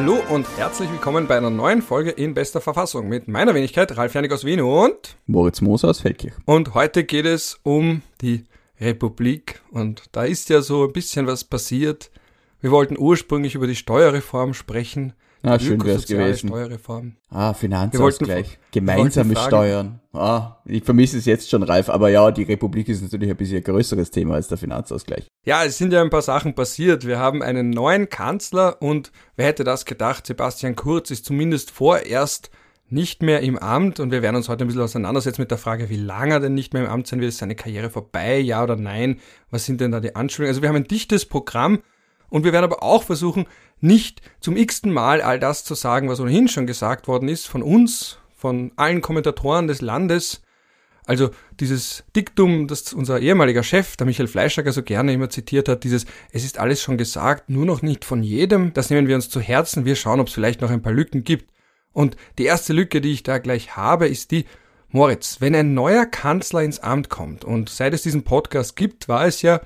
Hallo und herzlich willkommen bei einer neuen Folge in bester Verfassung mit meiner Wenigkeit Ralf Janik aus Wien und Moritz Moser aus Feldkirch. Und heute geht es um die Republik und da ist ja so ein bisschen was passiert. Wir wollten ursprünglich über die Steuerreform sprechen. Ah, schön wäre es gewesen. Steuerreform. Ah, Finanzausgleich. Gemeinsame Steuern. Ah, ich vermisse es jetzt schon, Ralf. Aber ja, die Republik ist natürlich ein bisschen ein größeres Thema als der Finanzausgleich. Ja, es sind ja ein paar Sachen passiert. Wir haben einen neuen Kanzler und wer hätte das gedacht? Sebastian Kurz ist zumindest vorerst nicht mehr im Amt und wir werden uns heute ein bisschen auseinandersetzen mit der Frage, wie lange er denn nicht mehr im Amt sein wird. Ist seine Karriere vorbei? Ja oder nein? Was sind denn da die Anschuldigungen? Also wir haben ein dichtes Programm und wir werden aber auch versuchen, nicht zum x-ten Mal all das zu sagen, was ohnehin schon gesagt worden ist, von uns, von allen Kommentatoren des Landes. Also dieses Diktum, das unser ehemaliger Chef, der Michael Fleischager, so gerne immer zitiert hat, dieses Es ist alles schon gesagt, nur noch nicht von jedem, das nehmen wir uns zu Herzen, wir schauen, ob es vielleicht noch ein paar Lücken gibt. Und die erste Lücke, die ich da gleich habe, ist die, Moritz, wenn ein neuer Kanzler ins Amt kommt, und seit es diesen Podcast gibt, war es ja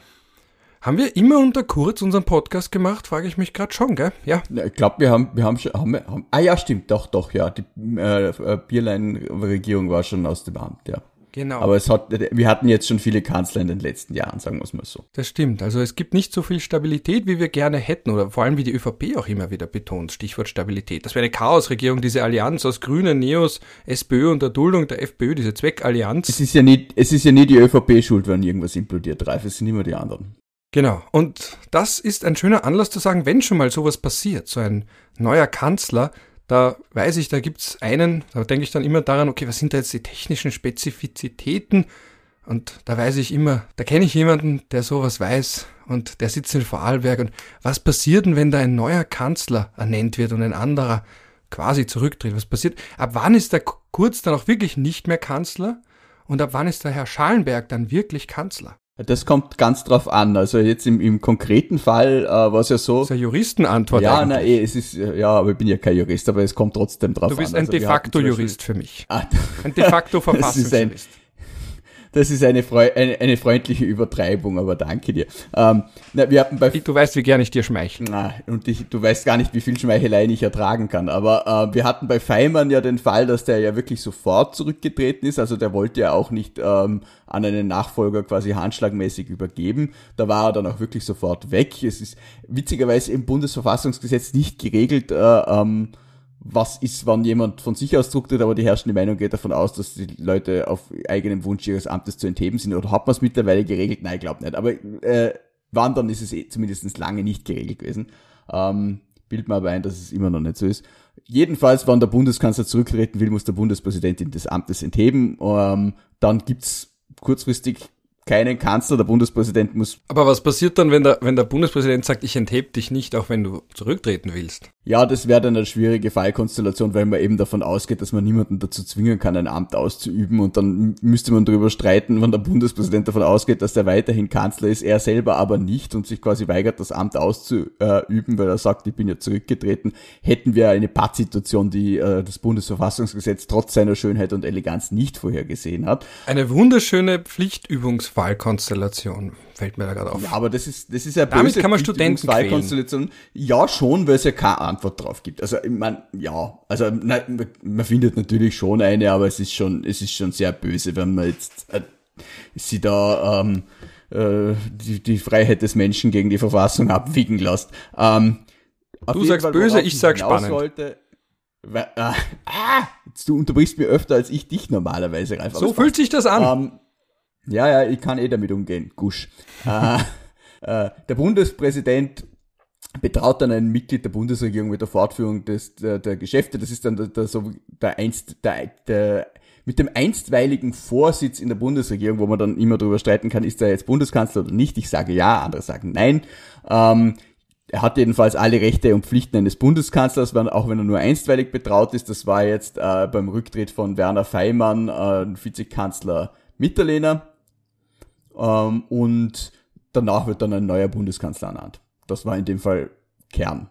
haben wir immer unter Kurz unseren Podcast gemacht? Frage ich mich gerade schon, gell? Ja. Ich glaube, wir haben, wir haben schon, haben, wir, haben, ah ja, stimmt, doch, doch, ja. Die äh, äh, Bierlein-Regierung war schon aus dem Amt, ja. Genau. Aber es hat, wir hatten jetzt schon viele Kanzler in den letzten Jahren, sagen wir es mal so. Das stimmt. Also es gibt nicht so viel Stabilität, wie wir gerne hätten, oder vor allem wie die ÖVP auch immer wieder betont. Stichwort Stabilität. Das wäre eine Chaosregierung, diese Allianz aus Grünen, Neos, SPÖ und der Duldung der FPÖ, diese Zweckallianz. Es ist ja nicht, es ist ja nie die ÖVP schuld, wenn irgendwas implodiert, Ralf. Es sind immer die anderen. Genau. Und das ist ein schöner Anlass zu sagen, wenn schon mal sowas passiert, so ein neuer Kanzler, da weiß ich, da gibt's einen, da denke ich dann immer daran, okay, was sind da jetzt die technischen Spezifizitäten? Und da weiß ich immer, da kenne ich jemanden, der sowas weiß und der sitzt in Vorarlberg. Und was passiert denn, wenn da ein neuer Kanzler ernannt wird und ein anderer quasi zurücktritt? Was passiert? Ab wann ist der Kurz dann auch wirklich nicht mehr Kanzler? Und ab wann ist der Herr Schallenberg dann wirklich Kanzler? Das kommt ganz drauf an. Also jetzt im, im konkreten Fall äh, war es ja so. Das ist eine Juristenantwort. Ja, eigentlich. na eh, es ist, ja, aber ich bin ja kein Jurist, aber es kommt trotzdem drauf an. Du bist an. ein also, de facto Jurist für mich. Ah, ein de facto Verfassungsjurist. Das ist eine, eine, eine freundliche Übertreibung, aber danke dir. Ähm, na, wir hatten bei du weißt, wie gern ich dir schmeichle. Na, und ich, du weißt gar nicht, wie viel Schmeichelei ich ertragen kann. Aber äh, wir hatten bei Feimann ja den Fall, dass der ja wirklich sofort zurückgetreten ist. Also der wollte ja auch nicht ähm, an einen Nachfolger quasi handschlagmäßig übergeben. Da war er dann auch wirklich sofort weg. Es ist witzigerweise im Bundesverfassungsgesetz nicht geregelt, äh, ähm, was ist, wann jemand von sich aus zurücktritt, aber die herrschende Meinung geht davon aus, dass die Leute auf eigenem Wunsch ihres Amtes zu entheben sind. Oder hat man es mittlerweile geregelt? Nein, ich glaube nicht. Aber äh, wandern ist es eh zumindest lange nicht geregelt gewesen. Ähm, bild mir aber ein, dass es immer noch nicht so ist. Jedenfalls, wann der Bundeskanzler zurücktreten will, muss der Bundespräsident des Amtes entheben. Ähm, dann gibt's kurzfristig keinen Kanzler, der Bundespräsident muss. Aber was passiert dann, wenn der, wenn der Bundespräsident sagt, ich enthebe dich nicht, auch wenn du zurücktreten willst? Ja, das wäre dann eine schwierige Fallkonstellation, weil man eben davon ausgeht, dass man niemanden dazu zwingen kann, ein Amt auszuüben und dann müsste man darüber streiten, wenn der Bundespräsident davon ausgeht, dass er weiterhin Kanzler ist, er selber aber nicht und sich quasi weigert, das Amt auszuüben, weil er sagt, ich bin ja zurückgetreten, hätten wir eine Pattsituation, die äh, das Bundesverfassungsgesetz trotz seiner Schönheit und Eleganz nicht vorhergesehen hat. Eine wunderschöne Pflichtübungsfallkonstellation fällt mir da gerade auf. Ja, aber das ist, das ist ja Damit kann man Studenten Wahlkonstellation. Ja, schon, weil es ja keine Antwort drauf gibt. Also, ich meine, ja, also, na, man findet natürlich schon eine, aber es ist schon, es ist schon sehr böse, wenn man jetzt, äh, sie da, ähm, äh, die, die Freiheit des Menschen gegen die Verfassung abwiegen lässt. Ähm, du sagst Fall, böse, ich sag spannend. Sollte, weil, äh, ah, du unterbrichst mir öfter als ich dich normalerweise, Ralf. So fühlt sich das an. Ähm, ja, ja, ich kann eh damit umgehen. Gusch. äh, äh, der Bundespräsident betraut dann ein Mitglied der Bundesregierung mit der Fortführung des, der, der Geschäfte. Das ist dann der, der, so der einst, der, der, mit dem einstweiligen Vorsitz in der Bundesregierung, wo man dann immer darüber streiten kann, ist er jetzt Bundeskanzler oder nicht. Ich sage ja, andere sagen nein. Ähm, er hat jedenfalls alle Rechte und Pflichten eines Bundeskanzlers, auch wenn er nur einstweilig betraut ist. Das war jetzt äh, beim Rücktritt von Werner Feimann, äh, Vizekanzler Mitterlehner. Ähm, und danach wird dann ein neuer Bundeskanzler ernannt. Das war in dem Fall Kern.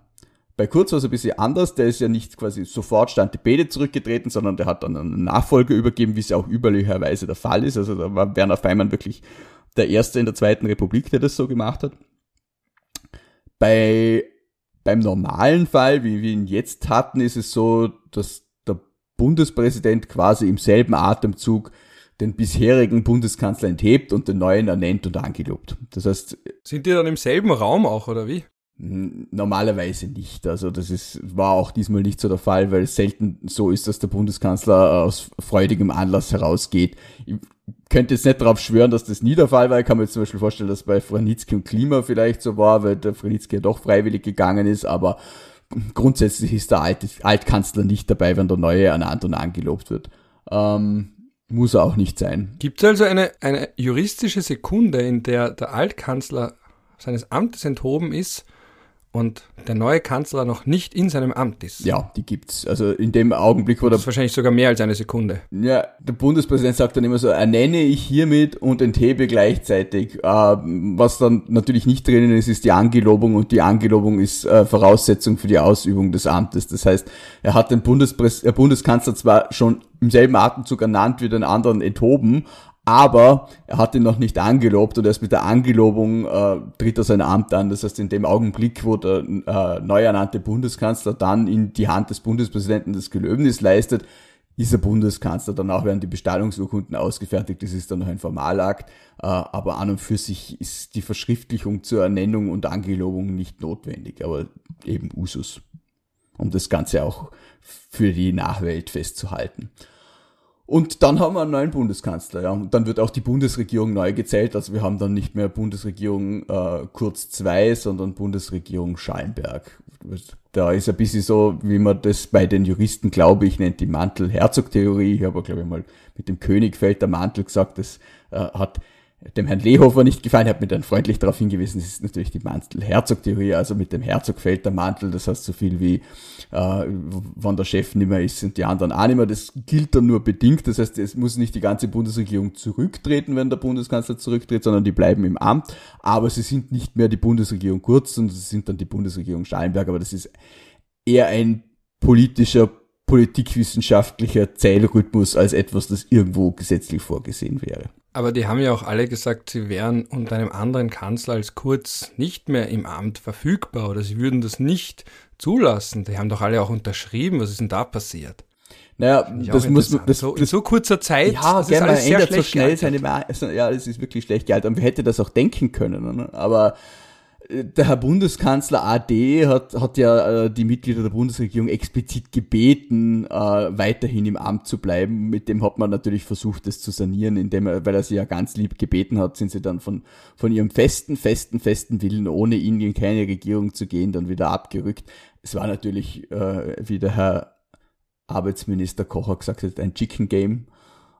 Bei Kurz war es ein bisschen anders, der ist ja nicht quasi sofort stand die Bede zurückgetreten, sondern der hat dann einen Nachfolger übergeben, wie es ja auch üblicherweise der Fall ist. Also da war Werner Feimann wirklich der Erste in der Zweiten Republik, der das so gemacht hat. Bei beim normalen Fall, wie wir ihn jetzt hatten, ist es so, dass der Bundespräsident quasi im selben Atemzug den bisherigen Bundeskanzler enthebt und den neuen ernennt und angelobt. Das heißt. Sind die dann im selben Raum auch, oder wie? Normalerweise nicht. Also das ist, war auch diesmal nicht so der Fall, weil es selten so ist, dass der Bundeskanzler aus freudigem Anlass herausgeht. Ich könnte jetzt nicht darauf schwören, dass das nie der Fall war. Ich kann mir jetzt zum Beispiel vorstellen, dass bei Franitzky und Klima vielleicht so war, weil der Franitzky ja doch freiwillig gegangen ist, aber grundsätzlich ist der alte Altkanzler nicht dabei, wenn der neue ernannt und angelobt wird. Ähm, muss auch nicht sein. Gibt es also eine, eine juristische Sekunde, in der der Altkanzler seines Amtes enthoben ist und der neue Kanzler noch nicht in seinem Amt ist. Ja, die gibt's. Also in dem Augenblick, wo das ist wahrscheinlich sogar mehr als eine Sekunde. Ja, der Bundespräsident sagt dann immer so, ernenne ich hiermit und enthebe gleichzeitig. Äh, was dann natürlich nicht drinnen ist, ist die Angelobung und die Angelobung ist äh, Voraussetzung für die Ausübung des Amtes. Das heißt, er hat den Bundespräs äh, Bundeskanzler zwar schon im selben Atemzug ernannt wie den anderen enthoben, aber er hat ihn noch nicht angelobt und erst mit der Angelobung äh, tritt er sein Amt an. Das heißt, in dem Augenblick, wo der äh, neu ernannte Bundeskanzler dann in die Hand des Bundespräsidenten das Gelöbnis leistet, ist er Bundeskanzler. Danach werden die Bestallungsurkunden ausgefertigt. Das ist dann noch ein Formalakt. Äh, aber an und für sich ist die Verschriftlichung zur Ernennung und Angelobung nicht notwendig, aber eben Usus, um das Ganze auch für die Nachwelt festzuhalten. Und dann haben wir einen neuen Bundeskanzler, ja. Und dann wird auch die Bundesregierung neu gezählt. Also wir haben dann nicht mehr Bundesregierung äh, Kurz 2, sondern Bundesregierung Schallenberg. Da ist ein bisschen so, wie man das bei den Juristen, glaube ich, nennt, die Mantel-Herzog-Theorie. Ich habe, glaube ich, mal mit dem König fällt der Mantel gesagt, das äh, hat dem Herrn Lehofer nicht gefallen, hat mir dann freundlich darauf hingewiesen, das ist natürlich die Mantel-Herzog-Theorie, also mit dem Herzog fällt der Mantel, das heißt so viel wie, äh, wann der Chef nicht mehr ist, sind die anderen auch nicht mehr, das gilt dann nur bedingt, das heißt, es muss nicht die ganze Bundesregierung zurücktreten, wenn der Bundeskanzler zurücktritt, sondern die bleiben im Amt, aber sie sind nicht mehr die Bundesregierung Kurz, sondern sie sind dann die Bundesregierung Schallenberg, aber das ist eher ein politischer politikwissenschaftlicher Zählrhythmus als etwas, das irgendwo gesetzlich vorgesehen wäre. Aber die haben ja auch alle gesagt, sie wären unter einem anderen Kanzler als Kurz nicht mehr im Amt verfügbar oder sie würden das nicht zulassen. Die haben doch alle auch unterschrieben. Was ist denn da passiert? Naja, das muss man, das, so, in so kurzer Zeit, ja, das gerne, ist alles ändert so schnell seine, also, ja, das ist wirklich schlecht gehalten. Und wer hätte das auch denken können, ne? aber der Herr Bundeskanzler AD hat, hat ja äh, die Mitglieder der Bundesregierung explizit gebeten, äh, weiterhin im Amt zu bleiben. Mit dem hat man natürlich versucht, das zu sanieren, indem er, weil er sie ja ganz lieb gebeten hat, sind sie dann von, von ihrem festen, festen, festen Willen, ohne ihn in keine Regierung zu gehen, dann wieder abgerückt. Es war natürlich, äh, wie der Herr Arbeitsminister Kocher gesagt hat, ein Chicken Game.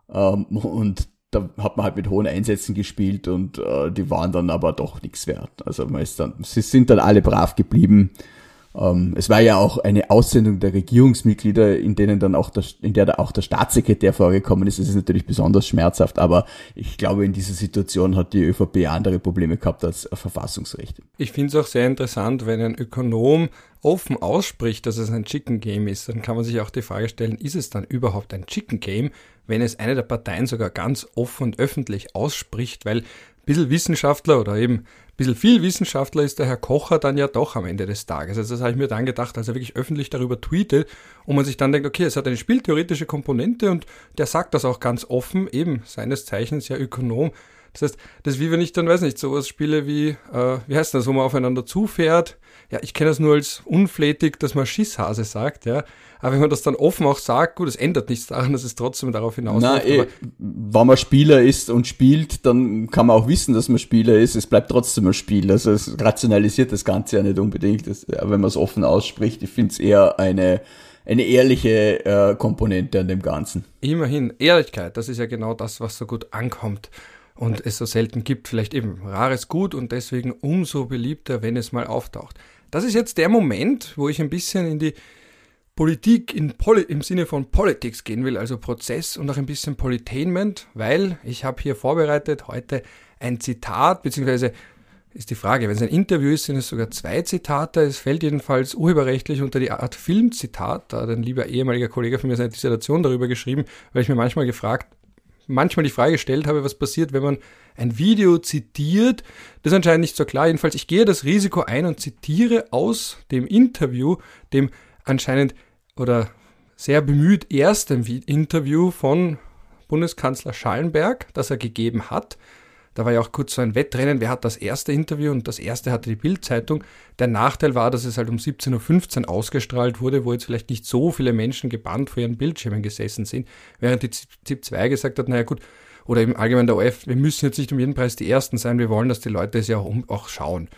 Ähm, und da hat man halt mit hohen Einsätzen gespielt und äh, die waren dann aber doch nichts wert. Also man ist dann, sie sind dann alle brav geblieben. Ähm, es war ja auch eine Aussendung der Regierungsmitglieder, in denen dann auch der, in der auch der Staatssekretär vorgekommen ist. Das ist natürlich besonders schmerzhaft, aber ich glaube, in dieser Situation hat die ÖVP andere Probleme gehabt als Verfassungsrechte. Ich finde es auch sehr interessant, wenn ein Ökonom offen ausspricht, dass es ein Chicken Game ist, dann kann man sich auch die Frage stellen, ist es dann überhaupt ein Chicken Game, wenn es eine der Parteien sogar ganz offen und öffentlich ausspricht, weil ein bisschen Wissenschaftler oder eben bisschen viel Wissenschaftler ist der Herr Kocher dann ja doch am Ende des Tages. Also das habe ich mir dann gedacht, als er wirklich öffentlich darüber tweetet und man sich dann denkt, okay, es hat eine spieltheoretische Komponente und der sagt das auch ganz offen, eben seines Zeichens ja Ökonom. Das heißt, das ist wie wenn ich dann, weiß nicht, sowas spiele wie, äh, wie heißt das, wo man aufeinander zufährt. Ja, ich kenne das nur als unflätig, dass man Schisshase sagt, ja. Aber wenn man das dann offen auch sagt, gut, es ändert nichts daran, dass es trotzdem darauf hinaus Na, eh, wenn man Spieler ist und spielt, dann kann man auch wissen, dass man Spieler ist. Es bleibt trotzdem ein Spiel. Also es rationalisiert das Ganze ja nicht unbedingt, das, wenn man es offen ausspricht. Ich finde es eher eine, eine ehrliche äh, Komponente an dem Ganzen. Immerhin, Ehrlichkeit, das ist ja genau das, was so gut ankommt und es so selten gibt. Vielleicht eben rares Gut und deswegen umso beliebter, wenn es mal auftaucht. Das ist jetzt der Moment, wo ich ein bisschen in die Politik in Poli im Sinne von Politics gehen will, also Prozess und auch ein bisschen Politainment, weil ich habe hier vorbereitet heute ein Zitat, beziehungsweise ist die Frage, wenn es ein Interview ist, sind es sogar zwei Zitate. Es fällt jedenfalls urheberrechtlich unter die Art Filmzitat. Da hat ein lieber ehemaliger Kollege von mir seine Dissertation darüber geschrieben, weil ich mir manchmal gefragt manchmal die Frage gestellt habe, was passiert, wenn man ein Video zitiert. Das ist anscheinend nicht so klar. Jedenfalls, ich gehe das Risiko ein und zitiere aus dem Interview, dem anscheinend oder sehr bemüht ersten Interview von Bundeskanzler Schallenberg, das er gegeben hat. Da war ja auch kurz so ein Wettrennen, wer hat das erste Interview und das erste hatte die Bildzeitung. Der Nachteil war, dass es halt um 17.15 Uhr ausgestrahlt wurde, wo jetzt vielleicht nicht so viele Menschen gebannt vor ihren Bildschirmen gesessen sind, während die ZIP 2 gesagt hat, naja gut, oder im Allgemeinen der OF, wir müssen jetzt nicht um jeden Preis die Ersten sein, wir wollen, dass die Leute es ja auch, auch schauen.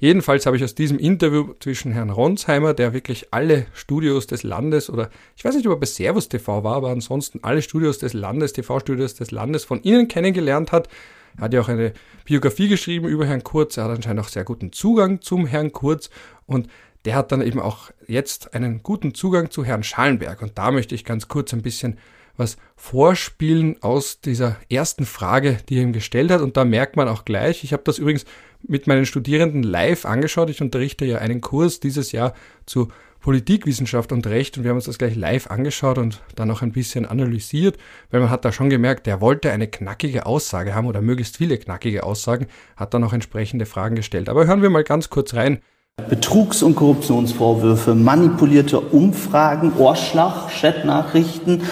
Jedenfalls habe ich aus diesem Interview zwischen Herrn Ronsheimer, der wirklich alle Studios des Landes oder ich weiß nicht, ob er bei Servus TV war, aber ansonsten alle Studios des Landes, TV-Studios des Landes von Ihnen kennengelernt hat, er hat ja auch eine Biografie geschrieben über Herrn Kurz. Er hat anscheinend auch sehr guten Zugang zum Herrn Kurz und der hat dann eben auch jetzt einen guten Zugang zu Herrn Schallenberg. Und da möchte ich ganz kurz ein bisschen was vorspielen aus dieser ersten Frage, die er ihm gestellt hat. Und da merkt man auch gleich, ich habe das übrigens mit meinen Studierenden live angeschaut. Ich unterrichte ja einen Kurs dieses Jahr zu Politikwissenschaft und Recht und wir haben uns das gleich live angeschaut und dann auch ein bisschen analysiert, weil man hat da schon gemerkt, der wollte eine knackige Aussage haben oder möglichst viele knackige Aussagen, hat dann auch entsprechende Fragen gestellt. Aber hören wir mal ganz kurz rein. Betrugs- und Korruptionsvorwürfe, manipulierte Umfragen, Ohrschlag, Chatnachrichten,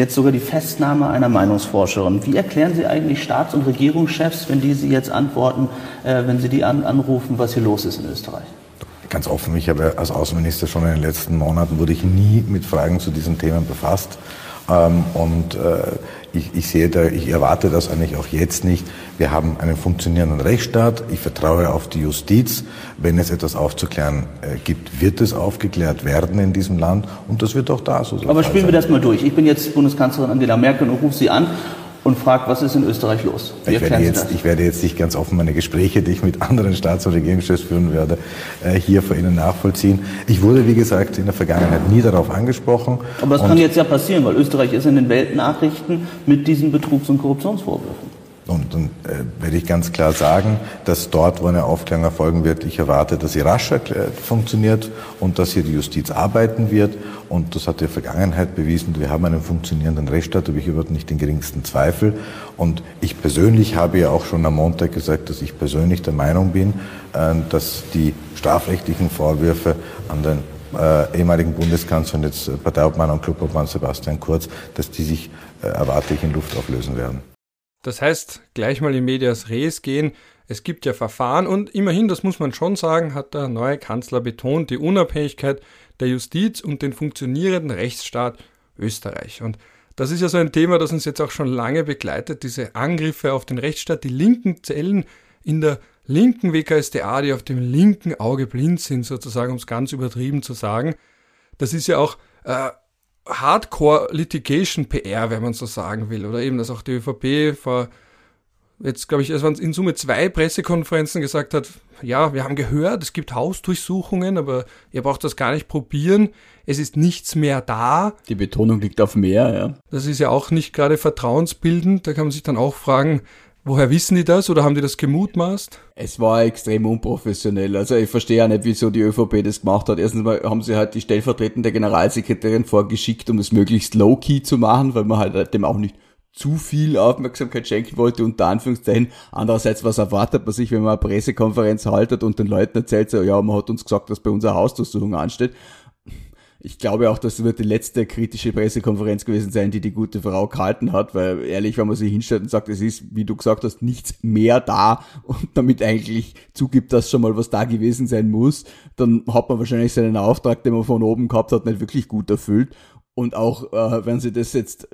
jetzt sogar die Festnahme einer Meinungsforscherin. Wie erklären Sie eigentlich Staats- und Regierungschefs, wenn die Sie jetzt antworten, äh, wenn Sie die an anrufen, was hier los ist in Österreich? ganz offen, ich habe als Außenminister schon in den letzten Monaten wurde ich nie mit Fragen zu diesen Themen befasst. Ähm, und äh, ich, ich sehe da, ich erwarte das eigentlich auch jetzt nicht. Wir haben einen funktionierenden Rechtsstaat. Ich vertraue auf die Justiz. Wenn es etwas aufzuklären äh, gibt, wird es aufgeklärt werden in diesem Land. Und das wird auch da so sein. Aber spielen wir das mal durch. Ich bin jetzt Bundeskanzlerin Angela Merkel und rufe Sie an und fragt, was ist in Österreich los? Wie ich werde, jetzt, ich werde jetzt nicht ganz offen meine Gespräche, die ich mit anderen Staats- und Regierungschefs führen werde, äh, hier vor Ihnen nachvollziehen. Ich wurde, wie gesagt, in der Vergangenheit nie darauf angesprochen. Aber das kann jetzt ja passieren, weil Österreich ist in den Weltnachrichten mit diesen Betrugs- und Korruptionsvorwürfen. Und dann äh, werde ich ganz klar sagen, dass dort, wo eine Aufklärung erfolgen wird, ich erwarte, dass sie rascher äh, funktioniert und dass hier die Justiz arbeiten wird. Und das hat die Vergangenheit bewiesen. Wir haben einen funktionierenden Rechtsstaat, habe ich überhaupt nicht den geringsten Zweifel. Und ich persönlich habe ja auch schon am Montag gesagt, dass ich persönlich der Meinung bin, äh, dass die strafrechtlichen Vorwürfe an den äh, ehemaligen Bundeskanzler und jetzt Parteiobmann und Clubobmann Sebastian Kurz, dass die sich äh, erwarte ich in Luft auflösen werden. Das heißt, gleich mal in Medias Res gehen. Es gibt ja Verfahren und immerhin, das muss man schon sagen, hat der neue Kanzler betont, die Unabhängigkeit der Justiz und den funktionierenden Rechtsstaat Österreich. Und das ist ja so ein Thema, das uns jetzt auch schon lange begleitet, diese Angriffe auf den Rechtsstaat, die linken Zellen in der linken WKSDA, die auf dem linken Auge blind sind, sozusagen, um es ganz übertrieben zu sagen. Das ist ja auch äh, Hardcore Litigation PR, wenn man so sagen will. Oder eben, dass auch die ÖVP vor jetzt, glaube ich, es waren in Summe zwei Pressekonferenzen gesagt hat, ja, wir haben gehört, es gibt Hausdurchsuchungen, aber ihr braucht das gar nicht probieren. Es ist nichts mehr da. Die Betonung liegt auf mehr, ja. Das ist ja auch nicht gerade vertrauensbildend. Da kann man sich dann auch fragen, Woher wissen die das oder haben die das gemutmaßt? Es war extrem unprofessionell. Also ich verstehe ja nicht, wieso die ÖVP das gemacht hat. Erstens mal haben sie halt die stellvertretende Generalsekretärin vorgeschickt, um es möglichst low-key zu machen, weil man halt dem auch nicht zu viel Aufmerksamkeit schenken wollte, unter Anführungszeichen. Andererseits, was erwartet man sich, wenn man eine Pressekonferenz haltet und den Leuten erzählt, so, ja, man hat uns gesagt, dass bei uns eine Hausdurchsuchung ansteht ich glaube auch, das wird die letzte kritische Pressekonferenz gewesen sein, die die gute Frau gehalten hat, weil ehrlich, wenn man sich hinstellt und sagt, es ist, wie du gesagt hast, nichts mehr da und damit eigentlich zugibt, dass schon mal was da gewesen sein muss, dann hat man wahrscheinlich seinen Auftrag, den man von oben gehabt hat, nicht wirklich gut erfüllt. Und auch äh, wenn sie das jetzt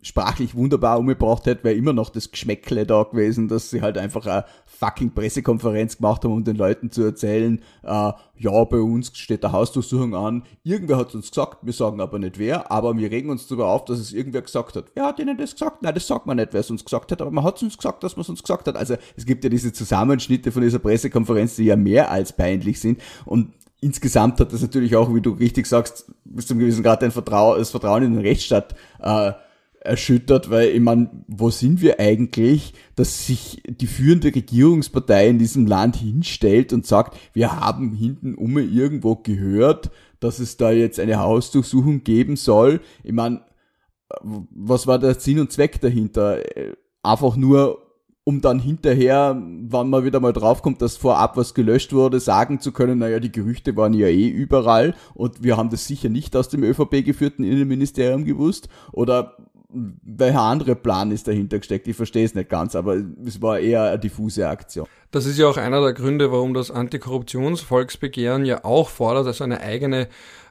sprachlich wunderbar umgebracht hätte, wäre immer noch das Geschmäckle da gewesen, dass sie halt einfach eine fucking Pressekonferenz gemacht haben, um den Leuten zu erzählen, äh, ja, bei uns steht der Hausdurchsuchung an, irgendwer hat uns gesagt, wir sagen aber nicht wer, aber wir regen uns darüber auf, dass es irgendwer gesagt hat. Wer hat ihnen das gesagt? Nein, das sagt man nicht, wer es uns gesagt hat, aber man hat es uns gesagt, dass man es uns gesagt hat. Also es gibt ja diese Zusammenschnitte von dieser Pressekonferenz, die ja mehr als peinlich sind und insgesamt hat das natürlich auch, wie du richtig sagst, bis zum gewissen Grad ein Vertrauen, das Vertrauen in den Rechtsstaat äh, erschüttert, weil ich meine, wo sind wir eigentlich, dass sich die führende Regierungspartei in diesem Land hinstellt und sagt, wir haben hinten um irgendwo gehört, dass es da jetzt eine Hausdurchsuchung geben soll. Ich meine, was war der Sinn und Zweck dahinter? Einfach nur, um dann hinterher, wann man wieder mal draufkommt, dass vorab was gelöscht wurde, sagen zu können, naja, die Gerüchte waren ja eh überall und wir haben das sicher nicht aus dem ÖVP geführten Innenministerium gewusst? Oder welcher andere Plan ist dahinter gesteckt? Ich verstehe es nicht ganz, aber es war eher eine diffuse Aktion. Das ist ja auch einer der Gründe, warum das Antikorruptionsvolksbegehren ja auch fordert, also eine eigene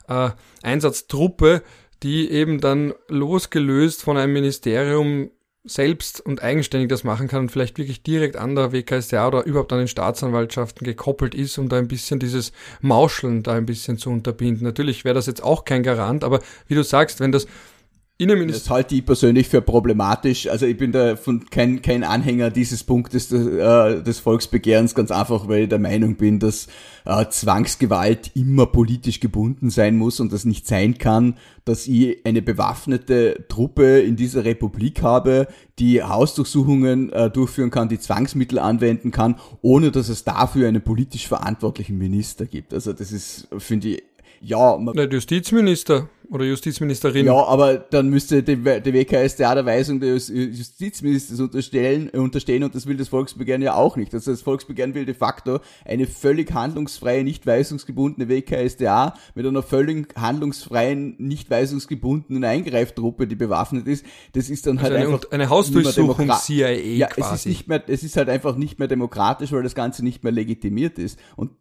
äh, Einsatztruppe, die eben dann losgelöst von einem Ministerium selbst und eigenständig das machen kann und vielleicht wirklich direkt an der WKStA oder überhaupt an den Staatsanwaltschaften gekoppelt ist, um da ein bisschen dieses Mauscheln da ein bisschen zu unterbinden. Natürlich wäre das jetzt auch kein Garant, aber wie du sagst, wenn das Innenminister. Das halte ich persönlich für problematisch. Also ich bin da von kein, kein Anhänger dieses Punktes des, äh, des Volksbegehrens, ganz einfach, weil ich der Meinung bin, dass äh, Zwangsgewalt immer politisch gebunden sein muss und das nicht sein kann, dass ich eine bewaffnete Truppe in dieser Republik habe, die Hausdurchsuchungen äh, durchführen kann, die Zwangsmittel anwenden kann, ohne dass es dafür einen politisch verantwortlichen Minister gibt. Also das ist, finde ich, ja. Der Justizminister oder Justizministerin. Ja, aber dann müsste die, die WKStA der Weisung des Justizministers unterstellen, unterstehen und das will das Volksbegehren ja auch nicht. Also das Volksbegehren will de facto eine völlig handlungsfreie, nicht weisungsgebundene WKStA mit einer völlig handlungsfreien, nicht weisungsgebundenen Eingreiftruppe, die bewaffnet ist. Das ist dann also halt eine, einfach eine Hausdurchsuchung CIA ja, quasi. Es ist nicht mehr, es ist halt einfach nicht mehr demokratisch, weil das Ganze nicht mehr legitimiert ist. Und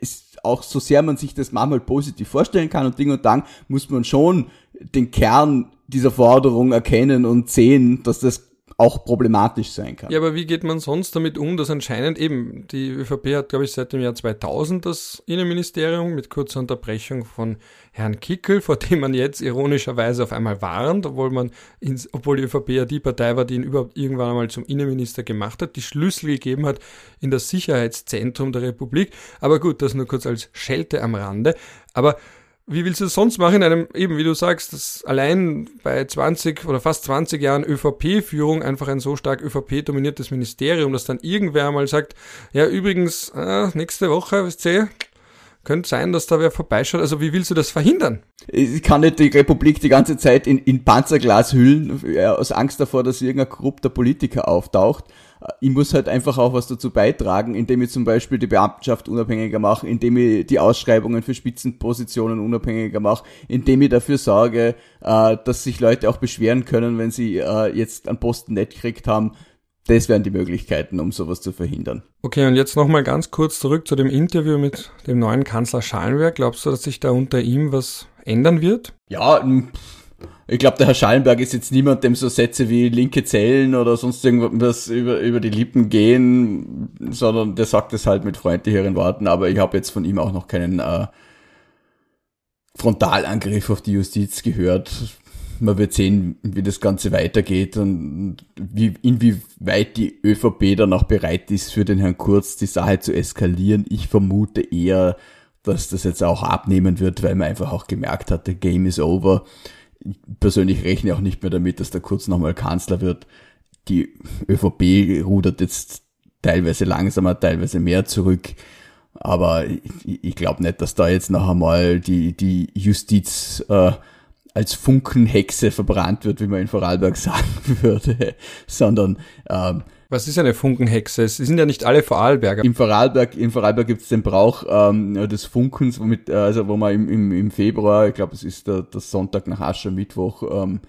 es, auch so sehr man sich das manchmal positiv vorstellen kann und Ding und Dang, muss man schon schon den Kern dieser Forderung erkennen und sehen, dass das auch problematisch sein kann. Ja, aber wie geht man sonst damit um, dass anscheinend eben die ÖVP hat, glaube ich, seit dem Jahr 2000 das Innenministerium mit kurzer Unterbrechung von Herrn Kickel, vor dem man jetzt ironischerweise auf einmal warnt, obwohl man, ins, obwohl die ÖVP ja die Partei war, die ihn überhaupt irgendwann einmal zum Innenminister gemacht hat, die Schlüssel gegeben hat in das Sicherheitszentrum der Republik. Aber gut, das nur kurz als Schelte am Rande. Aber wie willst du das sonst machen in einem, eben wie du sagst, dass allein bei 20 oder fast 20 Jahren ÖVP-Führung einfach ein so stark ÖVP-dominiertes Ministerium, dass dann irgendwer mal sagt, ja übrigens, äh, nächste Woche, wisst ihr, könnte sein, dass da wer vorbeischaut. Also wie willst du das verhindern? Ich kann nicht die Republik die ganze Zeit in, in Panzerglas hüllen, aus Angst davor, dass irgendein korrupter Politiker auftaucht ich muss halt einfach auch was dazu beitragen, indem ich zum Beispiel die Beamtenschaft unabhängiger mache, indem ich die Ausschreibungen für Spitzenpositionen unabhängiger mache, indem ich dafür sorge, äh, dass sich Leute auch beschweren können, wenn sie äh, jetzt einen Posten nicht gekriegt haben. Das wären die Möglichkeiten, um sowas zu verhindern. Okay, und jetzt nochmal ganz kurz zurück zu dem Interview mit dem neuen Kanzler Schallenberg. Glaubst du, dass sich da unter ihm was ändern wird? Ja, ich glaube, der Herr Schallenberg ist jetzt niemand, dem so Sätze wie linke Zellen oder sonst irgendwas über, über die Lippen gehen, sondern der sagt es halt mit freundlicheren Worten, aber ich habe jetzt von ihm auch noch keinen äh, Frontalangriff auf die Justiz gehört. Man wird sehen, wie das Ganze weitergeht und wie, inwieweit die ÖVP dann auch bereit ist, für den Herrn Kurz die Sache zu eskalieren. Ich vermute eher, dass das jetzt auch abnehmen wird, weil man einfach auch gemerkt hat, der Game is over ich persönlich rechne auch nicht mehr damit, dass der Kurz nochmal Kanzler wird. Die ÖVP rudert jetzt teilweise langsamer, teilweise mehr zurück. Aber ich, ich glaube nicht, dass da jetzt noch einmal die, die Justiz äh, als Funkenhexe verbrannt wird, wie man in Vorarlberg sagen würde, sondern ähm, was ist eine Funkenhexe? Sie sind ja nicht alle Vorarlberger. Im Vorarlberg, in Vorarlberg gibt es den Brauch ähm, des Funkens, womit, äh, also wo man im, im, im Februar, ich glaube es ist der, der Sonntag nach Aschermittwoch, ähm,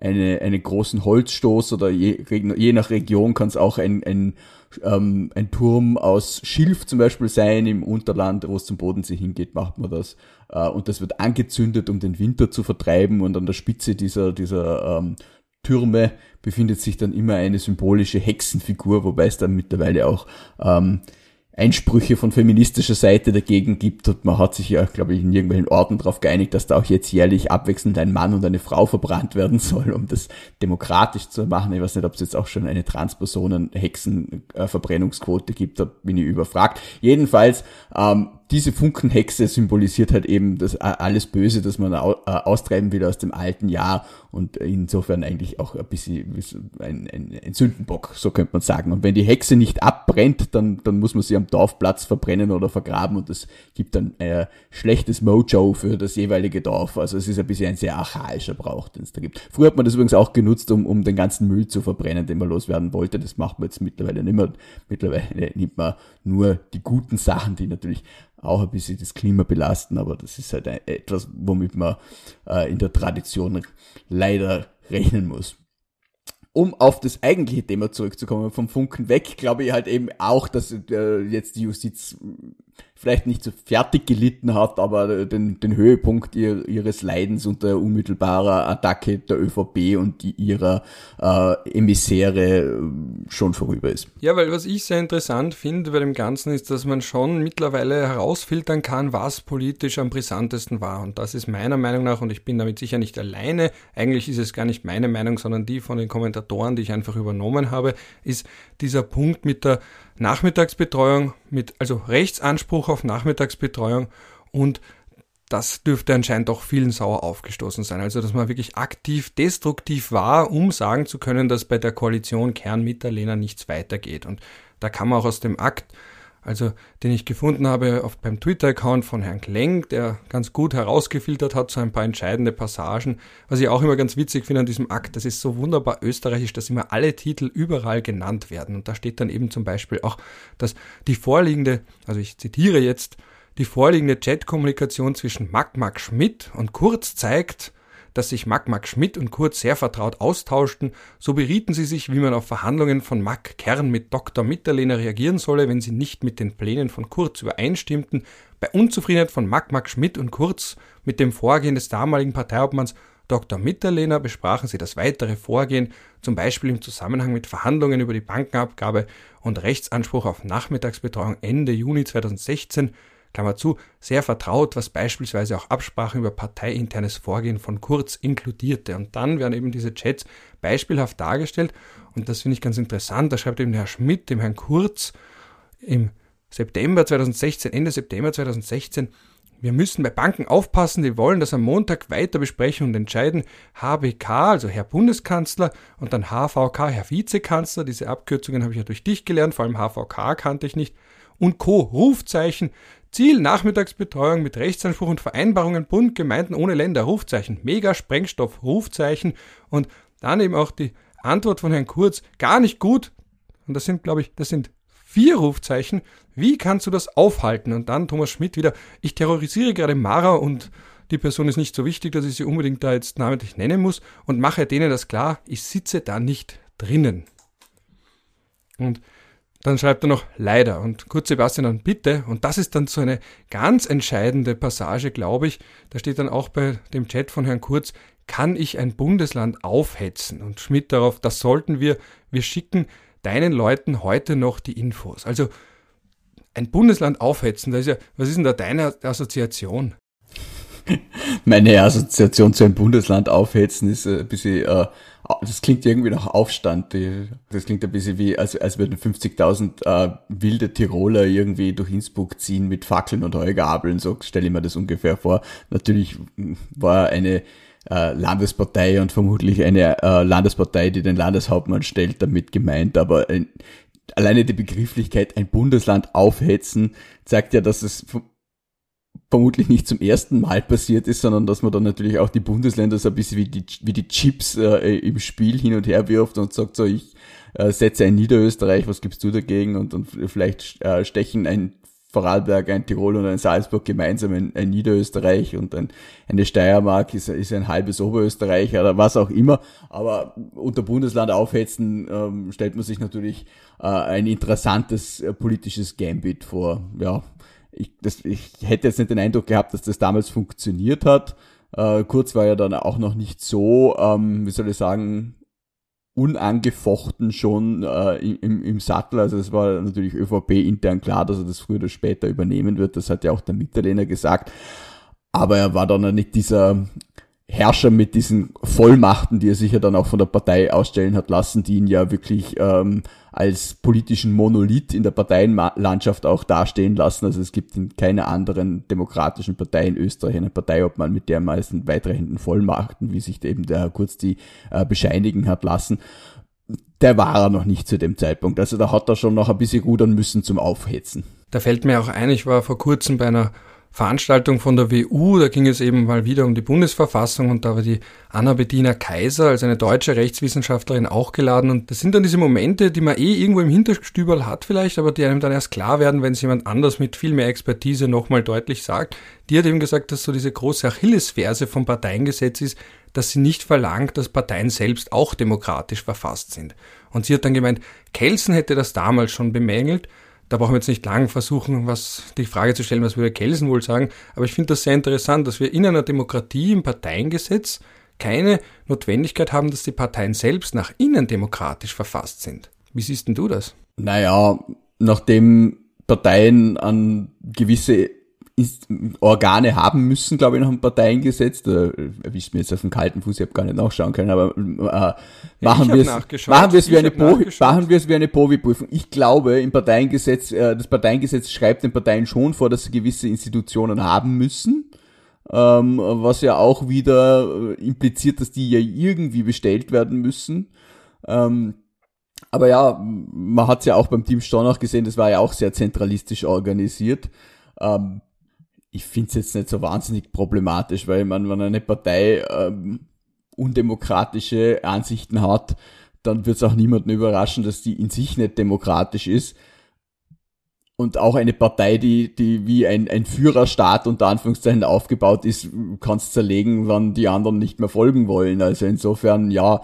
eine, einen großen Holzstoß oder je, je nach Region kann es auch ein, ein, ähm, ein Turm aus Schilf zum Beispiel sein. Im Unterland, wo es zum Bodensee hingeht, macht man das. Äh, und das wird angezündet, um den Winter zu vertreiben. Und an der Spitze dieser, dieser ähm, Türme befindet sich dann immer eine symbolische Hexenfigur, wobei es dann mittlerweile auch ähm, Einsprüche von feministischer Seite dagegen gibt und man hat sich ja, glaube ich, in irgendwelchen Orten darauf geeinigt, dass da auch jetzt jährlich abwechselnd ein Mann und eine Frau verbrannt werden soll, um das demokratisch zu machen. Ich weiß nicht, ob es jetzt auch schon eine Transpersonen-Hexenverbrennungsquote gibt, da bin ich überfragt. Jedenfalls, ähm, diese Funkenhexe symbolisiert halt eben das alles Böse, das man austreiben will aus dem alten Jahr und insofern eigentlich auch ein bisschen ein, ein, ein Sündenbock, so könnte man sagen. Und wenn die Hexe nicht abbrennt, dann, dann muss man sie am Dorfplatz verbrennen oder vergraben und das gibt dann ein schlechtes Mojo für das jeweilige Dorf. Also es ist ein bisschen ein sehr archaischer Brauch, den es da gibt. Früher hat man das übrigens auch genutzt, um, um den ganzen Müll zu verbrennen, den man loswerden wollte. Das macht man jetzt mittlerweile nicht mehr. Mittlerweile nimmt man nur die guten Sachen, die natürlich auch ein bisschen das Klima belasten, aber das ist halt etwas, womit man äh, in der Tradition leider rechnen muss. Um auf das eigentliche Thema zurückzukommen, vom Funken weg, glaube ich halt eben auch, dass äh, jetzt die Justiz vielleicht nicht so fertig gelitten hat, aber den, den Höhepunkt ihr, ihres Leidens unter unmittelbarer Attacke der ÖVP und ihrer äh, Emissäre äh, schon vorüber ist. Ja, weil was ich sehr interessant finde bei dem Ganzen ist, dass man schon mittlerweile herausfiltern kann, was politisch am brisantesten war. Und das ist meiner Meinung nach, und ich bin damit sicher nicht alleine, eigentlich ist es gar nicht meine Meinung, sondern die von den Kommentatoren, die ich einfach übernommen habe, ist dieser Punkt mit der Nachmittagsbetreuung, mit, also Rechtsanspruch auf Nachmittagsbetreuung und das dürfte anscheinend doch vielen sauer aufgestoßen sein. Also, dass man wirklich aktiv destruktiv war, um sagen zu können, dass bei der Koalition Kern mit der Lena nichts weitergeht. Und da kann man auch aus dem Akt also den ich gefunden habe auf, beim Twitter-Account von Herrn Kleng, der ganz gut herausgefiltert hat, so ein paar entscheidende Passagen. Was ich auch immer ganz witzig finde an diesem Akt, das ist so wunderbar österreichisch, dass immer alle Titel überall genannt werden. Und da steht dann eben zum Beispiel auch, dass die vorliegende, also ich zitiere jetzt, die vorliegende Chat-Kommunikation zwischen Mac Mac Schmidt und Kurz zeigt, dass sich Mac Mac Schmidt und Kurz sehr vertraut austauschten, so berieten sie sich, wie man auf Verhandlungen von Mac Kern mit Dr. Mitterlehner reagieren solle, wenn sie nicht mit den Plänen von Kurz übereinstimmten. Bei Unzufriedenheit von Mac Mac Schmidt und Kurz mit dem Vorgehen des damaligen Parteiobmanns Dr. Mitterlehner besprachen sie das weitere Vorgehen, zum Beispiel im Zusammenhang mit Verhandlungen über die Bankenabgabe und Rechtsanspruch auf Nachmittagsbetreuung Ende Juni 2016 Klammer zu, sehr vertraut, was beispielsweise auch Absprachen über parteiinternes Vorgehen von Kurz inkludierte. Und dann werden eben diese Chats beispielhaft dargestellt. Und das finde ich ganz interessant. Da schreibt eben der Herr Schmidt dem Herrn Kurz im September 2016, Ende September 2016, wir müssen bei Banken aufpassen, die wollen das am Montag weiter besprechen und entscheiden. HBK, also Herr Bundeskanzler, und dann HVK, Herr Vizekanzler. Diese Abkürzungen habe ich ja durch dich gelernt, vor allem HVK kannte ich nicht. Und Co. Rufzeichen. Ziel Nachmittagsbetreuung mit Rechtsanspruch und Vereinbarungen Bund, Gemeinden ohne Länder, Rufzeichen, Mega Sprengstoff, Rufzeichen und dann eben auch die Antwort von Herrn Kurz, gar nicht gut. Und das sind, glaube ich, das sind vier Rufzeichen. Wie kannst du das aufhalten? Und dann Thomas Schmidt wieder, ich terrorisiere gerade Mara und die Person ist nicht so wichtig, dass ich sie unbedingt da jetzt namentlich nennen muss und mache denen das klar, ich sitze da nicht drinnen. Und dann schreibt er noch leider und Kurt Sebastian dann bitte. Und das ist dann so eine ganz entscheidende Passage, glaube ich. Da steht dann auch bei dem Chat von Herrn Kurz, kann ich ein Bundesland aufhetzen? Und Schmidt darauf, das sollten wir. Wir schicken deinen Leuten heute noch die Infos. Also ein Bundesland aufhetzen, da ist ja, was ist denn da deine Assoziation? Meine Assoziation zu einem Bundesland aufhetzen ist ein bisschen äh, das klingt irgendwie nach Aufstand. Das klingt ein bisschen wie, als, als würden 50.000 äh, wilde Tiroler irgendwie durch Innsbruck ziehen mit Fackeln und Heugabeln. So stelle ich mir das ungefähr vor. Natürlich war eine äh, Landespartei und vermutlich eine äh, Landespartei, die den Landeshauptmann stellt, damit gemeint. Aber ein, alleine die Begrifflichkeit, ein Bundesland aufhetzen, zeigt ja, dass es vermutlich nicht zum ersten Mal passiert ist, sondern dass man dann natürlich auch die Bundesländer so ein bisschen wie die, wie die Chips äh, im Spiel hin und her wirft und sagt so, ich äh, setze ein Niederösterreich, was gibst du dagegen? Und, und vielleicht äh, stechen ein Vorarlberg, ein Tirol und ein Salzburg gemeinsam ein, ein Niederösterreich und ein, eine Steiermark ist, ist ein halbes Oberösterreich oder was auch immer. Aber unter Bundesland aufhetzen ähm, stellt man sich natürlich äh, ein interessantes äh, politisches Gambit vor. Ja, ich, das, ich hätte jetzt nicht den Eindruck gehabt, dass das damals funktioniert hat. Äh, Kurz war ja dann auch noch nicht so, ähm, wie soll ich sagen, unangefochten schon äh, im, im Sattel. Also es war natürlich ÖVP intern klar, dass er das früher oder später übernehmen wird. Das hat ja auch der Mitterlehner gesagt. Aber er war dann nicht dieser Herrscher mit diesen Vollmachten, die er sich ja dann auch von der Partei ausstellen hat lassen, die ihn ja wirklich ähm, als politischen Monolith in der Parteienlandschaft auch dastehen lassen. Also es gibt in keiner anderen demokratischen Partei in Österreich eine Parteiobmann, mit der meisten weitreichenden Vollmachten, wie sich eben der Herr Kurz die äh, bescheinigen hat lassen. Der war er noch nicht zu dem Zeitpunkt. Also da hat er schon noch ein bisschen rudern müssen zum Aufhetzen. Da fällt mir auch ein, ich war vor kurzem bei einer Veranstaltung von der WU, da ging es eben mal wieder um die Bundesverfassung und da war die Anna Bettina Kaiser als eine deutsche Rechtswissenschaftlerin auch geladen und das sind dann diese Momente, die man eh irgendwo im Hinterstüberl hat vielleicht, aber die einem dann erst klar werden, wenn es jemand anders mit viel mehr Expertise nochmal deutlich sagt. Die hat eben gesagt, dass so diese große Achillesferse vom Parteiengesetz ist, dass sie nicht verlangt, dass Parteien selbst auch demokratisch verfasst sind. Und sie hat dann gemeint, Kelsen hätte das damals schon bemängelt, da brauchen wir jetzt nicht lang versuchen, was die Frage zu stellen, was würde Kelsen wohl sagen. Aber ich finde das sehr interessant, dass wir in einer Demokratie im Parteiengesetz keine Notwendigkeit haben, dass die Parteien selbst nach innen demokratisch verfasst sind. Wie siehst denn du das? Naja, nachdem Parteien an gewisse Organe haben müssen, glaube ich, nach dem Parteiengesetz. Da erwischt mir jetzt auf dem kalten Fuß, ich habe gar nicht nachschauen können, aber äh, machen wir es machen wir es wie eine Provi, machen wir es wie eine Provi-Prüfung. Ich glaube, im Parteiengesetz, äh, das Parteiengesetz schreibt den Parteien schon vor, dass sie gewisse Institutionen haben müssen. Ähm, was ja auch wieder äh, impliziert, dass die ja irgendwie bestellt werden müssen. Ähm, aber ja, man hat es ja auch beim Team Stornach gesehen, das war ja auch sehr zentralistisch organisiert. Ähm, ich finde es jetzt nicht so wahnsinnig problematisch, weil man, wenn eine Partei ähm, undemokratische Ansichten hat, dann wird es auch niemanden überraschen, dass die in sich nicht demokratisch ist. Und auch eine Partei, die, die wie ein, ein Führerstaat unter Anführungszeichen aufgebaut ist, kann es zerlegen, wann die anderen nicht mehr folgen wollen. Also insofern, ja,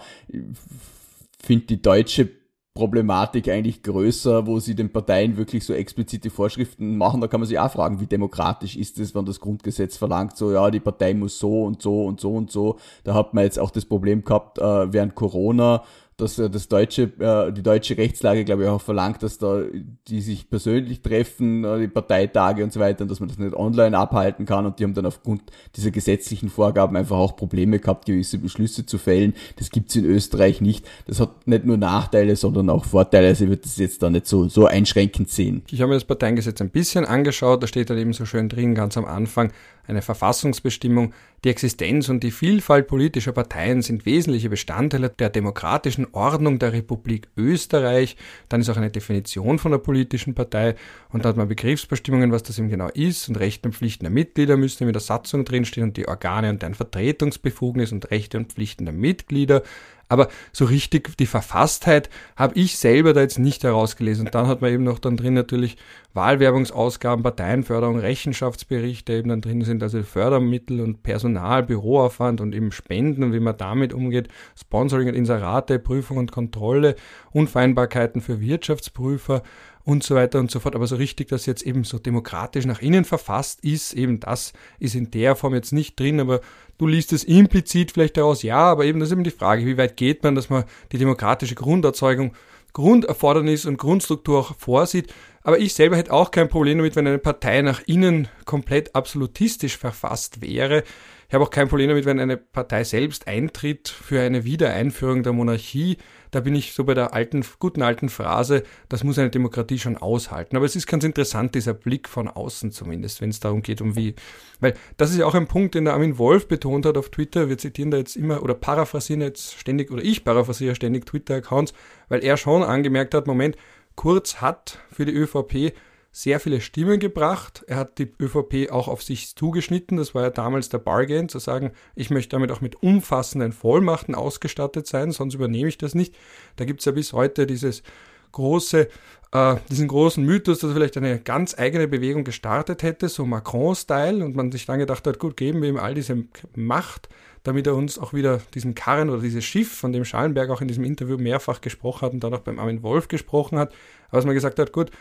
finde die deutsche Problematik eigentlich größer, wo sie den Parteien wirklich so explizite Vorschriften machen. Da kann man sich auch fragen, wie demokratisch ist es, wenn das Grundgesetz verlangt, so ja, die Partei muss so und so und so und so. Da hat man jetzt auch das Problem gehabt äh, während Corona, dass äh, das deutsche, äh, die deutsche Rechtslage, glaube ich, auch verlangt, dass da die sich persönlich treffen, äh, die Parteitage und so weiter, und dass man das nicht online abhalten kann. Und die haben dann aufgrund dieser gesetzlichen Vorgaben einfach auch Probleme gehabt, gewisse Beschlüsse zu fällen. Das gibt's in Österreich nicht. Das hat nicht nur Nachteile, sondern auch Vorteile. Also ich würde das jetzt da nicht so, so einschränkend sehen. Ich habe mir das Parteiengesetz ein bisschen angeschaut. Da steht dann eben so schön drin, ganz am Anfang, eine Verfassungsbestimmung, die Existenz und die Vielfalt politischer Parteien sind wesentliche Bestandteile der demokratischen Ordnung der Republik Österreich. Dann ist auch eine Definition von der politischen Partei und da hat man Begriffsbestimmungen, was das eben genau ist und Rechte und Pflichten der Mitglieder müssen in der Satzung drinstehen und die Organe und deren Vertretungsbefugnis und Rechte und Pflichten der Mitglieder. Aber so richtig die Verfasstheit habe ich selber da jetzt nicht herausgelesen. Und dann hat man eben noch dann drin natürlich Wahlwerbungsausgaben, Parteienförderung, Rechenschaftsberichte eben dann drin sind, also Fördermittel und Personal, Büroaufwand und eben Spenden und wie man damit umgeht, Sponsoring und Inserate, Prüfung und Kontrolle, Unvereinbarkeiten für Wirtschaftsprüfer und so weiter und so fort. Aber so richtig, dass jetzt eben so demokratisch nach innen verfasst ist, eben das ist in der Form jetzt nicht drin, aber du liest es implizit vielleicht daraus, ja, aber eben das ist eben die Frage, wie weit geht man, dass man die demokratische Grunderzeugung, Grunderfordernis und Grundstruktur auch vorsieht. Aber ich selber hätte auch kein Problem damit, wenn eine Partei nach innen komplett absolutistisch verfasst wäre. Ich habe auch kein Problem damit, wenn eine Partei selbst eintritt für eine Wiedereinführung der Monarchie. Da bin ich so bei der alten, guten alten Phrase, das muss eine Demokratie schon aushalten. Aber es ist ganz interessant, dieser Blick von außen zumindest, wenn es darum geht, um wie. Weil das ist ja auch ein Punkt, den der Armin Wolf betont hat auf Twitter. Wir zitieren da jetzt immer oder paraphrasieren jetzt ständig, oder ich paraphrasiere ständig Twitter-Accounts, weil er schon angemerkt hat, Moment, Kurz hat für die ÖVP sehr viele Stimmen gebracht. Er hat die ÖVP auch auf sich zugeschnitten. Das war ja damals der Bargain, zu sagen, ich möchte damit auch mit umfassenden Vollmachten ausgestattet sein, sonst übernehme ich das nicht. Da gibt es ja bis heute dieses große, äh, diesen großen Mythos, dass er vielleicht eine ganz eigene Bewegung gestartet hätte, so Macron-Style, und man sich dann gedacht hat, gut, geben wir ihm all diese Macht, damit er uns auch wieder diesen Karren oder dieses Schiff, von dem Schallenberg auch in diesem Interview mehrfach gesprochen hat und dann auch beim Armin Wolf gesprochen hat, aber man gesagt hat, gut,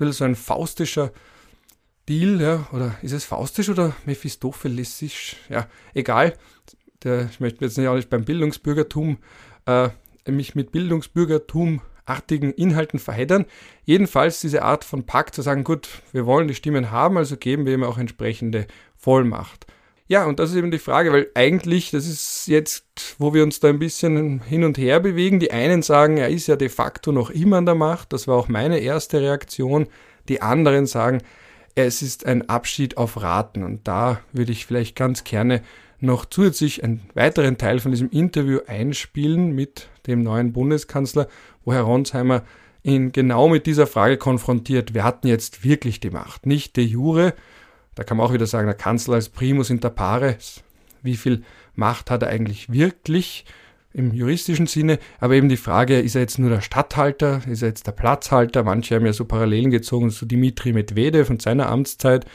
wird so ein faustischer Deal, ja, oder ist es faustisch oder mephistophelistisch? Ja, egal. Der, ich möchte jetzt nicht auch nicht beim Bildungsbürgertum äh, mich mit Bildungsbürgertum-artigen Inhalten verheddern. Jedenfalls diese Art von Pakt zu sagen, gut, wir wollen die Stimmen haben, also geben wir ihm auch entsprechende Vollmacht. Ja, und das ist eben die Frage, weil eigentlich, das ist jetzt, wo wir uns da ein bisschen hin und her bewegen. Die einen sagen, er ist ja de facto noch immer an der Macht. Das war auch meine erste Reaktion. Die anderen sagen, es ist ein Abschied auf Raten. Und da würde ich vielleicht ganz gerne noch zusätzlich einen weiteren Teil von diesem Interview einspielen mit dem neuen Bundeskanzler, wo Herr Ronsheimer ihn genau mit dieser Frage konfrontiert. Wer hat denn jetzt wirklich die Macht? Nicht de jure, da kann man auch wieder sagen, der Kanzler als Primus inter pares. Wie viel Macht hat er eigentlich wirklich im juristischen Sinne? Aber eben die Frage, ist er jetzt nur der Statthalter? Ist er jetzt der Platzhalter? Manche haben ja so Parallelen gezogen zu Dimitri Medvedev und seiner Amtszeit,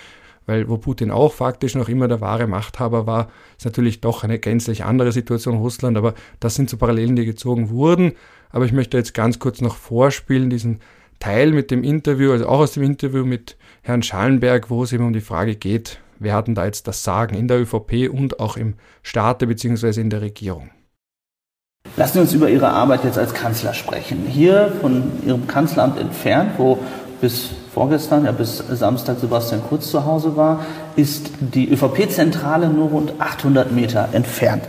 weil wo Putin auch faktisch noch immer der wahre Machthaber war, ist natürlich doch eine gänzlich andere Situation in Russland, aber das sind so Parallelen, die gezogen wurden. Aber ich möchte jetzt ganz kurz noch vorspielen, diesen Teil mit dem Interview, also auch aus dem Interview mit Herrn Schallenberg, wo es eben um die Frage geht, wer hat denn da jetzt das Sagen in der ÖVP und auch im Staate bzw. in der Regierung. Lassen Sie uns über Ihre Arbeit jetzt als Kanzler sprechen. Hier von Ihrem Kanzleramt entfernt, wo bis vorgestern, ja bis Samstag Sebastian Kurz zu Hause war, ist die ÖVP-Zentrale nur rund 800 Meter entfernt.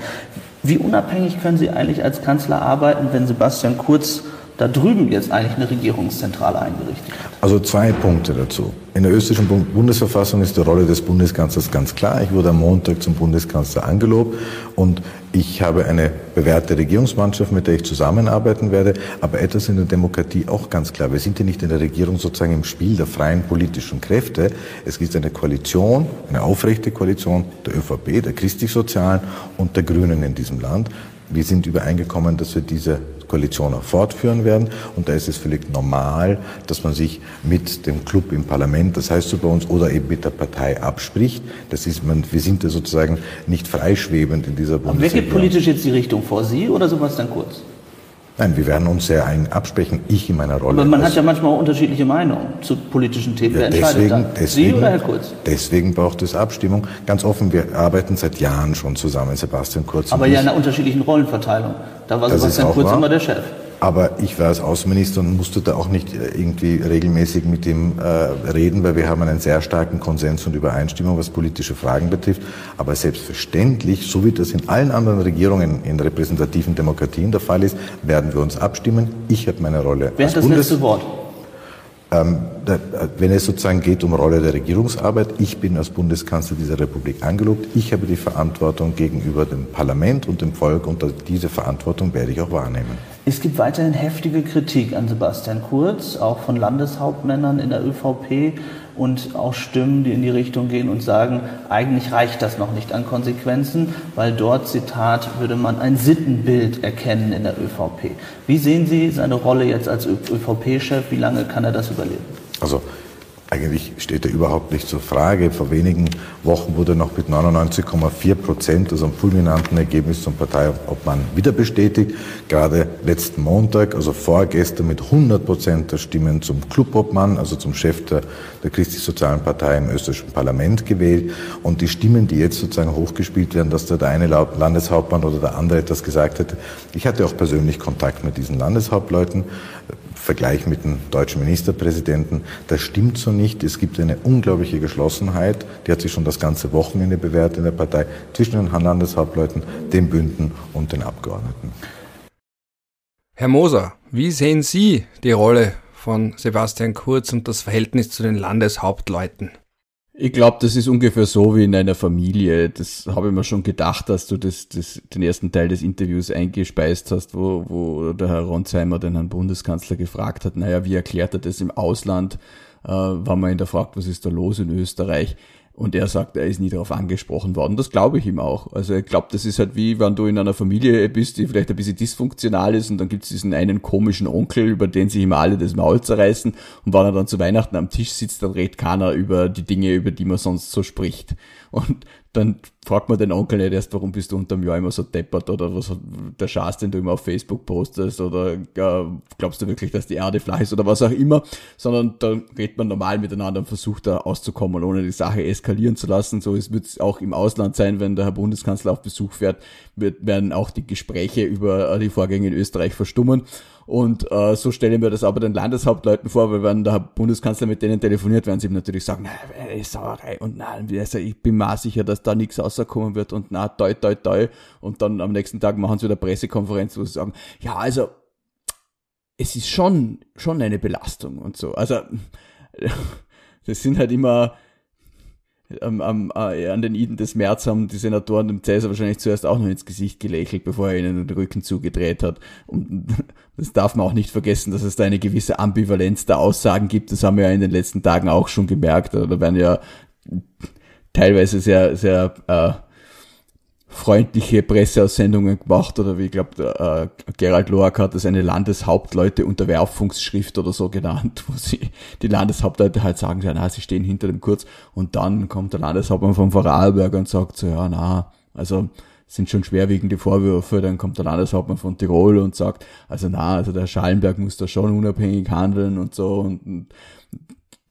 Wie unabhängig können Sie eigentlich als Kanzler arbeiten, wenn Sebastian Kurz da drüben jetzt eigentlich eine Regierungszentrale eingerichtet hat? Also zwei Punkte dazu. In der österreichischen Bundesverfassung ist die Rolle des Bundeskanzlers ganz klar. Ich wurde am Montag zum Bundeskanzler angelobt und ich habe eine bewährte Regierungsmannschaft, mit der ich zusammenarbeiten werde. Aber etwas in der Demokratie auch ganz klar. Wir sind ja nicht in der Regierung sozusagen im Spiel der freien politischen Kräfte. Es gibt eine Koalition, eine aufrechte Koalition der ÖVP, der christlich-sozialen und der Grünen in diesem Land. Wir sind übereingekommen, dass wir diese Koalition auch fortführen werden. Und da ist es völlig normal, dass man sich mit dem Club im Parlament, das heißt so bei uns, oder eben mit der Partei abspricht. Das ist man, wir sind ja sozusagen nicht freischwebend in dieser Bundesregierung. Wer gibt politisch jetzt die Richtung vor Sie oder sowas dann kurz? Nein, wir werden uns sehr eng absprechen, ich in meiner Rolle. Aber man hat ja manchmal auch unterschiedliche Meinungen zu politischen Themen. Ja, deswegen, deswegen, Sie oder Herr Kurz? Deswegen braucht es Abstimmung. Ganz offen, wir arbeiten seit Jahren schon zusammen, Sebastian Kurz. Aber ja in einer unterschiedlichen Rollenverteilung. Da war Sebastian Kurz wahr. immer der Chef. Aber ich war als Außenminister und musste da auch nicht äh, irgendwie regelmäßig mit ihm äh, reden, weil wir haben einen sehr starken Konsens und Übereinstimmung, was politische Fragen betrifft. Aber selbstverständlich, so wie das in allen anderen Regierungen in repräsentativen Demokratien der Fall ist, werden wir uns abstimmen. Ich habe meine Rolle. Wer hat das Bundes letzte Wort? Ähm, wenn es sozusagen geht um Rolle der Regierungsarbeit, ich bin als Bundeskanzler dieser Republik angelobt. Ich habe die Verantwortung gegenüber dem Parlament und dem Volk und diese Verantwortung werde ich auch wahrnehmen. Es gibt weiterhin heftige Kritik an Sebastian Kurz, auch von Landeshauptmännern in der ÖVP und auch Stimmen, die in die Richtung gehen und sagen, eigentlich reicht das noch nicht an Konsequenzen, weil dort, Zitat, würde man ein Sittenbild erkennen in der ÖVP. Wie sehen Sie seine Rolle jetzt als ÖVP-Chef? Wie lange kann er das überleben? Also eigentlich steht er überhaupt nicht zur Frage. Vor wenigen Wochen wurde noch mit 99,4 Prozent, also einem fulminanten Ergebnis zum Parteiobmann wieder bestätigt. Gerade letzten Montag, also vorgestern mit 100 Prozent der Stimmen zum Clubobmann, also zum Chef der, der christlich-sozialen Partei im österreichischen Parlament gewählt. Und die Stimmen, die jetzt sozusagen hochgespielt werden, dass da der eine Landeshauptmann oder der andere etwas gesagt hätte. Ich hatte auch persönlich Kontakt mit diesen Landeshauptleuten. Vergleich mit dem deutschen Ministerpräsidenten, das stimmt so nicht. Es gibt eine unglaubliche Geschlossenheit, die hat sich schon das ganze Wochenende bewährt in der Partei, zwischen den Landeshauptleuten, den Bünden und den Abgeordneten. Herr Moser, wie sehen Sie die Rolle von Sebastian Kurz und das Verhältnis zu den Landeshauptleuten? Ich glaube, das ist ungefähr so wie in einer Familie. Das habe ich mir schon gedacht, dass du das, das, den ersten Teil des Interviews eingespeist hast, wo, wo der Herr Ronsheimer den Herrn Bundeskanzler gefragt hat, naja, wie erklärt er das im Ausland, äh, wenn man ihn da fragt, was ist da los in Österreich? Und er sagt, er ist nie darauf angesprochen worden. Das glaube ich ihm auch. Also ich glaube, das ist halt wie, wenn du in einer Familie bist, die vielleicht ein bisschen dysfunktional ist und dann gibt es diesen einen komischen Onkel, über den sich immer alle das Maul zerreißen und wenn er dann zu Weihnachten am Tisch sitzt, dann redet keiner über die Dinge, über die man sonst so spricht. Und dann fragt man den Onkel nicht erst, warum bist du unterm Jahr immer so deppert oder was der Schaß, den du immer auf Facebook postest oder äh, glaubst du wirklich, dass die Erde flach ist oder was auch immer, sondern da redet man normal miteinander und versucht da auszukommen, ohne die Sache eskalieren zu lassen. So wird es auch im Ausland sein, wenn der Herr Bundeskanzler auf Besuch fährt, wird, werden auch die Gespräche über die Vorgänge in Österreich verstummen Und äh, so stelle ich mir das aber den Landeshauptleuten vor, weil wenn der Bundeskanzler mit denen telefoniert, werden sie ihm natürlich sagen, nein, Sauerei und nein, also ich bin mir sicher, dass da nichts rauskommen wird und na, toi, toi, toi. Und dann am nächsten Tag machen sie wieder Pressekonferenz, wo sie sagen, ja, also es ist schon, schon eine Belastung und so. Also das sind halt immer am, am, äh, an den Iden des März haben die Senatoren dem Cäsar wahrscheinlich zuerst auch noch ins Gesicht gelächelt, bevor er ihnen den Rücken zugedreht hat. Und das darf man auch nicht vergessen, dass es da eine gewisse Ambivalenz der Aussagen gibt. Das haben wir ja in den letzten Tagen auch schon gemerkt. Da werden ja teilweise sehr, sehr äh, freundliche Presseaussendungen gemacht oder wie ich glaube, äh, Gerald Loak hat das eine Landeshauptleute-Unterwerfungsschrift oder so genannt, wo sie die Landeshauptleute halt sagen, ja, na, sie stehen hinter dem Kurz. Und dann kommt der Landeshauptmann vom Vorarlberg und sagt so, ja, na, also sind schon schwerwiegende Vorwürfe, dann kommt der Landeshauptmann von Tirol und sagt, also na, also der Schallenberg muss da schon unabhängig handeln und so. Und, und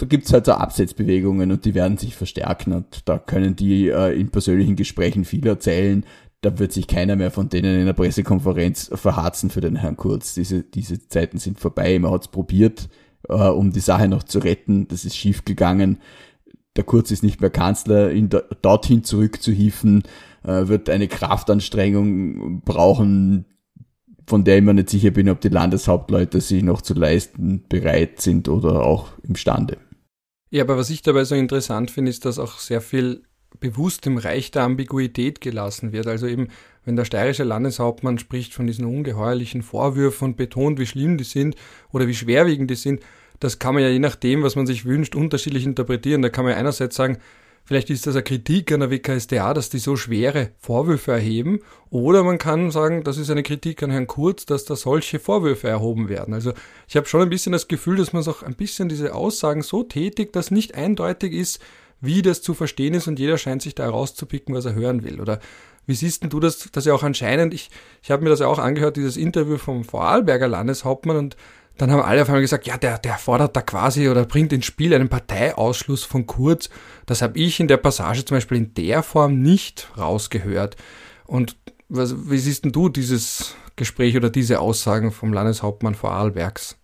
da gibt's halt so Absetzbewegungen und die werden sich verstärken und da können die äh, in persönlichen Gesprächen viel erzählen. Da wird sich keiner mehr von denen in der Pressekonferenz verharzen für den Herrn Kurz. Diese, diese Zeiten sind vorbei. Man hat's probiert, äh, um die Sache noch zu retten. Das ist schiefgegangen. Der Kurz ist nicht mehr Kanzler. Ihn dorthin zurückzuhieven, äh, wird eine Kraftanstrengung brauchen, von der ich mir nicht sicher bin, ob die Landeshauptleute sie noch zu leisten bereit sind oder auch imstande. Ja, aber was ich dabei so interessant finde, ist, dass auch sehr viel bewusst im Reich der Ambiguität gelassen wird. Also eben, wenn der steirische Landeshauptmann spricht von diesen ungeheuerlichen Vorwürfen und betont, wie schlimm die sind oder wie schwerwiegend die sind, das kann man ja je nachdem, was man sich wünscht, unterschiedlich interpretieren. Da kann man einerseits sagen, Vielleicht ist das eine Kritik an der WKSDA, dass die so schwere Vorwürfe erheben. Oder man kann sagen, das ist eine Kritik an Herrn Kurz, dass da solche Vorwürfe erhoben werden. Also ich habe schon ein bisschen das Gefühl, dass man auch ein bisschen diese Aussagen so tätigt, dass nicht eindeutig ist, wie das zu verstehen ist und jeder scheint sich da herauszupicken, was er hören will. Oder wie siehst denn du das, dass ja auch anscheinend, ich, ich habe mir das ja auch angehört, dieses Interview vom Vorarlberger Landeshauptmann und dann haben alle auf einmal gesagt, ja, der, der fordert da quasi oder bringt ins Spiel einen Parteiausschluss von Kurz. Das habe ich in der Passage zum Beispiel in der Form nicht rausgehört. Und was, wie siehst denn du dieses Gespräch oder diese Aussagen vom Landeshauptmann Vorarlbergs?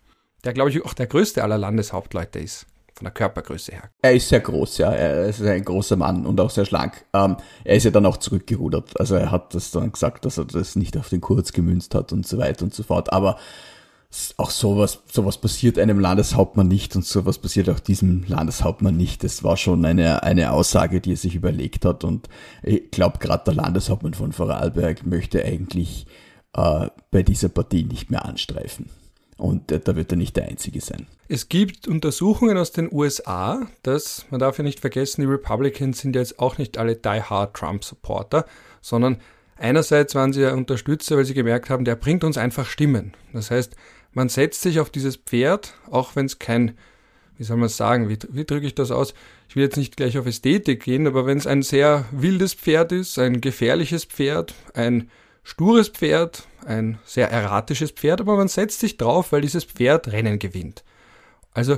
Der, glaube ich, auch der größte aller Landeshauptleute ist von der Körpergröße her. Er ist sehr groß, ja. Er ist ein großer Mann und auch sehr schlank. Ähm, er ist ja dann auch zurückgerudert. Also er hat das dann gesagt, dass er das nicht auf den Kurz gemünzt hat und so weiter und so fort. Aber auch sowas, sowas passiert einem Landeshauptmann nicht und sowas passiert auch diesem Landeshauptmann nicht. Das war schon eine, eine Aussage, die er sich überlegt hat und ich glaube, gerade der Landeshauptmann von Vorarlberg möchte eigentlich äh, bei dieser Partie nicht mehr anstreifen. Und äh, da wird er nicht der Einzige sein. Es gibt Untersuchungen aus den USA, dass, man darf ja nicht vergessen, die Republicans sind ja jetzt auch nicht alle die-hard Trump-Supporter, sondern einerseits waren sie ja Unterstützer, weil sie gemerkt haben, der bringt uns einfach Stimmen. Das heißt, man setzt sich auf dieses Pferd, auch wenn es kein, wie soll man sagen, wie, wie drücke ich das aus? Ich will jetzt nicht gleich auf Ästhetik gehen, aber wenn es ein sehr wildes Pferd ist, ein gefährliches Pferd, ein stures Pferd, ein sehr erratisches Pferd, aber man setzt sich drauf, weil dieses Pferd Rennen gewinnt. Also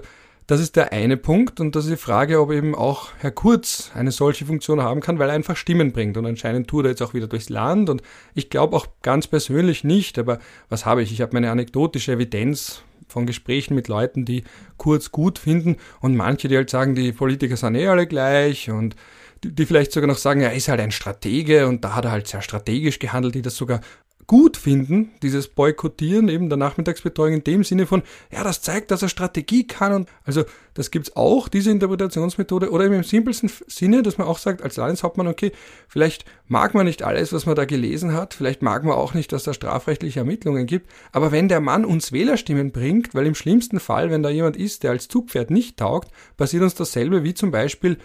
das ist der eine Punkt und das ist die Frage, ob eben auch Herr Kurz eine solche Funktion haben kann, weil er einfach Stimmen bringt. Und anscheinend tut er jetzt auch wieder durchs Land und ich glaube auch ganz persönlich nicht, aber was habe ich? Ich habe meine anekdotische Evidenz von Gesprächen mit Leuten, die Kurz gut finden und manche, die halt sagen, die Politiker sind eh alle gleich und die vielleicht sogar noch sagen, er ist halt ein Stratege und da hat er halt sehr strategisch gehandelt, die das sogar gut finden, dieses Boykottieren eben der Nachmittagsbetreuung in dem Sinne von, ja, das zeigt, dass er Strategie kann und also das gibt's auch, diese Interpretationsmethode. Oder eben im simpelsten Sinne, dass man auch sagt, als Landeshauptmann, okay, vielleicht mag man nicht alles, was man da gelesen hat, vielleicht mag man auch nicht, dass da strafrechtliche Ermittlungen gibt, aber wenn der Mann uns Wählerstimmen bringt, weil im schlimmsten Fall, wenn da jemand ist, der als Zugpferd nicht taugt, passiert uns dasselbe wie zum Beispiel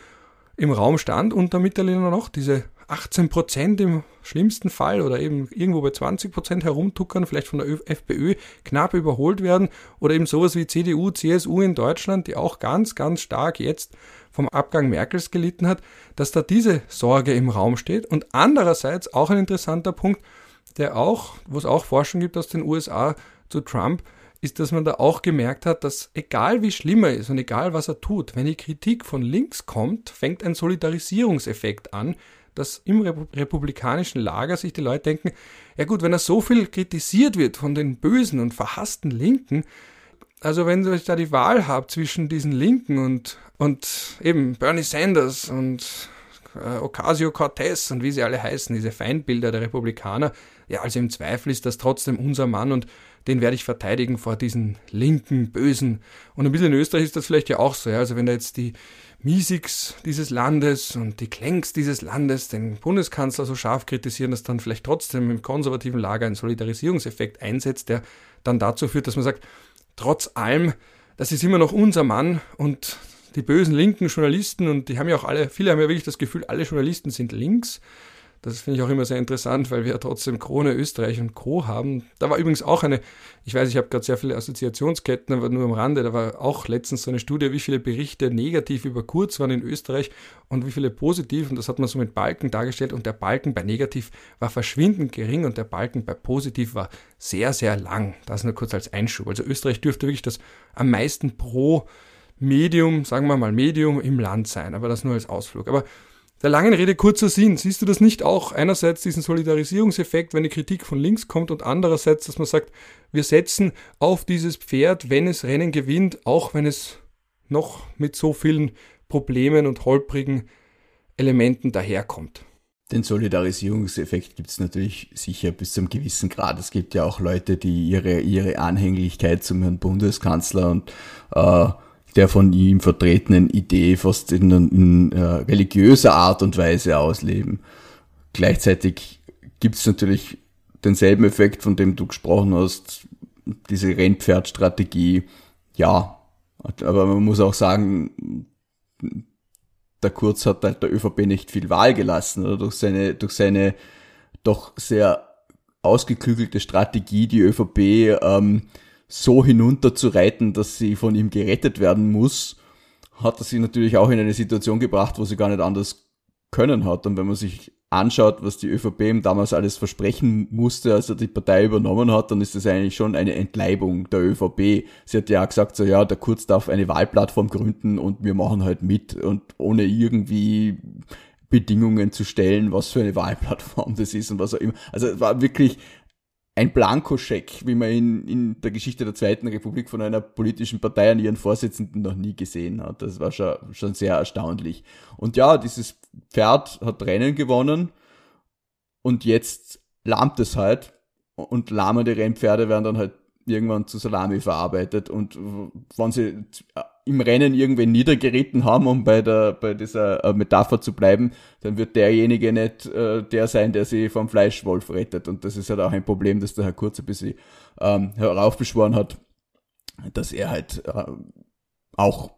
im Raum stand unter Mitterlehner noch diese 18 Prozent im schlimmsten Fall oder eben irgendwo bei 20 Prozent herumtuckern, vielleicht von der FPÖ knapp überholt werden oder eben sowas wie CDU, CSU in Deutschland, die auch ganz, ganz stark jetzt vom Abgang Merkels gelitten hat, dass da diese Sorge im Raum steht. Und andererseits auch ein interessanter Punkt, der auch, wo es auch Forschung gibt aus den USA zu Trump, ist, dass man da auch gemerkt hat, dass egal wie schlimm er ist und egal was er tut, wenn die Kritik von links kommt, fängt ein Solidarisierungseffekt an, dass im republikanischen Lager sich die Leute denken, ja gut, wenn er so viel kritisiert wird von den bösen und verhassten Linken, also wenn ihr da die Wahl habt zwischen diesen Linken und, und eben Bernie Sanders und äh, Ocasio-Cortez und wie sie alle heißen, diese Feindbilder der Republikaner, ja, also im Zweifel ist das trotzdem unser Mann und den werde ich verteidigen vor diesen linken, bösen. Und ein bisschen in Österreich ist das vielleicht ja auch so. Ja? Also wenn da jetzt die Miesigs dieses Landes und die Klenks dieses Landes den Bundeskanzler so scharf kritisieren, dass dann vielleicht trotzdem im konservativen Lager ein Solidarisierungseffekt einsetzt, der dann dazu führt, dass man sagt, trotz allem, das ist immer noch unser Mann und die bösen linken Journalisten und die haben ja auch alle, viele haben ja wirklich das Gefühl, alle Journalisten sind links das finde ich auch immer sehr interessant, weil wir ja trotzdem Krone Österreich und Co. haben. Da war übrigens auch eine, ich weiß, ich habe gerade sehr viele Assoziationsketten, aber nur am Rande, da war auch letztens so eine Studie, wie viele Berichte negativ über Kurz waren in Österreich und wie viele positiv. Und das hat man so mit Balken dargestellt. Und der Balken bei negativ war verschwindend gering und der Balken bei positiv war sehr, sehr lang. Das nur kurz als Einschub. Also Österreich dürfte wirklich das am meisten pro Medium, sagen wir mal Medium im Land sein, aber das nur als Ausflug. Aber der langen Rede kurzer Sinn. Siehst du das nicht auch einerseits diesen Solidarisierungseffekt, wenn die Kritik von links kommt und andererseits, dass man sagt, wir setzen auf dieses Pferd, wenn es Rennen gewinnt, auch wenn es noch mit so vielen Problemen und holprigen Elementen daherkommt? Den Solidarisierungseffekt gibt es natürlich sicher bis zu einem gewissen Grad. Es gibt ja auch Leute, die ihre, ihre Anhänglichkeit zum Herrn Bundeskanzler und äh, der von ihm vertretenen Idee fast in, in äh, religiöser Art und Weise ausleben. Gleichzeitig gibt es natürlich denselben Effekt, von dem du gesprochen hast, diese Rennpferdstrategie, ja, aber man muss auch sagen, der Kurz hat halt der ÖVP nicht viel Wahl gelassen, oder durch seine, durch seine doch sehr ausgeklügelte Strategie, die ÖVP ähm, so hinunterzureiten, dass sie von ihm gerettet werden muss, hat er sie natürlich auch in eine Situation gebracht, wo sie gar nicht anders können hat. Und wenn man sich anschaut, was die ÖVP ihm damals alles versprechen musste, als er die Partei übernommen hat, dann ist das eigentlich schon eine Entleibung der ÖVP. Sie hat ja auch gesagt, so ja, der Kurz darf eine Wahlplattform gründen und wir machen halt mit und ohne irgendwie Bedingungen zu stellen, was für eine Wahlplattform das ist und was auch immer. Also es war wirklich ein Blankoscheck, wie man in, in der Geschichte der Zweiten Republik von einer politischen Partei an ihren Vorsitzenden noch nie gesehen hat. Das war schon, schon sehr erstaunlich. Und ja, dieses Pferd hat Rennen gewonnen und jetzt lahmt es halt. Und lahmende Rennpferde werden dann halt irgendwann zu Salami verarbeitet. Und wenn sie im Rennen irgendwen niedergeritten haben, um bei der bei dieser äh, Metapher zu bleiben, dann wird derjenige nicht äh, der sein, der sie vom Fleischwolf rettet. Und das ist halt auch ein Problem, das der Herr Kurz ein bisschen ähm, heraufbeschworen hat, dass er halt äh, auch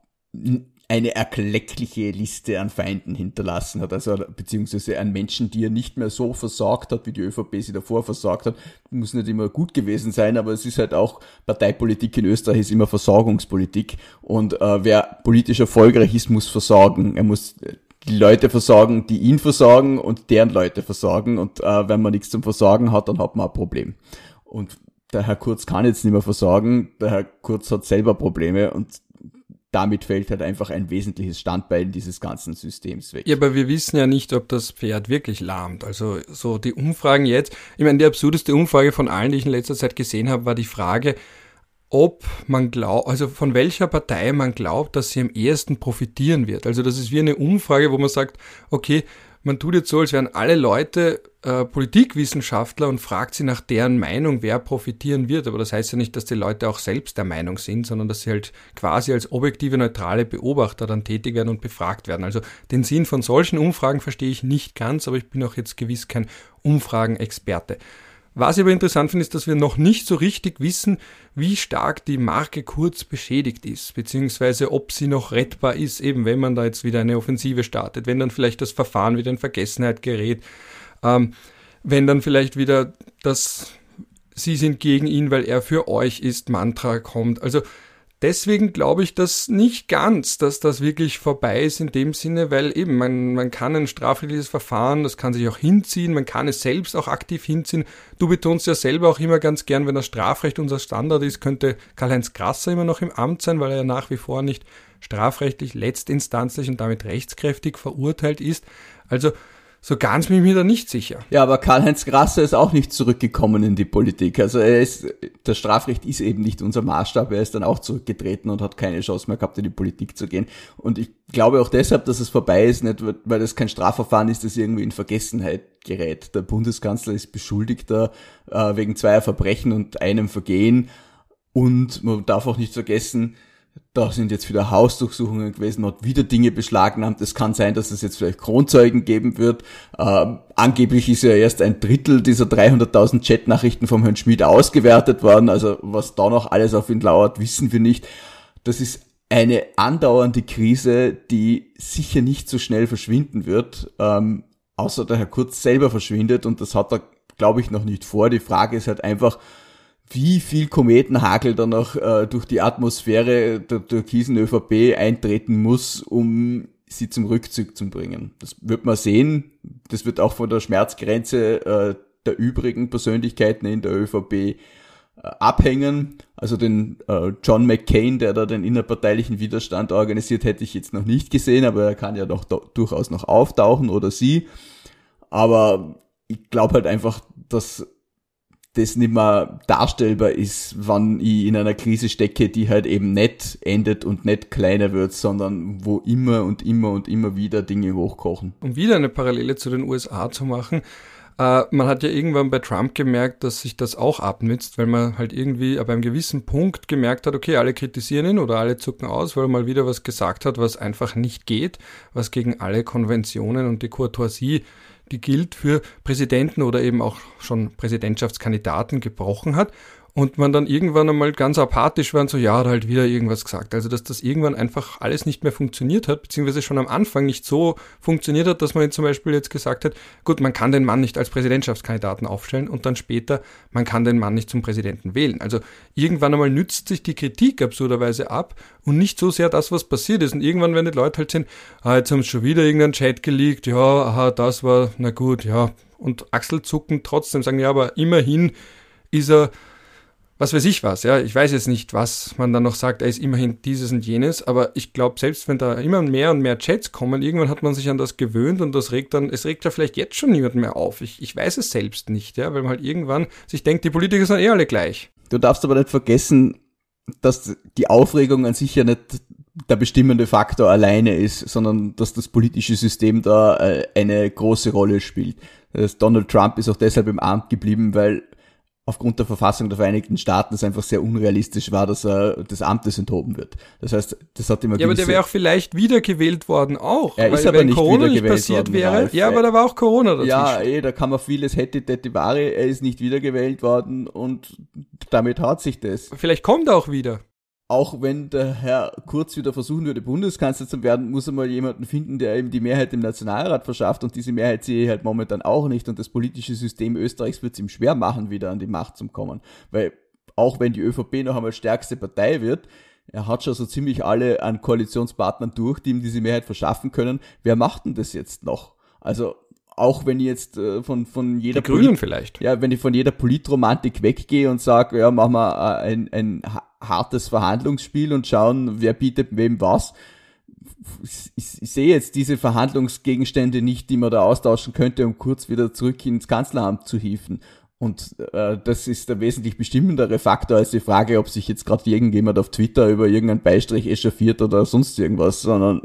eine erkleckliche Liste an Feinden hinterlassen hat, also beziehungsweise an Menschen, die er nicht mehr so versorgt hat, wie die ÖVP sie davor versorgt hat. Muss nicht immer gut gewesen sein, aber es ist halt auch Parteipolitik in Österreich ist immer Versorgungspolitik und äh, wer politisch erfolgreich ist, muss versorgen. Er muss äh, die Leute versorgen, die ihn versorgen und deren Leute versorgen und äh, wenn man nichts zum Versorgen hat, dann hat man ein Problem. Und der Herr Kurz kann jetzt nicht mehr versorgen, der Herr Kurz hat selber Probleme und damit fällt halt einfach ein wesentliches Standbein dieses ganzen Systems weg. Ja, aber wir wissen ja nicht, ob das Pferd wirklich lahmt. Also so die Umfragen jetzt, ich meine, die absurdeste Umfrage von allen, die ich in letzter Zeit gesehen habe, war die Frage, ob man glaubt, also von welcher Partei man glaubt, dass sie am ehesten profitieren wird. Also das ist wie eine Umfrage, wo man sagt, okay, man tut jetzt so, als wären alle Leute äh, Politikwissenschaftler und fragt sie nach deren Meinung, wer profitieren wird. Aber das heißt ja nicht, dass die Leute auch selbst der Meinung sind, sondern dass sie halt quasi als objektive, neutrale Beobachter dann tätig werden und befragt werden. Also den Sinn von solchen Umfragen verstehe ich nicht ganz, aber ich bin auch jetzt gewiss kein Umfragenexperte. Was ich aber interessant finde, ist, dass wir noch nicht so richtig wissen, wie stark die Marke Kurz beschädigt ist, beziehungsweise ob sie noch rettbar ist, eben wenn man da jetzt wieder eine Offensive startet, wenn dann vielleicht das Verfahren wieder in Vergessenheit gerät, ähm, wenn dann vielleicht wieder das Sie sind gegen ihn, weil er für euch ist, Mantra kommt. Also deswegen glaube ich das nicht ganz, dass das wirklich vorbei ist in dem Sinne, weil eben man, man kann ein strafrechtliches Verfahren, das kann sich auch hinziehen, man kann es selbst auch aktiv hinziehen. Du betonst ja selber auch immer ganz gern, wenn das Strafrecht unser Standard ist, könnte Karl-Heinz Grasser immer noch im Amt sein, weil er ja nach wie vor nicht strafrechtlich letztinstanzlich und damit rechtskräftig verurteilt ist. Also so ganz bin ich mir da nicht sicher. Ja, aber Karl-Heinz Grasser ist auch nicht zurückgekommen in die Politik. Also er ist, das Strafrecht ist eben nicht unser Maßstab. Er ist dann auch zurückgetreten und hat keine Chance mehr gehabt, in die Politik zu gehen. Und ich glaube auch deshalb, dass es vorbei ist, nicht weil das kein Strafverfahren ist, das irgendwie in Vergessenheit gerät. Der Bundeskanzler ist Beschuldigter äh, wegen zweier Verbrechen und einem Vergehen. Und man darf auch nicht vergessen, da sind jetzt wieder Hausdurchsuchungen gewesen, hat wieder Dinge beschlagnahmt. Es kann sein, dass es jetzt vielleicht Kronzeugen geben wird. Äh, angeblich ist ja erst ein Drittel dieser 300.000 Chatnachrichten vom Herrn Schmidt ausgewertet worden. Also was da noch alles auf ihn lauert, wissen wir nicht. Das ist eine andauernde Krise, die sicher nicht so schnell verschwinden wird, ähm, außer der Herr Kurz selber verschwindet und das hat er, glaube ich, noch nicht vor. Die Frage ist halt einfach, wie viel Kometenhagel dann noch äh, durch die Atmosphäre der türkisen ÖVP eintreten muss, um sie zum Rückzug zu bringen. Das wird man sehen. Das wird auch von der Schmerzgrenze äh, der übrigen Persönlichkeiten in der ÖVP äh, abhängen. Also den äh, John McCain, der da den innerparteilichen Widerstand organisiert, hätte ich jetzt noch nicht gesehen, aber er kann ja doch durchaus noch auftauchen oder sie. Aber ich glaube halt einfach, dass das nicht mehr darstellbar ist, wann ich in einer Krise stecke, die halt eben nicht endet und nicht kleiner wird, sondern wo immer und immer und immer wieder Dinge hochkochen. Um wieder eine Parallele zu den USA zu machen, äh, man hat ja irgendwann bei Trump gemerkt, dass sich das auch abnützt, weil man halt irgendwie ab einem gewissen Punkt gemerkt hat, okay, alle kritisieren ihn oder alle zucken aus, weil er mal wieder was gesagt hat, was einfach nicht geht, was gegen alle Konventionen und die Courtoisie die gilt für Präsidenten oder eben auch schon Präsidentschaftskandidaten gebrochen hat und man dann irgendwann einmal ganz apathisch war und so, ja, hat halt wieder irgendwas gesagt. Also, dass das irgendwann einfach alles nicht mehr funktioniert hat, beziehungsweise schon am Anfang nicht so funktioniert hat, dass man zum Beispiel jetzt gesagt hat, gut, man kann den Mann nicht als Präsidentschaftskandidaten aufstellen und dann später, man kann den Mann nicht zum Präsidenten wählen. Also, irgendwann einmal nützt sich die Kritik absurderweise ab und nicht so sehr das, was passiert ist. Und irgendwann werden die Leute halt sehen, ah, jetzt haben sie schon wieder irgendeinen Chat geleakt, ja, aha, das war, na gut, ja. Und Achselzucken trotzdem sagen, ja, aber immerhin ist er was weiß ich was, ja. Ich weiß jetzt nicht, was man dann noch sagt, er ist immerhin dieses und jenes, aber ich glaube, selbst wenn da immer mehr und mehr Chats kommen, irgendwann hat man sich an das gewöhnt und das regt dann, es regt ja vielleicht jetzt schon niemand mehr auf. Ich, ich weiß es selbst nicht, ja, weil man halt irgendwann sich denkt, die Politiker sind eh alle gleich. Du darfst aber nicht vergessen, dass die Aufregung an sich ja nicht der bestimmende Faktor alleine ist, sondern dass das politische System da äh, eine große Rolle spielt. Donald Trump ist auch deshalb im Amt geblieben, weil aufgrund der Verfassung der Vereinigten Staaten es einfach sehr unrealistisch war, dass er des Amtes enthoben wird. Das heißt, das hat immer Ja, aber der wäre auch vielleicht wiedergewählt worden auch. Er ist aber wenn nicht Corona nicht passiert worden, wäre. Ralf. Ja, aber da war auch Corona dazwischen. Ja, eh, da kann man vieles hätte Tetivare, er ist nicht wiedergewählt worden und damit hat sich das. Vielleicht kommt er auch wieder auch wenn der Herr Kurz wieder versuchen würde, Bundeskanzler zu werden, muss er mal jemanden finden, der ihm die Mehrheit im Nationalrat verschafft und diese Mehrheit sehe ich halt momentan auch nicht und das politische System Österreichs wird es ihm schwer machen, wieder an die Macht zu kommen. Weil auch wenn die ÖVP noch einmal stärkste Partei wird, er hat schon so ziemlich alle an Koalitionspartnern durch, die ihm diese Mehrheit verschaffen können. Wer macht denn das jetzt noch? Also auch wenn ich jetzt äh, von, von jeder die Grünen vielleicht. Ja, wenn ich von jeder Politromantik weggehe und sage, ja, machen wir äh, ein, ein hartes Verhandlungsspiel und schauen, wer bietet wem was. Ich, sehe jetzt diese Verhandlungsgegenstände nicht, die man da austauschen könnte, um kurz wieder zurück ins Kanzleramt zu hieven. Und äh, das ist der wesentlich bestimmendere Faktor als die Frage, ob sich jetzt gerade irgendjemand auf Twitter über irgendeinen Beistrich echauffiert oder sonst irgendwas, sondern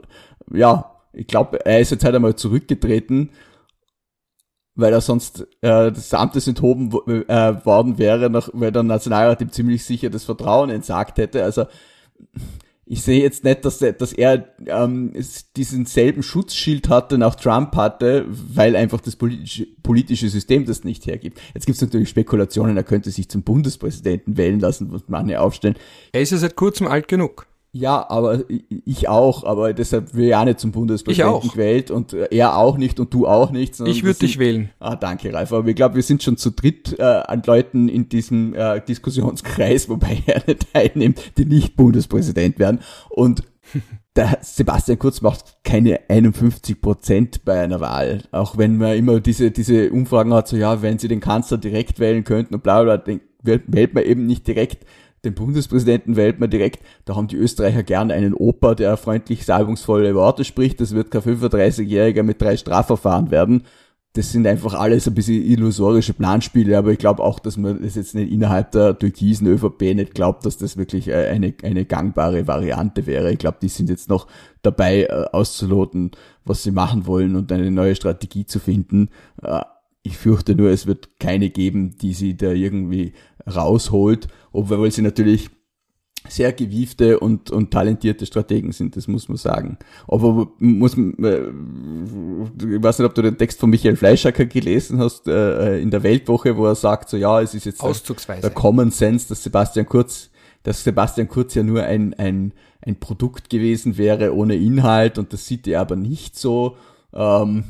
ja, ich glaube, er ist jetzt halt einmal zurückgetreten weil er sonst äh, des enthoben äh, worden wäre, nach, weil der Nationalrat ihm ziemlich sicher das Vertrauen entsagt hätte. Also ich sehe jetzt nicht, dass, er, dass er ähm, diesen selben Schutzschild hatte, nach Trump hatte, weil einfach das politische, politische System das nicht hergibt. Jetzt gibt es natürlich Spekulationen, er könnte sich zum Bundespräsidenten wählen lassen, was manche aufstellen. Er ist ja seit kurzem alt genug. Ja, aber ich auch, aber deshalb will ich auch nicht zum Bundespräsidenten gewählt und er auch nicht und du auch nicht. Ich würde dich wählen. Ah, danke, Ralf. Aber ich glaube, wir sind schon zu dritt äh, an Leuten in diesem äh, Diskussionskreis, wobei er nicht teilnimmt, die nicht Bundespräsident werden. Und der Sebastian Kurz macht keine 51 Prozent bei einer Wahl. Auch wenn man immer diese, diese Umfragen hat, so ja, wenn sie den Kanzler direkt wählen könnten und bla bla, bla wählt man eben nicht direkt den Bundespräsidenten wählt man direkt. Da haben die Österreicher gern einen Opa, der freundlich salbungsvolle Worte spricht. Das wird kein 35-Jähriger mit drei Strafverfahren werden. das sind einfach alles ein bisschen illusorische Planspiele, aber ich glaube auch, dass man das jetzt nicht innerhalb der türkisen ÖVP nicht glaubt, dass das wirklich äh, eine, eine gangbare Variante wäre. Ich glaube, die sind jetzt noch dabei äh, auszuloten, was sie machen wollen und eine neue Strategie zu finden. Äh, ich fürchte nur, es wird keine geben, die sie da irgendwie rausholt, obwohl sie natürlich sehr gewiefte und, und talentierte Strategen sind, das muss man sagen. Aber muss äh, ich weiß nicht, ob du den Text von Michael Fleischacker gelesen hast äh, in der Weltwoche, wo er sagt, so ja, es ist jetzt der, der Common Sense, dass Sebastian Kurz, dass Sebastian Kurz ja nur ein, ein, ein Produkt gewesen wäre ohne Inhalt und das sieht er aber nicht so. Ähm,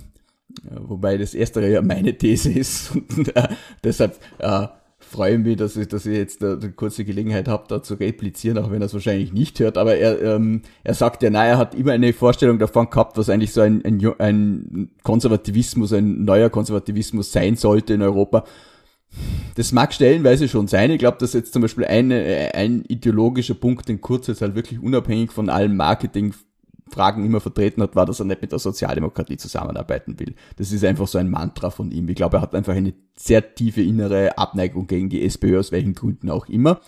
wobei das erstere ja meine These ist und äh, deshalb äh, freue mich, dass ich, dass ich jetzt eine kurze Gelegenheit habe, da zu replizieren, auch wenn er es wahrscheinlich nicht hört. Aber er, ähm, er sagt ja, na, er hat immer eine Vorstellung davon gehabt, was eigentlich so ein, ein, ein Konservativismus, ein neuer Konservativismus sein sollte in Europa. Das mag stellenweise schon sein. Ich glaube, dass jetzt zum Beispiel eine, ein ideologischer Punkt, den Kurz jetzt halt wirklich unabhängig von allem Marketing Fragen immer vertreten hat, war, dass er nicht mit der Sozialdemokratie zusammenarbeiten will. Das ist einfach so ein Mantra von ihm. Ich glaube, er hat einfach eine sehr tiefe innere Abneigung gegen die SPÖ, aus welchen Gründen auch immer.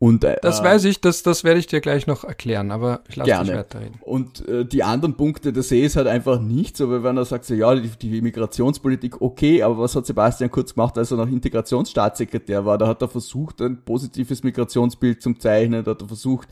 Und, äh, das weiß ich, das, das werde ich dir gleich noch erklären, aber ich lasse dich weiterreden. Und äh, die anderen Punkte, da sehe ich halt einfach nicht so, weil wenn er sagt, so, ja, die, die Migrationspolitik, okay, aber was hat Sebastian Kurz gemacht, als er noch Integrationsstaatssekretär war? Da hat er versucht, ein positives Migrationsbild zu zeichnen, da hat er versucht,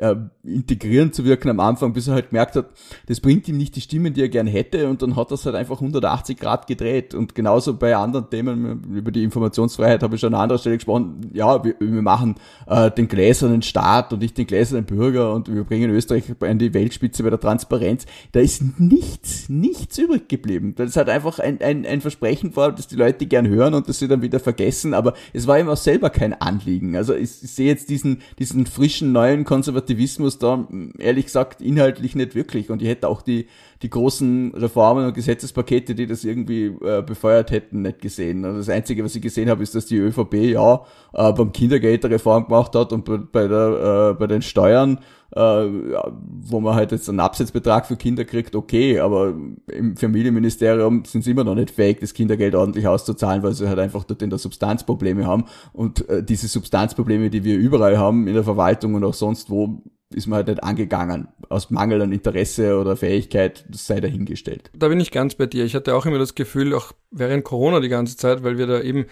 äh, integrierend zu wirken am Anfang, bis er halt gemerkt hat, das bringt ihm nicht die Stimmen, die er gern hätte. Und dann hat er es halt einfach 180 Grad gedreht. Und genauso bei anderen Themen, über die Informationsfreiheit habe ich schon an anderer Stelle gesprochen, ja, wir, wir machen äh, den gläsernen Staat und nicht den gläsernen Bürger und wir bringen Österreich an die Weltspitze bei der Transparenz, da ist nichts, nichts übrig geblieben. Das hat einfach ein, ein, ein Versprechen war, das die Leute gern hören und das sie dann wieder vergessen, aber es war ihm auch selber kein Anliegen. Also ich, ich sehe jetzt diesen, diesen frischen, neuen Konservativismus da, ehrlich gesagt, inhaltlich nicht wirklich und ich hätte auch die, die großen Reformen und Gesetzespakete, die das irgendwie äh, befeuert hätten, nicht gesehen. Und das Einzige, was ich gesehen habe, ist, dass die ÖVP ja äh, beim Kindergeld Reform gemacht hat und bei, der, äh, bei den Steuern, wo man halt jetzt einen Absetzbetrag für Kinder kriegt, okay, aber im Familienministerium sind sie immer noch nicht fähig, das Kindergeld ordentlich auszuzahlen, weil sie halt einfach dort in der Substanz Probleme haben. Und äh, diese Substanzprobleme, die wir überall haben, in der Verwaltung und auch sonst wo, ist man halt nicht angegangen. Aus Mangel an Interesse oder Fähigkeit, das sei dahingestellt. Da bin ich ganz bei dir. Ich hatte auch immer das Gefühl, auch während Corona die ganze Zeit, weil wir da eben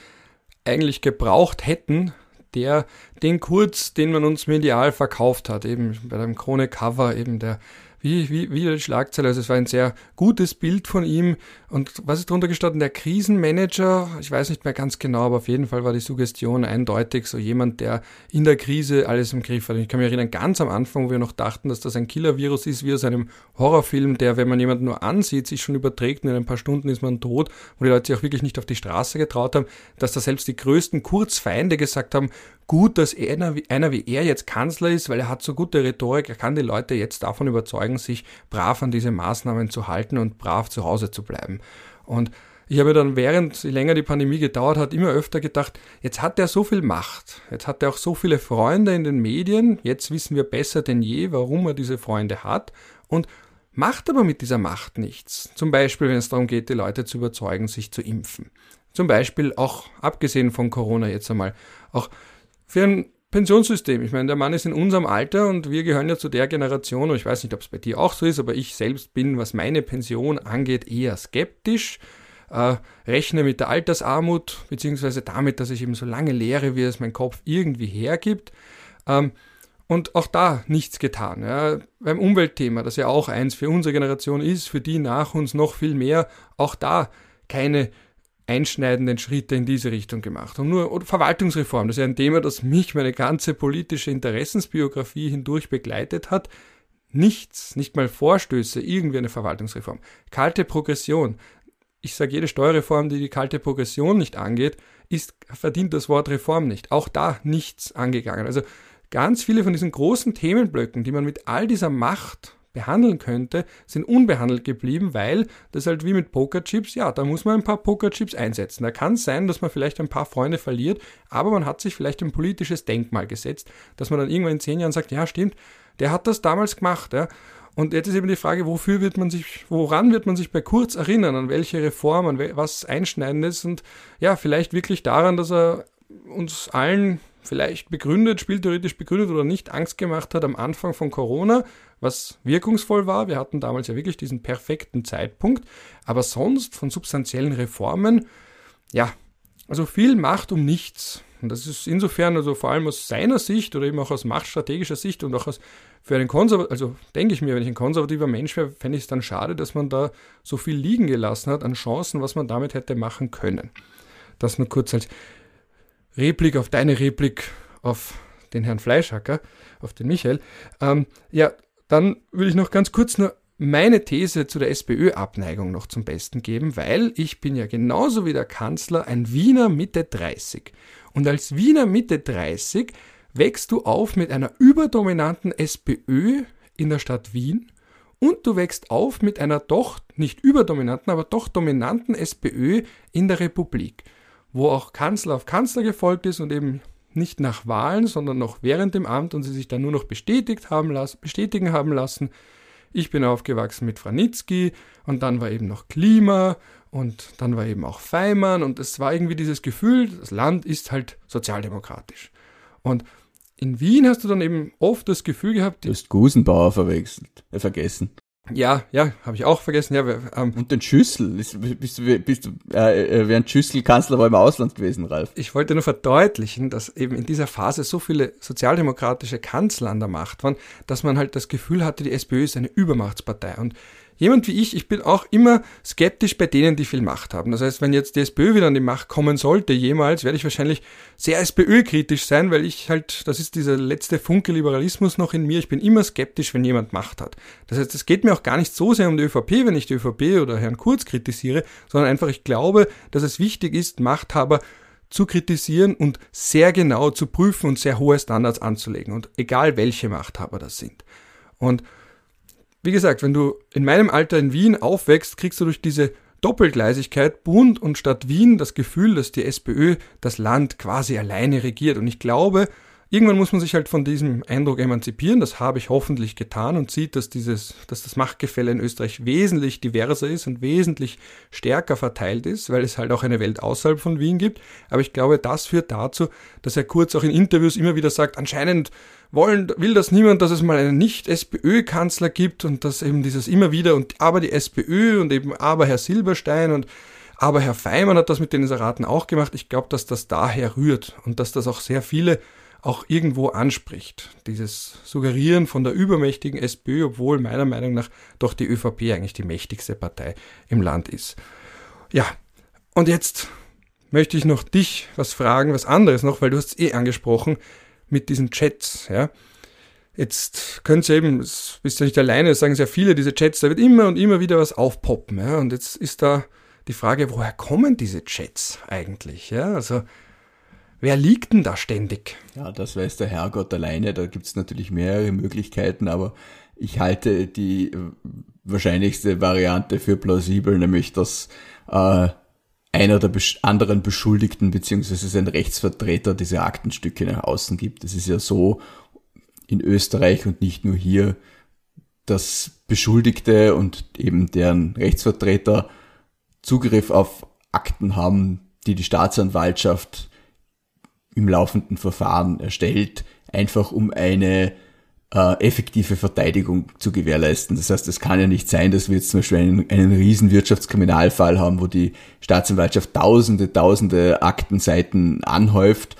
eigentlich gebraucht hätten, der, den Kurz, den man uns medial verkauft hat, eben bei dem Krone-Cover, eben der wie, wie, wie die Schlagzeile. Also es war ein sehr gutes Bild von ihm. Und was ist drunter gestanden? Der Krisenmanager, ich weiß nicht mehr ganz genau, aber auf jeden Fall war die Suggestion eindeutig so jemand, der in der Krise alles im Griff hat. Und ich kann mich erinnern, ganz am Anfang, wo wir noch dachten, dass das ein Killer-Virus ist, wie aus einem Horrorfilm, der, wenn man jemanden nur ansieht, sich schon überträgt und in ein paar Stunden ist man tot, wo die Leute sich auch wirklich nicht auf die Straße getraut haben, dass da selbst die größten Kurzfeinde gesagt haben, gut, dass einer, einer wie er jetzt Kanzler ist, weil er hat so gute Rhetorik, er kann die Leute jetzt davon überzeugen, sich brav an diese Maßnahmen zu halten und brav zu Hause zu bleiben. Und ich habe dann, während länger die Pandemie gedauert hat, immer öfter gedacht, jetzt hat er so viel Macht, jetzt hat er auch so viele Freunde in den Medien, jetzt wissen wir besser denn je, warum er diese Freunde hat und macht aber mit dieser Macht nichts. Zum Beispiel, wenn es darum geht, die Leute zu überzeugen, sich zu impfen. Zum Beispiel auch, abgesehen von Corona jetzt einmal, auch für ein Pensionssystem. Ich meine, der Mann ist in unserem Alter und wir gehören ja zu der Generation, und ich weiß nicht, ob es bei dir auch so ist, aber ich selbst bin, was meine Pension angeht, eher skeptisch. Äh, rechne mit der Altersarmut, beziehungsweise damit, dass ich eben so lange lehre, wie es mein Kopf irgendwie hergibt. Ähm, und auch da nichts getan. Ja. Beim Umweltthema, das ja auch eins für unsere Generation ist, für die nach uns noch viel mehr, auch da keine einschneidenden Schritte in diese Richtung gemacht. Und nur Verwaltungsreform, das ist ja ein Thema, das mich meine ganze politische Interessensbiografie hindurch begleitet hat. Nichts, nicht mal Vorstöße, irgendwie eine Verwaltungsreform. Kalte Progression. Ich sage, jede Steuerreform, die die kalte Progression nicht angeht, ist, verdient das Wort Reform nicht. Auch da nichts angegangen. Also ganz viele von diesen großen Themenblöcken, die man mit all dieser Macht behandeln könnte, sind unbehandelt geblieben, weil das halt wie mit Pokerchips, ja, da muss man ein paar Pokerchips einsetzen. Da kann es sein, dass man vielleicht ein paar Freunde verliert, aber man hat sich vielleicht ein politisches Denkmal gesetzt, dass man dann irgendwann in zehn Jahren sagt, ja, stimmt, der hat das damals gemacht, ja. Und jetzt ist eben die Frage, wofür wird man sich, woran wird man sich bei Kurz erinnern, an welche Reform, an was Einschneidendes und ja, vielleicht wirklich daran, dass er uns allen vielleicht begründet, spieltheoretisch begründet oder nicht Angst gemacht hat am Anfang von Corona, was wirkungsvoll war. Wir hatten damals ja wirklich diesen perfekten Zeitpunkt. Aber sonst von substanziellen Reformen, ja, also viel Macht um nichts. Und das ist insofern, also vor allem aus seiner Sicht oder eben auch aus machtstrategischer Sicht und auch aus für einen Konservativen, also denke ich mir, wenn ich ein konservativer Mensch wäre, fände ich es dann schade, dass man da so viel liegen gelassen hat an Chancen, was man damit hätte machen können. Das nur kurz als Replik auf deine Replik auf den Herrn Fleischhacker, auf den Michael. Ähm, ja, dann würde ich noch ganz kurz nur meine These zu der SPÖ-Abneigung noch zum Besten geben, weil ich bin ja genauso wie der Kanzler ein Wiener Mitte 30. Und als Wiener Mitte 30 wächst du auf mit einer überdominanten SPÖ in der Stadt Wien und du wächst auf mit einer doch nicht überdominanten, aber doch dominanten SPÖ in der Republik, wo auch Kanzler auf Kanzler gefolgt ist und eben nicht nach Wahlen, sondern noch während dem Amt und sie sich dann nur noch bestätigt haben lassen, bestätigen haben lassen. Ich bin aufgewachsen mit Franitzky und dann war eben noch Klima und dann war eben auch Feimann und es war irgendwie dieses Gefühl, das Land ist halt sozialdemokratisch. Und in Wien hast du dann eben oft das Gefühl gehabt, du hast Gusenbauer verwechselt, äh, vergessen. Ja, ja, habe ich auch vergessen. Ja, ähm, und den Schüssel. Bist du, bist du äh, äh, während Schüssel Kanzler war im Ausland gewesen, Ralf? Ich wollte nur verdeutlichen, dass eben in dieser Phase so viele sozialdemokratische Kanzler an der Macht waren, dass man halt das Gefühl hatte, die SPÖ ist eine Übermachtspartei. Und jemand wie ich, ich bin auch immer skeptisch bei denen, die viel Macht haben. Das heißt, wenn jetzt die SPÖ wieder an die Macht kommen sollte, jemals, werde ich wahrscheinlich sehr SPÖ-kritisch sein, weil ich halt, das ist dieser letzte Funke Liberalismus noch in mir, ich bin immer skeptisch, wenn jemand Macht hat. Das heißt, es geht mir auch gar nicht so sehr um die ÖVP, wenn ich die ÖVP oder Herrn Kurz kritisiere, sondern einfach, ich glaube, dass es wichtig ist, Machthaber zu kritisieren und sehr genau zu prüfen und sehr hohe Standards anzulegen. Und egal welche Machthaber das sind. Und wie gesagt, wenn du in meinem Alter in Wien aufwächst, kriegst du durch diese Doppelgleisigkeit Bund und Stadt Wien das Gefühl, dass die SPÖ das Land quasi alleine regiert. Und ich glaube, Irgendwann muss man sich halt von diesem Eindruck emanzipieren. Das habe ich hoffentlich getan und sieht, dass dieses, dass das Machtgefälle in Österreich wesentlich diverser ist und wesentlich stärker verteilt ist, weil es halt auch eine Welt außerhalb von Wien gibt. Aber ich glaube, das führt dazu, dass er kurz auch in Interviews immer wieder sagt, anscheinend wollen, will das niemand, dass es mal einen Nicht-SPÖ-Kanzler gibt und dass eben dieses immer wieder und aber die SPÖ und eben aber Herr Silberstein und aber Herr Feimann hat das mit den Inseraten auch gemacht. Ich glaube, dass das daher rührt und dass das auch sehr viele auch irgendwo anspricht. Dieses Suggerieren von der übermächtigen SPÖ, obwohl meiner Meinung nach doch die ÖVP eigentlich die mächtigste Partei im Land ist. Ja, und jetzt möchte ich noch dich was fragen, was anderes noch, weil du hast es eh angesprochen mit diesen Chats, ja. Jetzt könnt ihr eben, bist du nicht alleine, das sagen sehr viele, diese Chats, da wird immer und immer wieder was aufpoppen, ja. Und jetzt ist da die Frage, woher kommen diese Chats eigentlich, ja? Also, Wer liegt denn da ständig? Ja, das weiß der Herrgott alleine. Da gibt's natürlich mehrere Möglichkeiten, aber ich halte die wahrscheinlichste Variante für plausibel, nämlich dass äh, einer der anderen Beschuldigten beziehungsweise sein Rechtsvertreter diese Aktenstücke nach außen gibt. Es ist ja so in Österreich und nicht nur hier, dass Beschuldigte und eben deren Rechtsvertreter Zugriff auf Akten haben, die die Staatsanwaltschaft im laufenden Verfahren erstellt, einfach um eine äh, effektive Verteidigung zu gewährleisten. Das heißt, es kann ja nicht sein, dass wir jetzt zum Beispiel einen, einen riesen Wirtschaftskriminalfall haben, wo die Staatsanwaltschaft tausende, tausende Aktenseiten anhäuft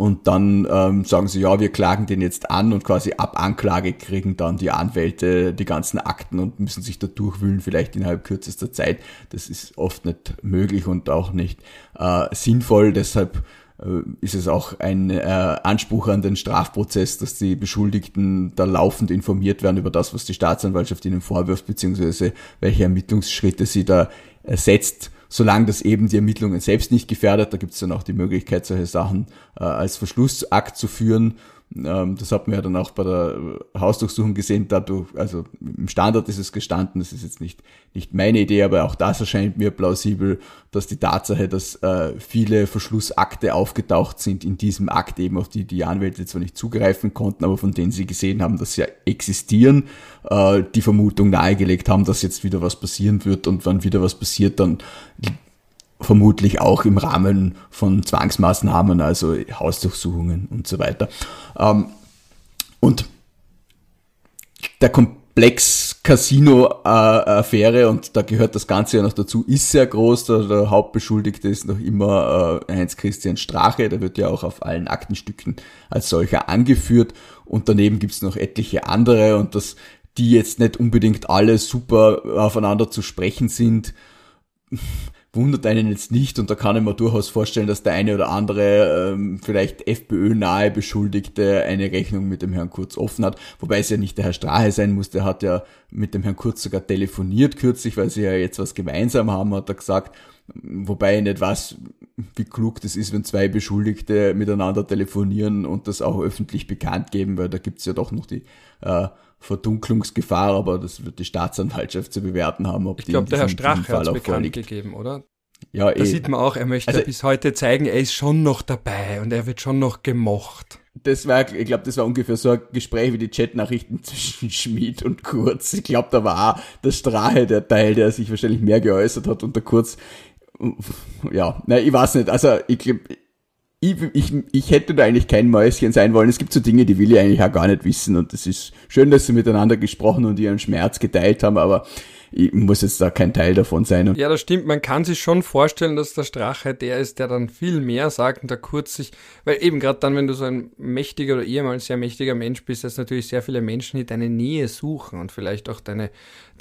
und dann ähm, sagen sie, ja, wir klagen den jetzt an und quasi ab Anklage kriegen dann die Anwälte die ganzen Akten und müssen sich da durchwühlen, vielleicht innerhalb kürzester Zeit. Das ist oft nicht möglich und auch nicht äh, sinnvoll. Deshalb ist es auch ein äh, Anspruch an den Strafprozess, dass die Beschuldigten da laufend informiert werden über das, was die Staatsanwaltschaft ihnen vorwirft, beziehungsweise welche Ermittlungsschritte sie da äh, setzt, solange das eben die Ermittlungen selbst nicht gefährdet. Da gibt es dann auch die Möglichkeit, solche Sachen äh, als Verschlussakt zu führen. Ähm, das hat man ja dann auch bei der Hausdurchsuchung gesehen, dadurch, also im Standard ist es gestanden, das ist jetzt nicht, nicht meine Idee, aber auch das erscheint mir plausibel, dass die Tatsache, dass äh, viele Verschlussakte aufgetaucht sind in diesem Akt eben, auf die die Anwälte zwar nicht zugreifen konnten, aber von denen sie gesehen haben, dass sie existieren, äh, die Vermutung nahegelegt haben, dass jetzt wieder was passieren wird und wenn wieder was passiert, dann vermutlich auch im Rahmen von Zwangsmaßnahmen, also Hausdurchsuchungen und so weiter. Ähm, und der Komplex Casino-Affäre, und da gehört das Ganze ja noch dazu, ist sehr groß. Der, Hauptbeschuldigte ist noch immer äh, Heinz-Christian Strache, der wird ja auch auf allen Aktenstücken als solcher angeführt. Und daneben gibt's noch etliche andere und das, die jetzt nicht unbedingt alle super aufeinander zu sprechen sind wundert einen jetzt nicht und da kann ich mir durchaus vorstellen, dass der eine oder andere ähm, vielleicht FPÖ-nahe Beschuldigte eine Rechnung mit dem Herrn Kurz offen hat, wobei es ja nicht der Herr Strahe sein muss, der hat ja mit dem Herrn Kurz sogar telefoniert kürzlich, weil sie ja jetzt was gemeinsam haben, hat er gesagt, wobei ich nicht weiß, wie klug das ist, wenn zwei Beschuldigte miteinander telefonieren und das auch öffentlich bekannt geben, weil da gibt's ja doch noch die äh, Verdunklungsgefahr, aber das wird die Staatsanwaltschaft zu bewerten haben. Ob ich glaube, der Herr Strache hat es bekannt vorliegt. gegeben, oder? Ja, da eh. sieht man auch, er möchte also, bis heute zeigen, er ist schon noch dabei und er wird schon noch gemocht. Das war, ich glaube, das war ungefähr so ein Gespräch wie die Chatnachrichten zwischen Schmid und Kurz. Ich glaube, da war der Strache der Teil, der sich wahrscheinlich mehr geäußert hat und der Kurz, ja, ne, ich weiß nicht, also ich glaube, ich, ich, ich hätte da eigentlich kein Mäuschen sein wollen. Es gibt so Dinge, die will ich eigentlich auch gar nicht wissen. Und es ist schön, dass sie miteinander gesprochen und ihren Schmerz geteilt haben, aber ich muss jetzt da kein Teil davon sein. ja, das stimmt. Man kann sich schon vorstellen, dass der Strache der ist, der dann viel mehr sagt und der Kurz sich, weil eben gerade dann, wenn du so ein mächtiger oder ehemals sehr mächtiger Mensch bist, dass natürlich sehr viele Menschen, die deine Nähe suchen und vielleicht auch deine,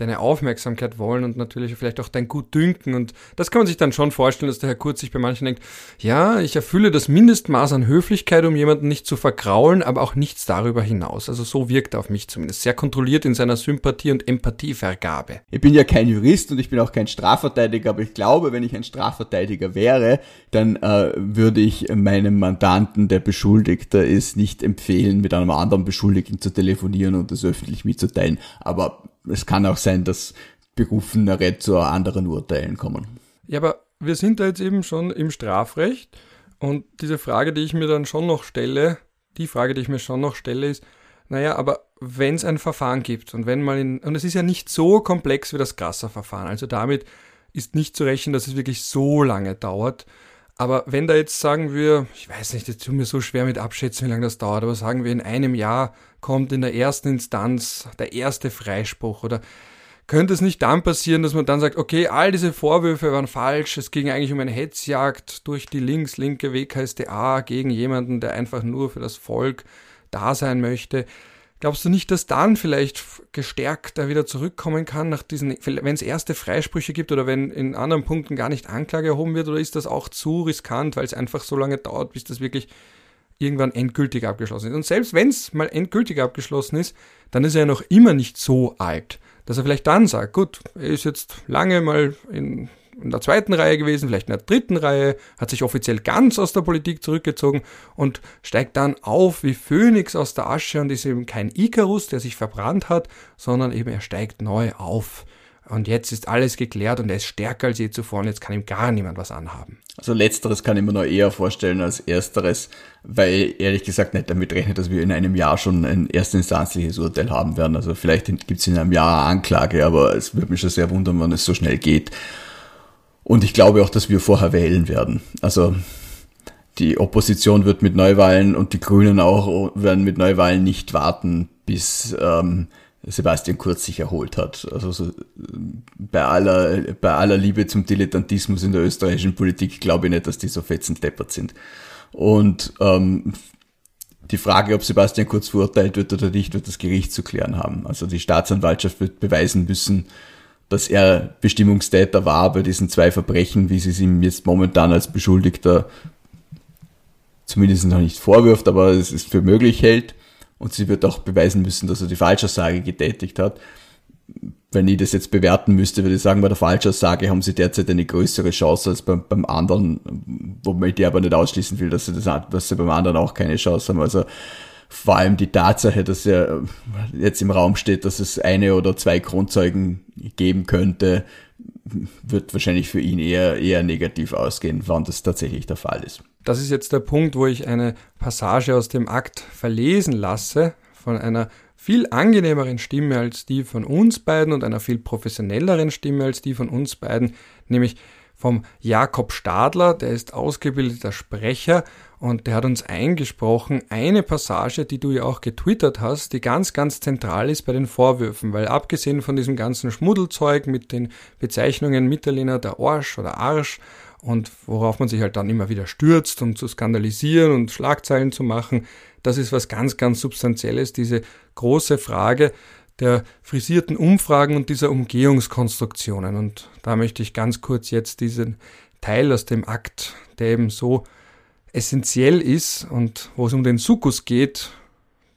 deine Aufmerksamkeit wollen und natürlich vielleicht auch dein Gutdünken. Und das kann man sich dann schon vorstellen, dass der Herr Kurz sich bei manchen denkt, ja, ich erfülle das Mindestmaß an Höflichkeit, um jemanden nicht zu vergraulen, aber auch nichts darüber hinaus. Also so wirkt er auf mich zumindest. Sehr kontrolliert in seiner Sympathie und Empathievergabe. Ich bin ja kein Jurist und ich bin auch kein Strafverteidiger, aber ich glaube, wenn ich ein Strafverteidiger wäre, dann äh, würde ich meinem Mandanten, der Beschuldigter ist, nicht empfehlen, mit einem anderen Beschuldigten zu telefonieren und das öffentlich mitzuteilen. Aber es kann auch sein, dass Berufenere zu anderen Urteilen kommen. Ja, aber wir sind da jetzt eben schon im Strafrecht und diese Frage, die ich mir dann schon noch stelle, die Frage, die ich mir schon noch stelle, ist, naja, aber wenn es ein Verfahren gibt und wenn mal in, und es ist ja nicht so komplex wie das Grasser-Verfahren, also damit ist nicht zu rechnen, dass es wirklich so lange dauert. Aber wenn da jetzt sagen wir, ich weiß nicht, jetzt tut mir so schwer mit abschätzen, wie lange das dauert, aber sagen wir in einem Jahr kommt in der ersten Instanz der erste Freispruch oder könnte es nicht dann passieren, dass man dann sagt, okay, all diese Vorwürfe waren falsch, es ging eigentlich um eine Hetzjagd durch die links-linke WKSDA gegen jemanden, der einfach nur für das Volk da sein möchte. Glaubst du nicht, dass dann vielleicht gestärkt da wieder zurückkommen kann nach diesen, wenn es erste Freisprüche gibt oder wenn in anderen Punkten gar nicht Anklage erhoben wird oder ist das auch zu riskant, weil es einfach so lange dauert, bis das wirklich irgendwann endgültig abgeschlossen ist. Und selbst wenn es mal endgültig abgeschlossen ist, dann ist er ja noch immer nicht so alt, dass er vielleicht dann sagt, gut, er ist jetzt lange mal in, in der zweiten Reihe gewesen, vielleicht in der dritten Reihe, hat sich offiziell ganz aus der Politik zurückgezogen und steigt dann auf wie Phönix aus der Asche und ist eben kein Icarus, der sich verbrannt hat, sondern eben er steigt neu auf. Und jetzt ist alles geklärt und er ist stärker als je zuvor und jetzt kann ihm gar niemand was anhaben. Also letzteres kann ich mir noch eher vorstellen als ersteres, weil ehrlich gesagt nicht damit rechnet, dass wir in einem Jahr schon ein erstinstanzliches Urteil haben werden. Also vielleicht gibt es in einem Jahr eine Anklage, aber es würde mich schon sehr wundern, wenn es so schnell geht. Und ich glaube auch, dass wir vorher wählen werden. Also die Opposition wird mit Neuwahlen und die Grünen auch werden mit Neuwahlen nicht warten, bis ähm, Sebastian Kurz sich erholt hat. Also so, bei aller, bei aller Liebe zum Dilettantismus in der österreichischen Politik glaube ich nicht, dass die so fetzend deppert sind. Und ähm, die Frage, ob Sebastian Kurz verurteilt wird oder nicht, wird das Gericht zu klären haben. Also die Staatsanwaltschaft wird beweisen müssen, dass er Bestimmungstäter war bei diesen zwei Verbrechen, wie sie es ihm jetzt momentan als Beschuldigter zumindest noch nicht vorwirft, aber es ist für möglich hält und sie wird auch beweisen müssen, dass er die Falschaussage getätigt hat. Wenn ich das jetzt bewerten müsste, würde ich sagen, bei der Falschaussage haben sie derzeit eine größere Chance als beim, beim anderen, womit ich aber nicht ausschließen will, dass sie, das, dass sie beim anderen auch keine Chance haben. Also vor allem die Tatsache, dass ja jetzt im Raum steht, dass es eine oder zwei Grundzeugen geben könnte, wird wahrscheinlich für ihn eher, eher negativ ausgehen, wann das tatsächlich der Fall ist. Das ist jetzt der Punkt, wo ich eine Passage aus dem Akt verlesen lasse von einer viel angenehmeren Stimme als die von uns beiden und einer viel professionelleren Stimme als die von uns beiden, nämlich vom Jakob Stadler, der ist ausgebildeter Sprecher und der hat uns eingesprochen, eine Passage, die du ja auch getwittert hast, die ganz, ganz zentral ist bei den Vorwürfen, weil abgesehen von diesem ganzen Schmuddelzeug mit den Bezeichnungen Mitterlehner der Arsch oder Arsch und worauf man sich halt dann immer wieder stürzt, um zu skandalisieren und Schlagzeilen zu machen, das ist was ganz, ganz Substanzielles, diese große Frage der frisierten Umfragen und dieser Umgehungskonstruktionen. Und da möchte ich ganz kurz jetzt diesen Teil aus dem Akt, der eben so essentiell ist und wo es um den Sukkus geht,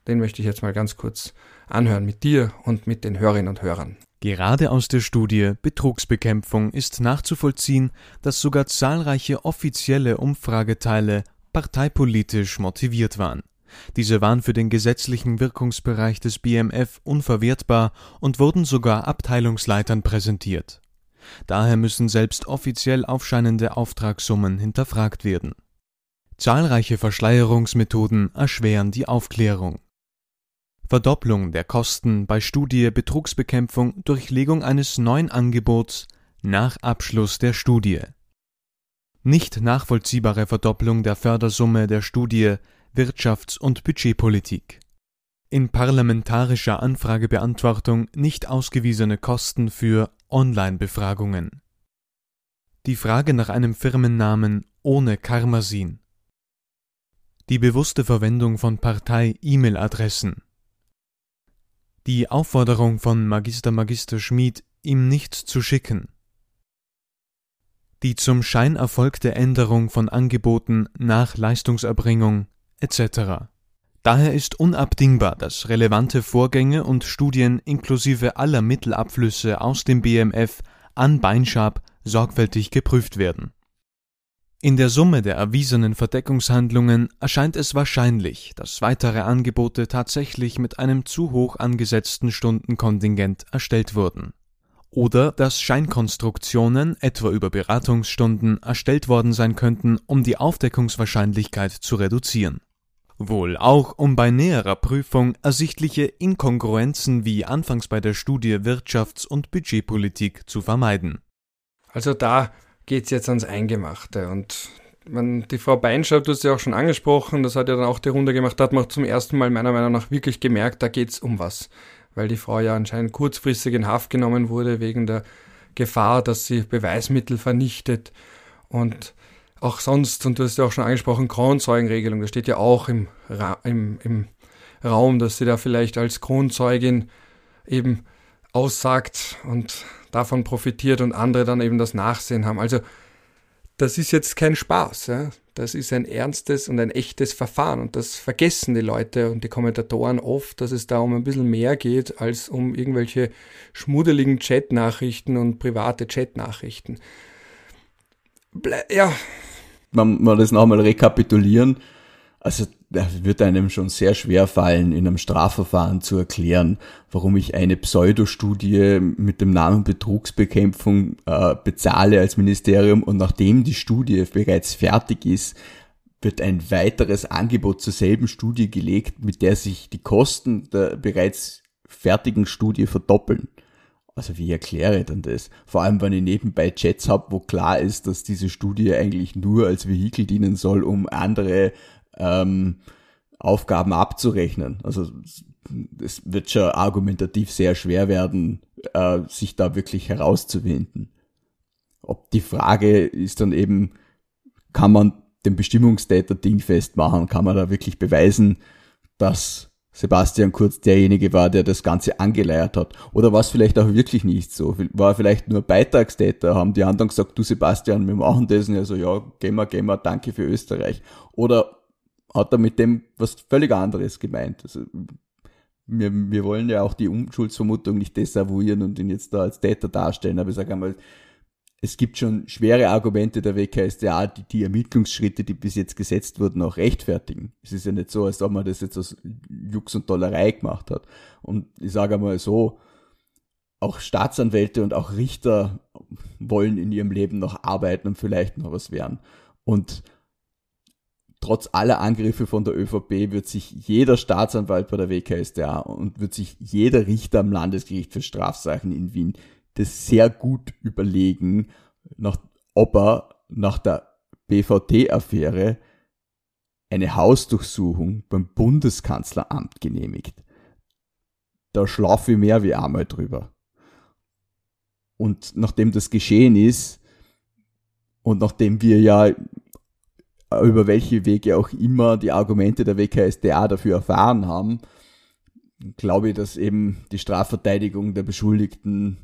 den möchte ich jetzt mal ganz kurz anhören mit dir und mit den Hörerinnen und Hörern. Gerade aus der Studie Betrugsbekämpfung ist nachzuvollziehen, dass sogar zahlreiche offizielle Umfrageteile parteipolitisch motiviert waren. Diese waren für den gesetzlichen Wirkungsbereich des BMF unverwertbar und wurden sogar Abteilungsleitern präsentiert. Daher müssen selbst offiziell aufscheinende Auftragssummen hinterfragt werden. Zahlreiche Verschleierungsmethoden erschweren die Aufklärung. Verdopplung der Kosten bei Studie Betrugsbekämpfung durch Legung eines neuen Angebots nach Abschluss der Studie. Nicht nachvollziehbare Verdopplung der Fördersumme der Studie Wirtschafts- und Budgetpolitik. In parlamentarischer Anfragebeantwortung nicht ausgewiesene Kosten für Online-Befragungen. Die Frage nach einem Firmennamen ohne Karmasin. Die bewusste Verwendung von Partei-E-Mail-Adressen. Die Aufforderung von Magister Magister Schmid, ihm nichts zu schicken. Die zum Schein erfolgte Änderung von Angeboten nach Leistungserbringung etc. Daher ist unabdingbar, dass relevante Vorgänge und Studien inklusive aller Mittelabflüsse aus dem BMF an Beinschab sorgfältig geprüft werden. In der Summe der erwiesenen Verdeckungshandlungen erscheint es wahrscheinlich, dass weitere Angebote tatsächlich mit einem zu hoch angesetzten Stundenkontingent erstellt wurden. Oder dass Scheinkonstruktionen, etwa über Beratungsstunden, erstellt worden sein könnten, um die Aufdeckungswahrscheinlichkeit zu reduzieren wohl auch um bei näherer Prüfung ersichtliche Inkongruenzen wie anfangs bei der Studie Wirtschafts- und Budgetpolitik zu vermeiden. Also da geht's jetzt ans Eingemachte und man, die Frau Beinschab, du hast ja auch schon angesprochen, das hat ja dann auch die Runde gemacht, da hat man zum ersten Mal meiner Meinung nach wirklich gemerkt, da geht's um was. Weil die Frau ja anscheinend kurzfristig in Haft genommen wurde wegen der Gefahr, dass sie Beweismittel vernichtet. Und auch sonst, und du hast ja auch schon angesprochen, Kronzeugenregelung, das steht ja auch im, Ra im, im Raum, dass sie da vielleicht als Kronzeugin eben aussagt und davon profitiert und andere dann eben das Nachsehen haben. Also das ist jetzt kein Spaß. Ja? Das ist ein ernstes und ein echtes Verfahren und das vergessen die Leute und die Kommentatoren oft, dass es da um ein bisschen mehr geht als um irgendwelche schmuddeligen Chatnachrichten und private Chatnachrichten. Ja, wenn wir das nochmal rekapitulieren, also das wird einem schon sehr schwer fallen, in einem Strafverfahren zu erklären, warum ich eine Pseudostudie mit dem Namen Betrugsbekämpfung äh, bezahle als Ministerium und nachdem die Studie bereits fertig ist, wird ein weiteres Angebot zur selben Studie gelegt, mit der sich die Kosten der bereits fertigen Studie verdoppeln. Also wie erkläre ich denn das? Vor allem, wenn ich nebenbei Chats habe, wo klar ist, dass diese Studie eigentlich nur als Vehikel dienen soll, um andere ähm, Aufgaben abzurechnen. Also es wird schon argumentativ sehr schwer werden, äh, sich da wirklich herauszuwinden. Ob die Frage ist dann eben, kann man den Bestimmungstäter dingfest machen? Kann man da wirklich beweisen, dass Sebastian Kurz derjenige war, der das Ganze angeleiert hat. Oder war es vielleicht auch wirklich nicht so? War vielleicht nur Beitragstäter? Haben die anderen gesagt, du Sebastian, wir machen das? Und er so, ja, gehen wir, gehen wir, danke für Österreich. Oder hat er mit dem was völlig anderes gemeint? Also, wir, wir wollen ja auch die Unschuldsvermutung nicht desavouieren und ihn jetzt da als Täter darstellen, aber ich sage einmal, es gibt schon schwere Argumente der WKSDA, die die Ermittlungsschritte, die bis jetzt gesetzt wurden, auch rechtfertigen. Es ist ja nicht so, als ob man das jetzt aus Jux und Dollerei gemacht hat. Und ich sage einmal so, auch Staatsanwälte und auch Richter wollen in ihrem Leben noch arbeiten und vielleicht noch was werden. Und trotz aller Angriffe von der ÖVP wird sich jeder Staatsanwalt bei der WKSDA und wird sich jeder Richter am Landesgericht für Strafsachen in Wien das sehr gut überlegen, nach, ob er nach der BVT-Affäre eine Hausdurchsuchung beim Bundeskanzleramt genehmigt. Da schlafe ich mehr wie einmal drüber. Und nachdem das geschehen ist und nachdem wir ja über welche Wege auch immer die Argumente der WKSDA dafür erfahren haben, glaube ich, dass eben die Strafverteidigung der Beschuldigten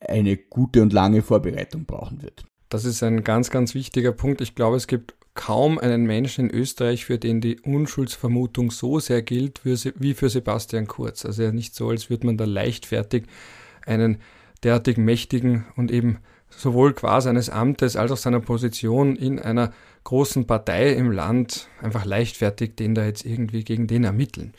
eine gute und lange Vorbereitung brauchen wird. Das ist ein ganz, ganz wichtiger Punkt. Ich glaube, es gibt kaum einen Menschen in Österreich, für den die Unschuldsvermutung so sehr gilt wie für Sebastian Kurz. Also nicht so, als würde man da leichtfertig einen derartig mächtigen und eben sowohl qua seines Amtes als auch seiner Position in einer großen Partei im Land einfach leichtfertig den da jetzt irgendwie gegen den ermitteln.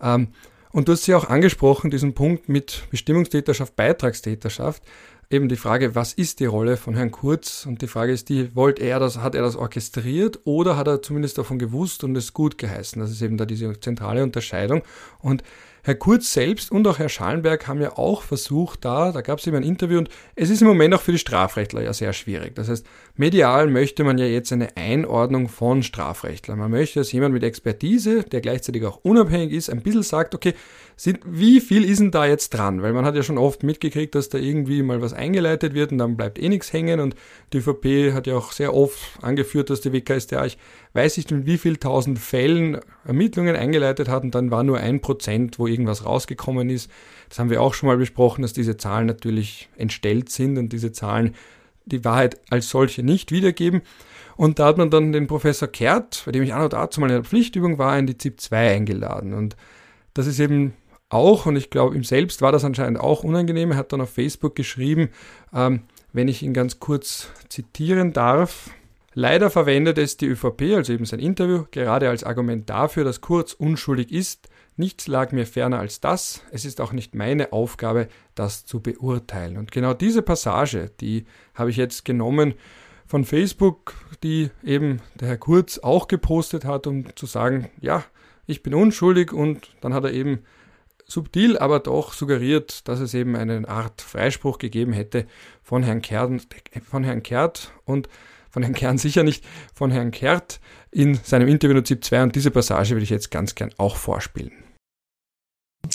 Ähm, und du hast ja auch angesprochen, diesen Punkt mit Bestimmungstäterschaft, Beitragstäterschaft. Eben die Frage, was ist die Rolle von Herrn Kurz? Und die Frage ist die, wollte er das, hat er das orchestriert oder hat er zumindest davon gewusst und es gut geheißen? Das ist eben da diese zentrale Unterscheidung. Und Herr Kurz selbst und auch Herr Schallenberg haben ja auch versucht, da, da gab es eben ein Interview und es ist im Moment auch für die Strafrechtler ja sehr schwierig. Das heißt, medial möchte man ja jetzt eine Einordnung von Strafrechtlern. Man möchte, dass jemand mit Expertise, der gleichzeitig auch unabhängig ist, ein bisschen sagt, okay, sind, wie viel ist denn da jetzt dran? Weil man hat ja schon oft mitgekriegt, dass da irgendwie mal was eingeleitet wird und dann bleibt eh nichts hängen und die ÖVP hat ja auch sehr oft angeführt, dass die WKStA, ich weiß nicht, in wie viel tausend Fällen Ermittlungen eingeleitet hat und dann war nur ein Prozent, wo irgendwas rausgekommen ist. Das haben wir auch schon mal besprochen, dass diese Zahlen natürlich entstellt sind und diese Zahlen die Wahrheit als solche nicht wiedergeben. Und da hat man dann den Professor Kehrt, bei dem ich auch noch dazu mal in der Pflichtübung war, in die ZIP 2 eingeladen. Und das ist eben auch, und ich glaube, ihm selbst war das anscheinend auch unangenehm. Er hat dann auf Facebook geschrieben, ähm, wenn ich ihn ganz kurz zitieren darf. Leider verwendet es die ÖVP, also eben sein Interview, gerade als Argument dafür, dass Kurz unschuldig ist. Nichts lag mir ferner als das. Es ist auch nicht meine Aufgabe, das zu beurteilen. Und genau diese Passage, die habe ich jetzt genommen von Facebook, die eben der Herr Kurz auch gepostet hat, um zu sagen, ja, ich bin unschuldig und dann hat er eben subtil, aber doch suggeriert, dass es eben eine Art Freispruch gegeben hätte von Herrn Kert, von Herrn Kehrt und von Herrn Kern sicher nicht, von Herrn Kehrt in seinem Interview in ZIP 2 und diese Passage würde ich jetzt ganz gern auch vorspielen.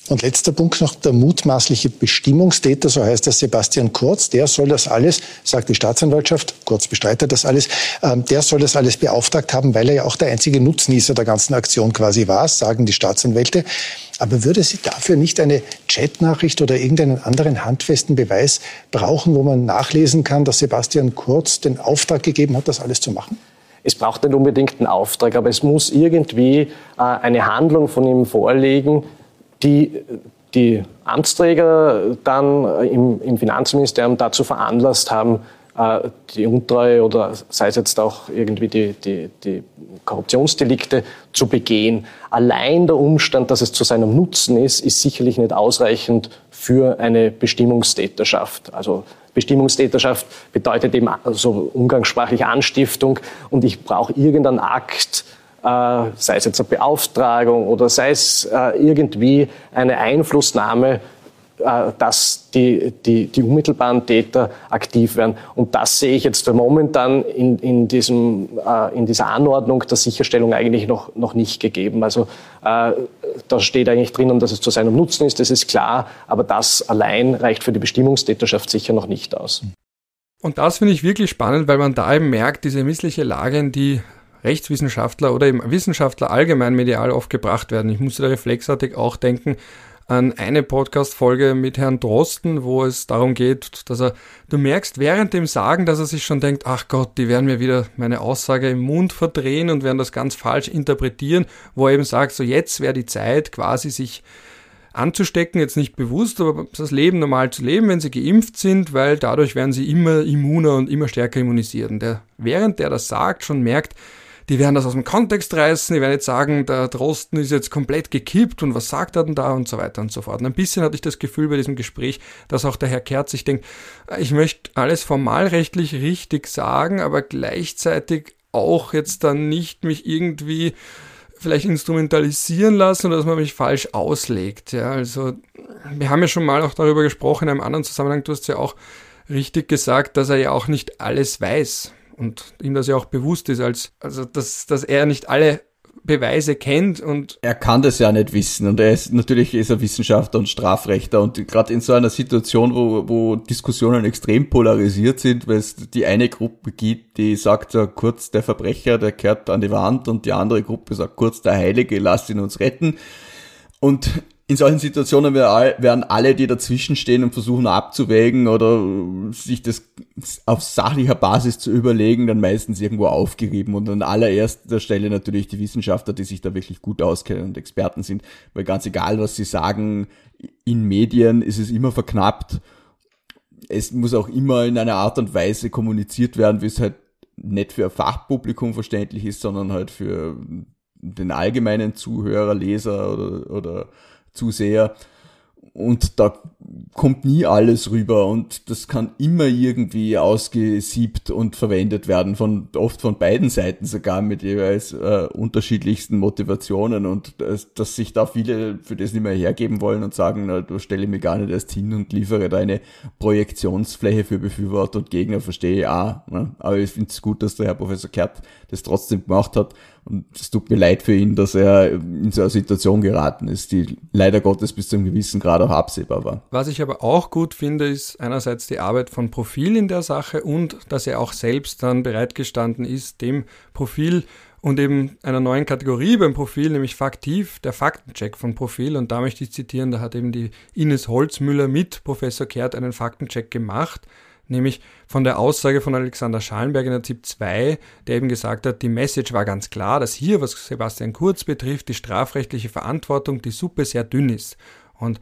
Und letzter Punkt noch, der mutmaßliche Bestimmungstäter, so heißt der Sebastian Kurz, der soll das alles, sagt die Staatsanwaltschaft, Kurz bestreitet das alles, ähm, der soll das alles beauftragt haben, weil er ja auch der einzige Nutznießer der ganzen Aktion quasi war, sagen die Staatsanwälte. Aber würde sie dafür nicht eine Chatnachricht oder irgendeinen anderen handfesten Beweis brauchen, wo man nachlesen kann, dass Sebastian Kurz den Auftrag gegeben hat, das alles zu machen? Es braucht nicht unbedingt einen Auftrag, aber es muss irgendwie äh, eine Handlung von ihm vorliegen, die die Amtsträger dann im, im Finanzministerium dazu veranlasst haben, äh, die Untreue oder sei es jetzt auch irgendwie die, die, die Korruptionsdelikte zu begehen. Allein der Umstand, dass es zu seinem Nutzen ist, ist sicherlich nicht ausreichend für eine Bestimmungstäterschaft. Also Bestimmungstäterschaft bedeutet eben so umgangssprachlich Anstiftung. Und ich brauche irgendeinen Akt, äh, sei es jetzt eine Beauftragung oder sei es äh, irgendwie eine Einflussnahme, äh, dass die, die, die unmittelbaren Täter aktiv werden. Und das sehe ich jetzt momentan in, in, diesem, in dieser Anordnung der Sicherstellung eigentlich noch, noch nicht gegeben. Also da steht eigentlich drinnen, dass es zu seinem Nutzen ist, das ist klar, aber das allein reicht für die Bestimmungstäterschaft sicher noch nicht aus. Und das finde ich wirklich spannend, weil man da eben merkt, diese missliche Lage, in die Rechtswissenschaftler oder eben Wissenschaftler allgemein medial oft gebracht werden. Ich musste da reflexartig auch denken an eine Podcast-Folge mit Herrn Drosten, wo es darum geht, dass er, du merkst während dem Sagen, dass er sich schon denkt, ach Gott, die werden mir wieder meine Aussage im Mund verdrehen und werden das ganz falsch interpretieren, wo er eben sagt, so jetzt wäre die Zeit quasi sich anzustecken, jetzt nicht bewusst, aber das Leben normal zu leben, wenn sie geimpft sind, weil dadurch werden sie immer immuner und immer stärker immunisiert. Und der, während der das sagt, schon merkt, die werden das aus dem Kontext reißen, die werden jetzt sagen, der Drosten ist jetzt komplett gekippt und was sagt er denn da und so weiter und so fort. Und ein bisschen hatte ich das Gefühl bei diesem Gespräch, dass auch der Herr Kerz sich denkt, ich möchte alles formalrechtlich richtig sagen, aber gleichzeitig auch jetzt dann nicht mich irgendwie vielleicht instrumentalisieren lassen oder dass man mich falsch auslegt. Ja, also wir haben ja schon mal auch darüber gesprochen in einem anderen Zusammenhang. Du hast ja auch richtig gesagt, dass er ja auch nicht alles weiß und ihm das ja auch bewusst ist, als also dass, dass er nicht alle Beweise kennt und er kann das ja nicht wissen und er ist natürlich ist er Wissenschaftler und Strafrechter und gerade in so einer Situation, wo, wo Diskussionen extrem polarisiert sind, weil es die eine Gruppe gibt, die sagt so kurz der Verbrecher, der kehrt an die Wand und die andere Gruppe sagt kurz der Heilige, lasst ihn uns retten. Und in solchen Situationen werden alle, die dazwischen stehen und versuchen abzuwägen oder sich das auf sachlicher Basis zu überlegen, dann meistens irgendwo aufgerieben. Und an allererster Stelle natürlich die Wissenschaftler, die sich da wirklich gut auskennen und Experten sind, weil ganz egal, was sie sagen, in Medien ist es immer verknappt. Es muss auch immer in einer Art und Weise kommuniziert werden, wie es halt nicht für ein Fachpublikum verständlich ist, sondern halt für den allgemeinen Zuhörer, Leser oder, oder zu sehr. Und da kommt nie alles rüber und das kann immer irgendwie ausgesiebt und verwendet werden, von oft von beiden Seiten sogar mit jeweils äh, unterschiedlichsten Motivationen und dass, dass sich da viele für das nicht mehr hergeben wollen und sagen, na, du stelle mir gar nicht erst hin und liefere deine Projektionsfläche für Befürworter und Gegner, verstehe ich auch. Ne? Aber ich finde es gut, dass der Herr Professor Kert das trotzdem gemacht hat und es tut mir leid für ihn, dass er in so eine Situation geraten ist, die leider Gottes bis zu einem gewissen Grad auch absehbar war. Was ich aber auch gut finde, ist einerseits die Arbeit von Profil in der Sache und dass er auch selbst dann bereitgestanden ist, dem Profil und eben einer neuen Kategorie beim Profil, nämlich Faktiv, der Faktencheck von Profil. Und da möchte ich zitieren, da hat eben die Ines Holzmüller mit Professor Kehrt einen Faktencheck gemacht nämlich von der Aussage von Alexander Schallenberg in der ZIP 2, der eben gesagt hat, die Message war ganz klar, dass hier, was Sebastian Kurz betrifft, die strafrechtliche Verantwortung, die Suppe sehr dünn ist. Und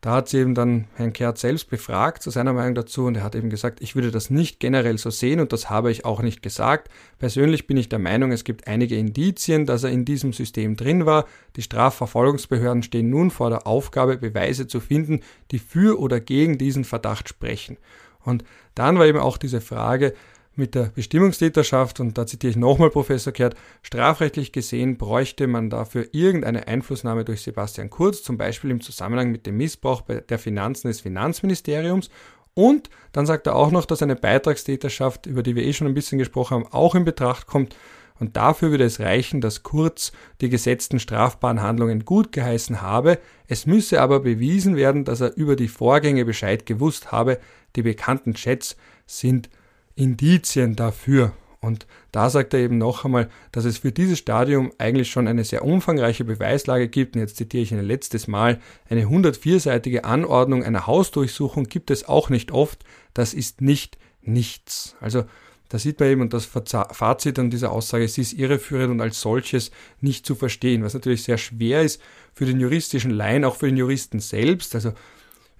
da hat sie eben dann Herrn Kehrt selbst befragt zu seiner Meinung dazu und er hat eben gesagt, ich würde das nicht generell so sehen und das habe ich auch nicht gesagt. Persönlich bin ich der Meinung, es gibt einige Indizien, dass er in diesem System drin war. Die Strafverfolgungsbehörden stehen nun vor der Aufgabe, Beweise zu finden, die für oder gegen diesen Verdacht sprechen. Und dann war eben auch diese Frage mit der Bestimmungstäterschaft, und da zitiere ich nochmal Professor Kehrt, strafrechtlich gesehen bräuchte man dafür irgendeine Einflussnahme durch Sebastian Kurz, zum Beispiel im Zusammenhang mit dem Missbrauch der Finanzen des Finanzministeriums. Und dann sagt er auch noch, dass eine Beitragstäterschaft, über die wir eh schon ein bisschen gesprochen haben, auch in Betracht kommt. Und dafür würde es reichen, dass Kurz die gesetzten strafbaren Handlungen gut geheißen habe. Es müsse aber bewiesen werden, dass er über die Vorgänge Bescheid gewusst habe, die bekannten Chats sind Indizien dafür. Und da sagt er eben noch einmal, dass es für dieses Stadium eigentlich schon eine sehr umfangreiche Beweislage gibt. Und jetzt zitiere ich ein letztes Mal, eine 104-seitige Anordnung einer Hausdurchsuchung gibt es auch nicht oft. Das ist nicht nichts. Also da sieht man eben, und das Fazit an dieser Aussage, sie ist irreführend und als solches nicht zu verstehen, was natürlich sehr schwer ist für den juristischen Laien, auch für den Juristen selbst. Also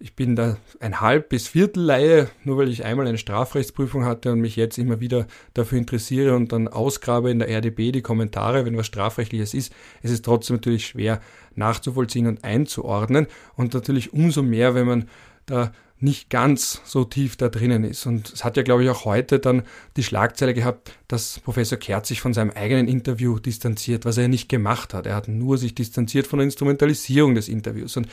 ich bin da ein Halb- bis Viertelleihe, nur weil ich einmal eine Strafrechtsprüfung hatte und mich jetzt immer wieder dafür interessiere und dann ausgrabe in der RDB die Kommentare, wenn was Strafrechtliches ist. Es ist trotzdem natürlich schwer nachzuvollziehen und einzuordnen und natürlich umso mehr, wenn man da nicht ganz so tief da drinnen ist. Und es hat ja, glaube ich, auch heute dann die Schlagzeile gehabt, dass Professor Kerz sich von seinem eigenen Interview distanziert, was er nicht gemacht hat. Er hat nur sich distanziert von der Instrumentalisierung des Interviews. Und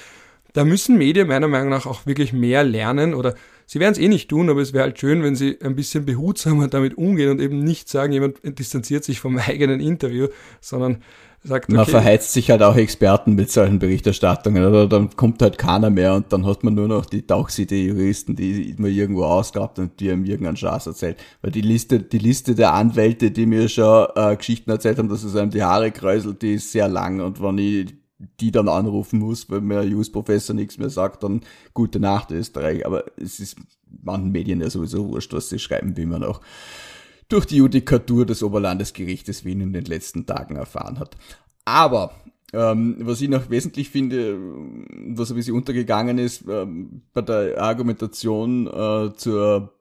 da müssen Medien meiner Meinung nach auch wirklich mehr lernen oder sie werden es eh nicht tun, aber es wäre halt schön, wenn sie ein bisschen behutsamer damit umgehen und eben nicht sagen, jemand distanziert sich vom eigenen Interview, sondern sagt, okay. Man verheizt sich halt auch Experten mit solchen Berichterstattungen, oder dann kommt halt keiner mehr und dann hat man nur noch die Tauchsiede-Juristen, die man irgendwo ausgabt und die einem irgendeinen Schatz erzählt. Weil die Liste, die Liste der Anwälte, die mir schon äh, Geschichten erzählt haben, dass es einem die Haare kräuselt, die ist sehr lang und wenn ich die dann anrufen muss, weil mir Jus Professor nichts mehr sagt, dann gute Nacht Österreich. Aber es ist manchen Medien ja sowieso wurscht, was sie schreiben, wie man auch durch die Judikatur des Oberlandesgerichtes Wien in den letzten Tagen erfahren hat. Aber ähm, was ich noch wesentlich finde, was ein bisschen untergegangen ist ähm, bei der Argumentation äh, zur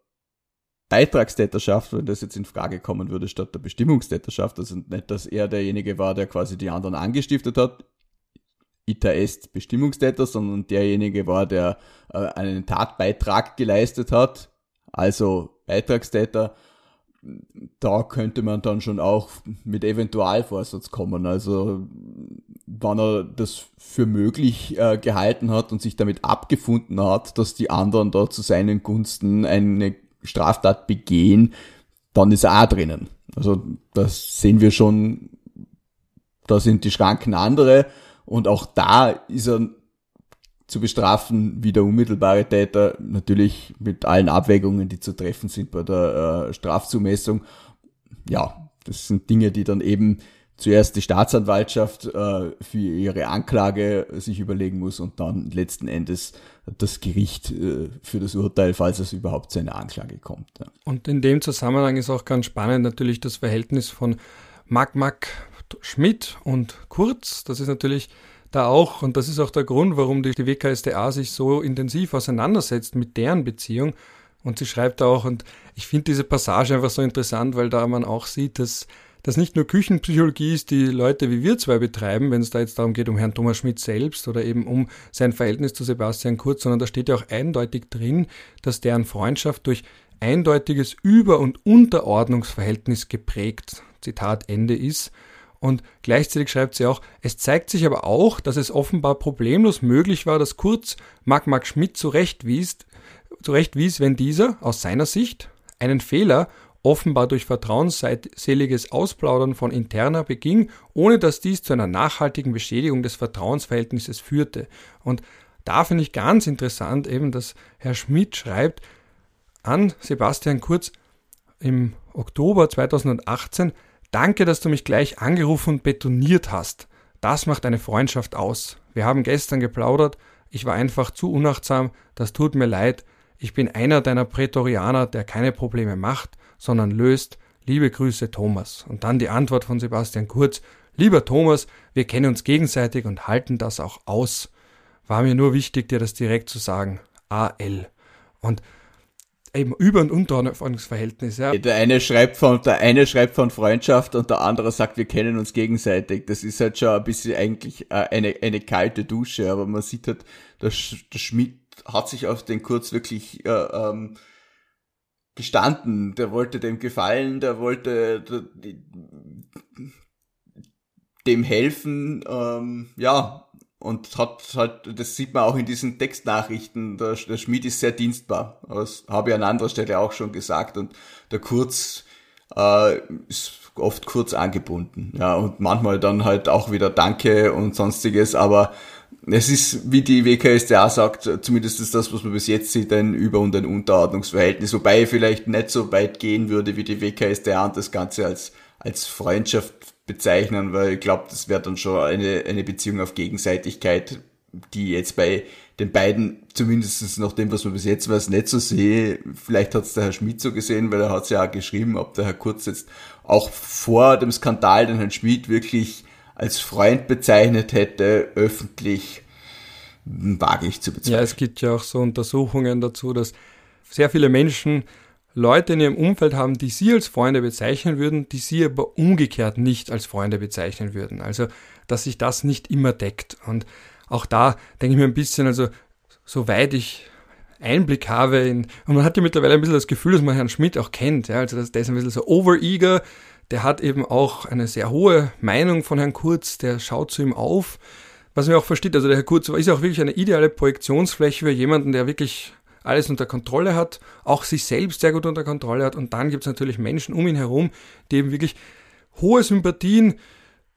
Beitragstäterschaft, wenn das jetzt in Frage kommen würde, statt der Bestimmungstäterschaft, also nicht, dass er derjenige war, der quasi die anderen angestiftet hat, ita est Bestimmungstäter, sondern derjenige war, der äh, einen Tatbeitrag geleistet hat, also Beitragstäter, da könnte man dann schon auch mit Eventualvorsatz kommen. Also wenn er das für möglich äh, gehalten hat und sich damit abgefunden hat, dass die anderen da zu seinen Gunsten eine Straftat begehen, dann ist er auch drinnen. Also das sehen wir schon, da sind die Schranken andere und auch da ist er zu bestrafen wie der unmittelbare Täter, natürlich mit allen Abwägungen, die zu treffen sind bei der äh, Strafzumessung. Ja, das sind Dinge, die dann eben zuerst die Staatsanwaltschaft äh, für ihre Anklage sich überlegen muss und dann letzten Endes das Gericht äh, für das Urteil, falls es überhaupt zu einer Anklage kommt. Ja. Und in dem Zusammenhang ist auch ganz spannend natürlich das Verhältnis von Mack Schmidt und Kurz. Das ist natürlich da auch, und das ist auch der Grund, warum die, WKSDA sich so intensiv auseinandersetzt mit deren Beziehung. Und sie schreibt auch, und ich finde diese Passage einfach so interessant, weil da man auch sieht, dass das nicht nur Küchenpsychologie ist, die Leute wie wir zwei betreiben, wenn es da jetzt darum geht, um Herrn Thomas Schmidt selbst oder eben um sein Verhältnis zu Sebastian Kurz, sondern da steht ja auch eindeutig drin, dass deren Freundschaft durch eindeutiges Über- und Unterordnungsverhältnis geprägt, Zitat Ende ist. Und gleichzeitig schreibt sie auch, es zeigt sich aber auch, dass es offenbar problemlos möglich war, dass Kurz Mark Mark Schmidt zurechtwies, zurechtwies, wenn dieser, aus seiner Sicht, einen Fehler offenbar durch vertrauensseliges Ausplaudern von Interna beging, ohne dass dies zu einer nachhaltigen Beschädigung des Vertrauensverhältnisses führte. Und da finde ich ganz interessant eben, dass Herr Schmidt schreibt an Sebastian Kurz im Oktober 2018, Danke, dass du mich gleich angerufen und betoniert hast. Das macht eine Freundschaft aus. Wir haben gestern geplaudert, ich war einfach zu unachtsam, das tut mir leid. Ich bin einer deiner Prätorianer, der keine Probleme macht, sondern löst. Liebe Grüße, Thomas. Und dann die Antwort von Sebastian Kurz. Lieber Thomas, wir kennen uns gegenseitig und halten das auch aus. War mir nur wichtig, dir das direkt zu sagen. AL. Und eben Über- und Unterordnungsverhältnis, ja. Der eine schreibt von, der eine schreibt von Freundschaft und der andere sagt, wir kennen uns gegenseitig. Das ist halt schon ein bisschen eigentlich äh, eine, eine kalte Dusche, aber man sieht halt, der, der Schmidt hat sich auf den Kurz wirklich äh, ähm, gestanden. Der wollte dem gefallen, der wollte dem helfen, ähm, ja, und hat halt, das sieht man auch in diesen Textnachrichten, der, der Schmied ist sehr dienstbar. Das habe ich an anderer Stelle auch schon gesagt. Und der Kurz äh, ist oft kurz angebunden. Ja, und manchmal dann halt auch wieder Danke und sonstiges, aber es ist, wie die WKSDA sagt, zumindest ist das, was man bis jetzt sieht, ein Über- und ein Unterordnungsverhältnis, wobei ich vielleicht nicht so weit gehen würde wie die WKSDA und das Ganze als, als Freundschaft bezeichnen, weil ich glaube, das wäre dann schon eine, eine Beziehung auf Gegenseitigkeit, die jetzt bei den beiden, zumindest nach dem, was man bis jetzt weiß, nicht so sehe. Vielleicht hat es der Herr Schmidt so gesehen, weil er hat es ja auch geschrieben, ob der Herr Kurz jetzt auch vor dem Skandal den Herrn Schmidt wirklich als Freund bezeichnet hätte, öffentlich, wage ich zu bezweifeln. Ja, es gibt ja auch so Untersuchungen dazu, dass sehr viele Menschen Leute in ihrem Umfeld haben, die sie als Freunde bezeichnen würden, die sie aber umgekehrt nicht als Freunde bezeichnen würden. Also, dass sich das nicht immer deckt. Und auch da denke ich mir ein bisschen, also, soweit ich Einblick habe in, und man hat ja mittlerweile ein bisschen das Gefühl, dass man Herrn Schmidt auch kennt, ja, also, der ist ein bisschen so overeager, der hat eben auch eine sehr hohe Meinung von Herrn Kurz, der schaut zu ihm auf, was man auch versteht, also der Herr Kurz ist auch wirklich eine ideale Projektionsfläche für jemanden, der wirklich alles unter Kontrolle hat, auch sich selbst sehr gut unter Kontrolle hat. Und dann gibt es natürlich Menschen um ihn herum, die eben wirklich hohe Sympathien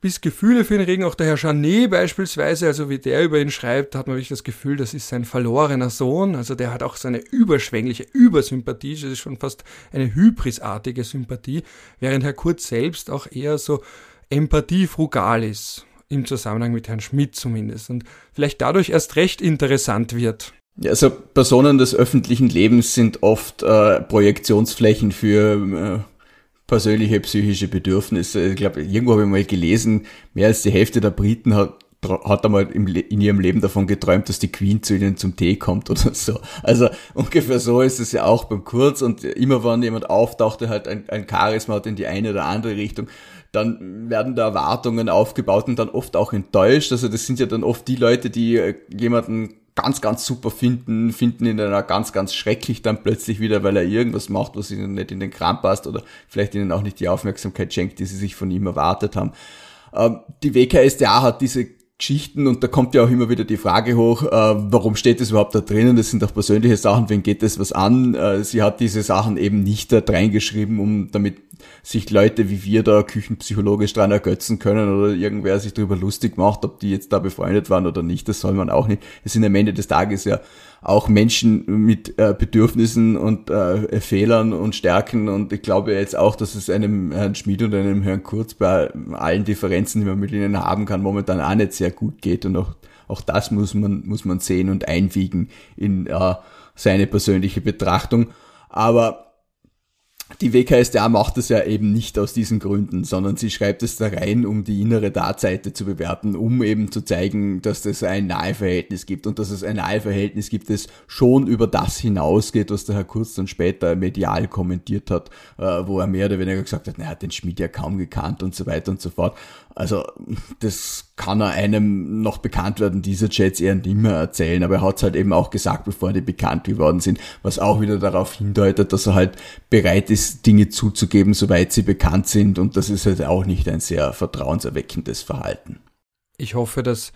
bis Gefühle für ihn regen. Auch der Herr Janet beispielsweise, also wie der über ihn schreibt, hat man wirklich das Gefühl, das ist sein verlorener Sohn. Also der hat auch seine überschwängliche Übersympathie, das ist schon fast eine hybrisartige Sympathie, während Herr Kurz selbst auch eher so empathiefrugal ist. Im Zusammenhang mit Herrn Schmidt zumindest. Und vielleicht dadurch erst recht interessant wird. Ja, also Personen des öffentlichen Lebens sind oft äh, Projektionsflächen für äh, persönliche psychische Bedürfnisse. Ich glaube, irgendwo habe ich mal gelesen, mehr als die Hälfte der Briten hat hat einmal in ihrem Leben davon geträumt, dass die Queen zu ihnen zum Tee kommt oder so. Also ungefähr so ist es ja auch beim Kurz und immer wenn jemand auftaucht, der halt ein, ein Charisma hat in die eine oder andere Richtung, dann werden da Erwartungen aufgebaut und dann oft auch enttäuscht. Also das sind ja dann oft die Leute, die äh, jemanden ganz, ganz super finden, finden ihn dann auch ganz, ganz schrecklich dann plötzlich wieder, weil er irgendwas macht, was ihnen nicht in den Kram passt oder vielleicht ihnen auch nicht die Aufmerksamkeit schenkt, die sie sich von ihm erwartet haben. Ähm, die WKSDA hat diese Geschichten und da kommt ja auch immer wieder die Frage hoch, äh, warum steht das überhaupt da drinnen? Das sind doch persönliche Sachen, wen geht das was an? Äh, sie hat diese Sachen eben nicht da reingeschrieben, um damit sich Leute wie wir da küchenpsychologisch dran ergötzen können oder irgendwer sich darüber lustig macht, ob die jetzt da befreundet waren oder nicht, das soll man auch nicht. Es sind am Ende des Tages ja auch Menschen mit äh, Bedürfnissen und äh, Fehlern und Stärken und ich glaube jetzt auch, dass es einem Herrn Schmid und einem Herrn Kurz bei allen Differenzen, die man mit ihnen haben kann, momentan auch nicht sehr gut geht und auch, auch das muss man, muss man sehen und einwiegen in äh, seine persönliche Betrachtung. Aber die WKSDA macht es ja eben nicht aus diesen Gründen, sondern sie schreibt es da rein, um die innere Dartseite zu bewerten, um eben zu zeigen, dass es ein Naheverhältnis gibt und dass es ein Naheverhältnis gibt, das schon über das hinausgeht, was der Herr Kurz dann später medial kommentiert hat, äh, wo er mehr oder weniger gesagt hat, hat den Schmied ja kaum gekannt und so weiter und so fort. Also das kann er einem noch bekannt werden, dieser Chats eher nicht mehr erzählen, aber er hat es halt eben auch gesagt, bevor die bekannt geworden sind, was auch wieder darauf hindeutet, dass er halt bereit ist, Dinge zuzugeben, soweit sie bekannt sind und das ist halt auch nicht ein sehr vertrauenserweckendes Verhalten. Ich hoffe, dass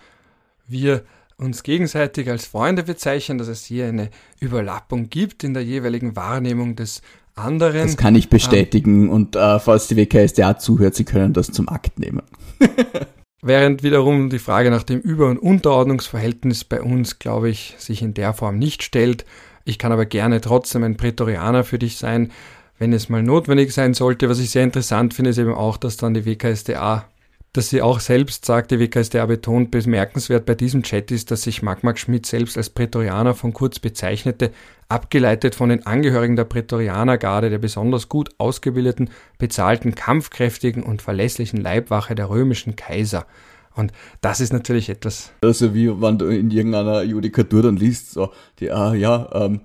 wir uns gegenseitig als Freunde bezeichnen, dass es hier eine Überlappung gibt in der jeweiligen Wahrnehmung des anderen. Das kann ich bestätigen ähm, und äh, falls die WKSDA zuhört, Sie können das zum Akt nehmen. Während wiederum die Frage nach dem Über- und Unterordnungsverhältnis bei uns, glaube ich, sich in der Form nicht stellt. Ich kann aber gerne trotzdem ein Prätorianer für dich sein, wenn es mal notwendig sein sollte. Was ich sehr interessant finde, ist eben auch, dass dann die WKSDA dass sie auch selbst sagt, die WKSDA betont, bemerkenswert bei diesem Chat ist, dass sich Magmag Schmidt selbst als Prätorianer von Kurz bezeichnete, abgeleitet von den Angehörigen der Prätorianergarde, der besonders gut ausgebildeten, bezahlten, kampfkräftigen und verlässlichen Leibwache der römischen Kaiser. Und das ist natürlich etwas. Also wie wenn du in irgendeiner Judikatur dann liest, so, die, ah, ja, ähm,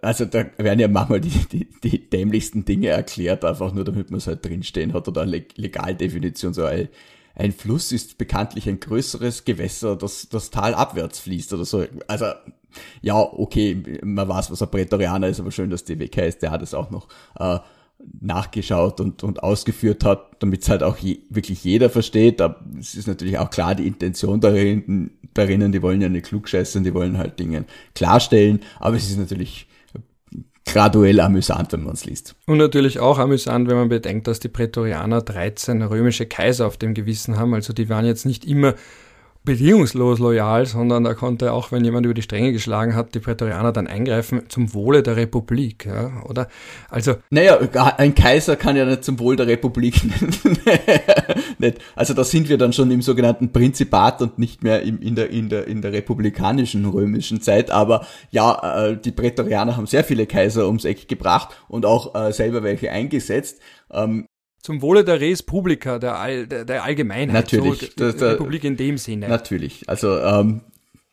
also da werden ja manchmal die, die, die dämlichsten Dinge erklärt, einfach nur damit man es halt drinstehen hat oder eine Legaldefinition, so ein, ein Fluss ist bekanntlich ein größeres Gewässer, das das Tal abwärts fließt oder so. Also ja, okay, man weiß, was ein Prätorianer ist, aber schön, dass die WKStA das auch noch äh, nachgeschaut und, und ausgeführt hat, damit es halt auch je, wirklich jeder versteht. Aber es ist natürlich auch klar die Intention darin, darinnen, die wollen ja nicht klugscheißen, die wollen halt Dinge klarstellen, aber es ist natürlich graduell amüsant, wenn man es liest. Und natürlich auch amüsant, wenn man bedenkt, dass die Prätorianer 13 römische Kaiser auf dem Gewissen haben. Also die waren jetzt nicht immer bedingungslos loyal, sondern da konnte auch, wenn jemand über die Stränge geschlagen hat, die Prätorianer dann eingreifen zum Wohle der Republik, ja, oder? Also. Naja, ein Kaiser kann ja nicht zum Wohl der Republik nicht. Also da sind wir dann schon im sogenannten Prinzipat und nicht mehr im, in der, in der, in der republikanischen römischen Zeit, aber ja, äh, die Prätorianer haben sehr viele Kaiser ums Eck gebracht und auch äh, selber welche eingesetzt. Ähm, zum Wohle der Res Publica, der, All, der, der Allgemeinheit. Natürlich. So, der, Republik in dem Sinne. Natürlich. Also ähm,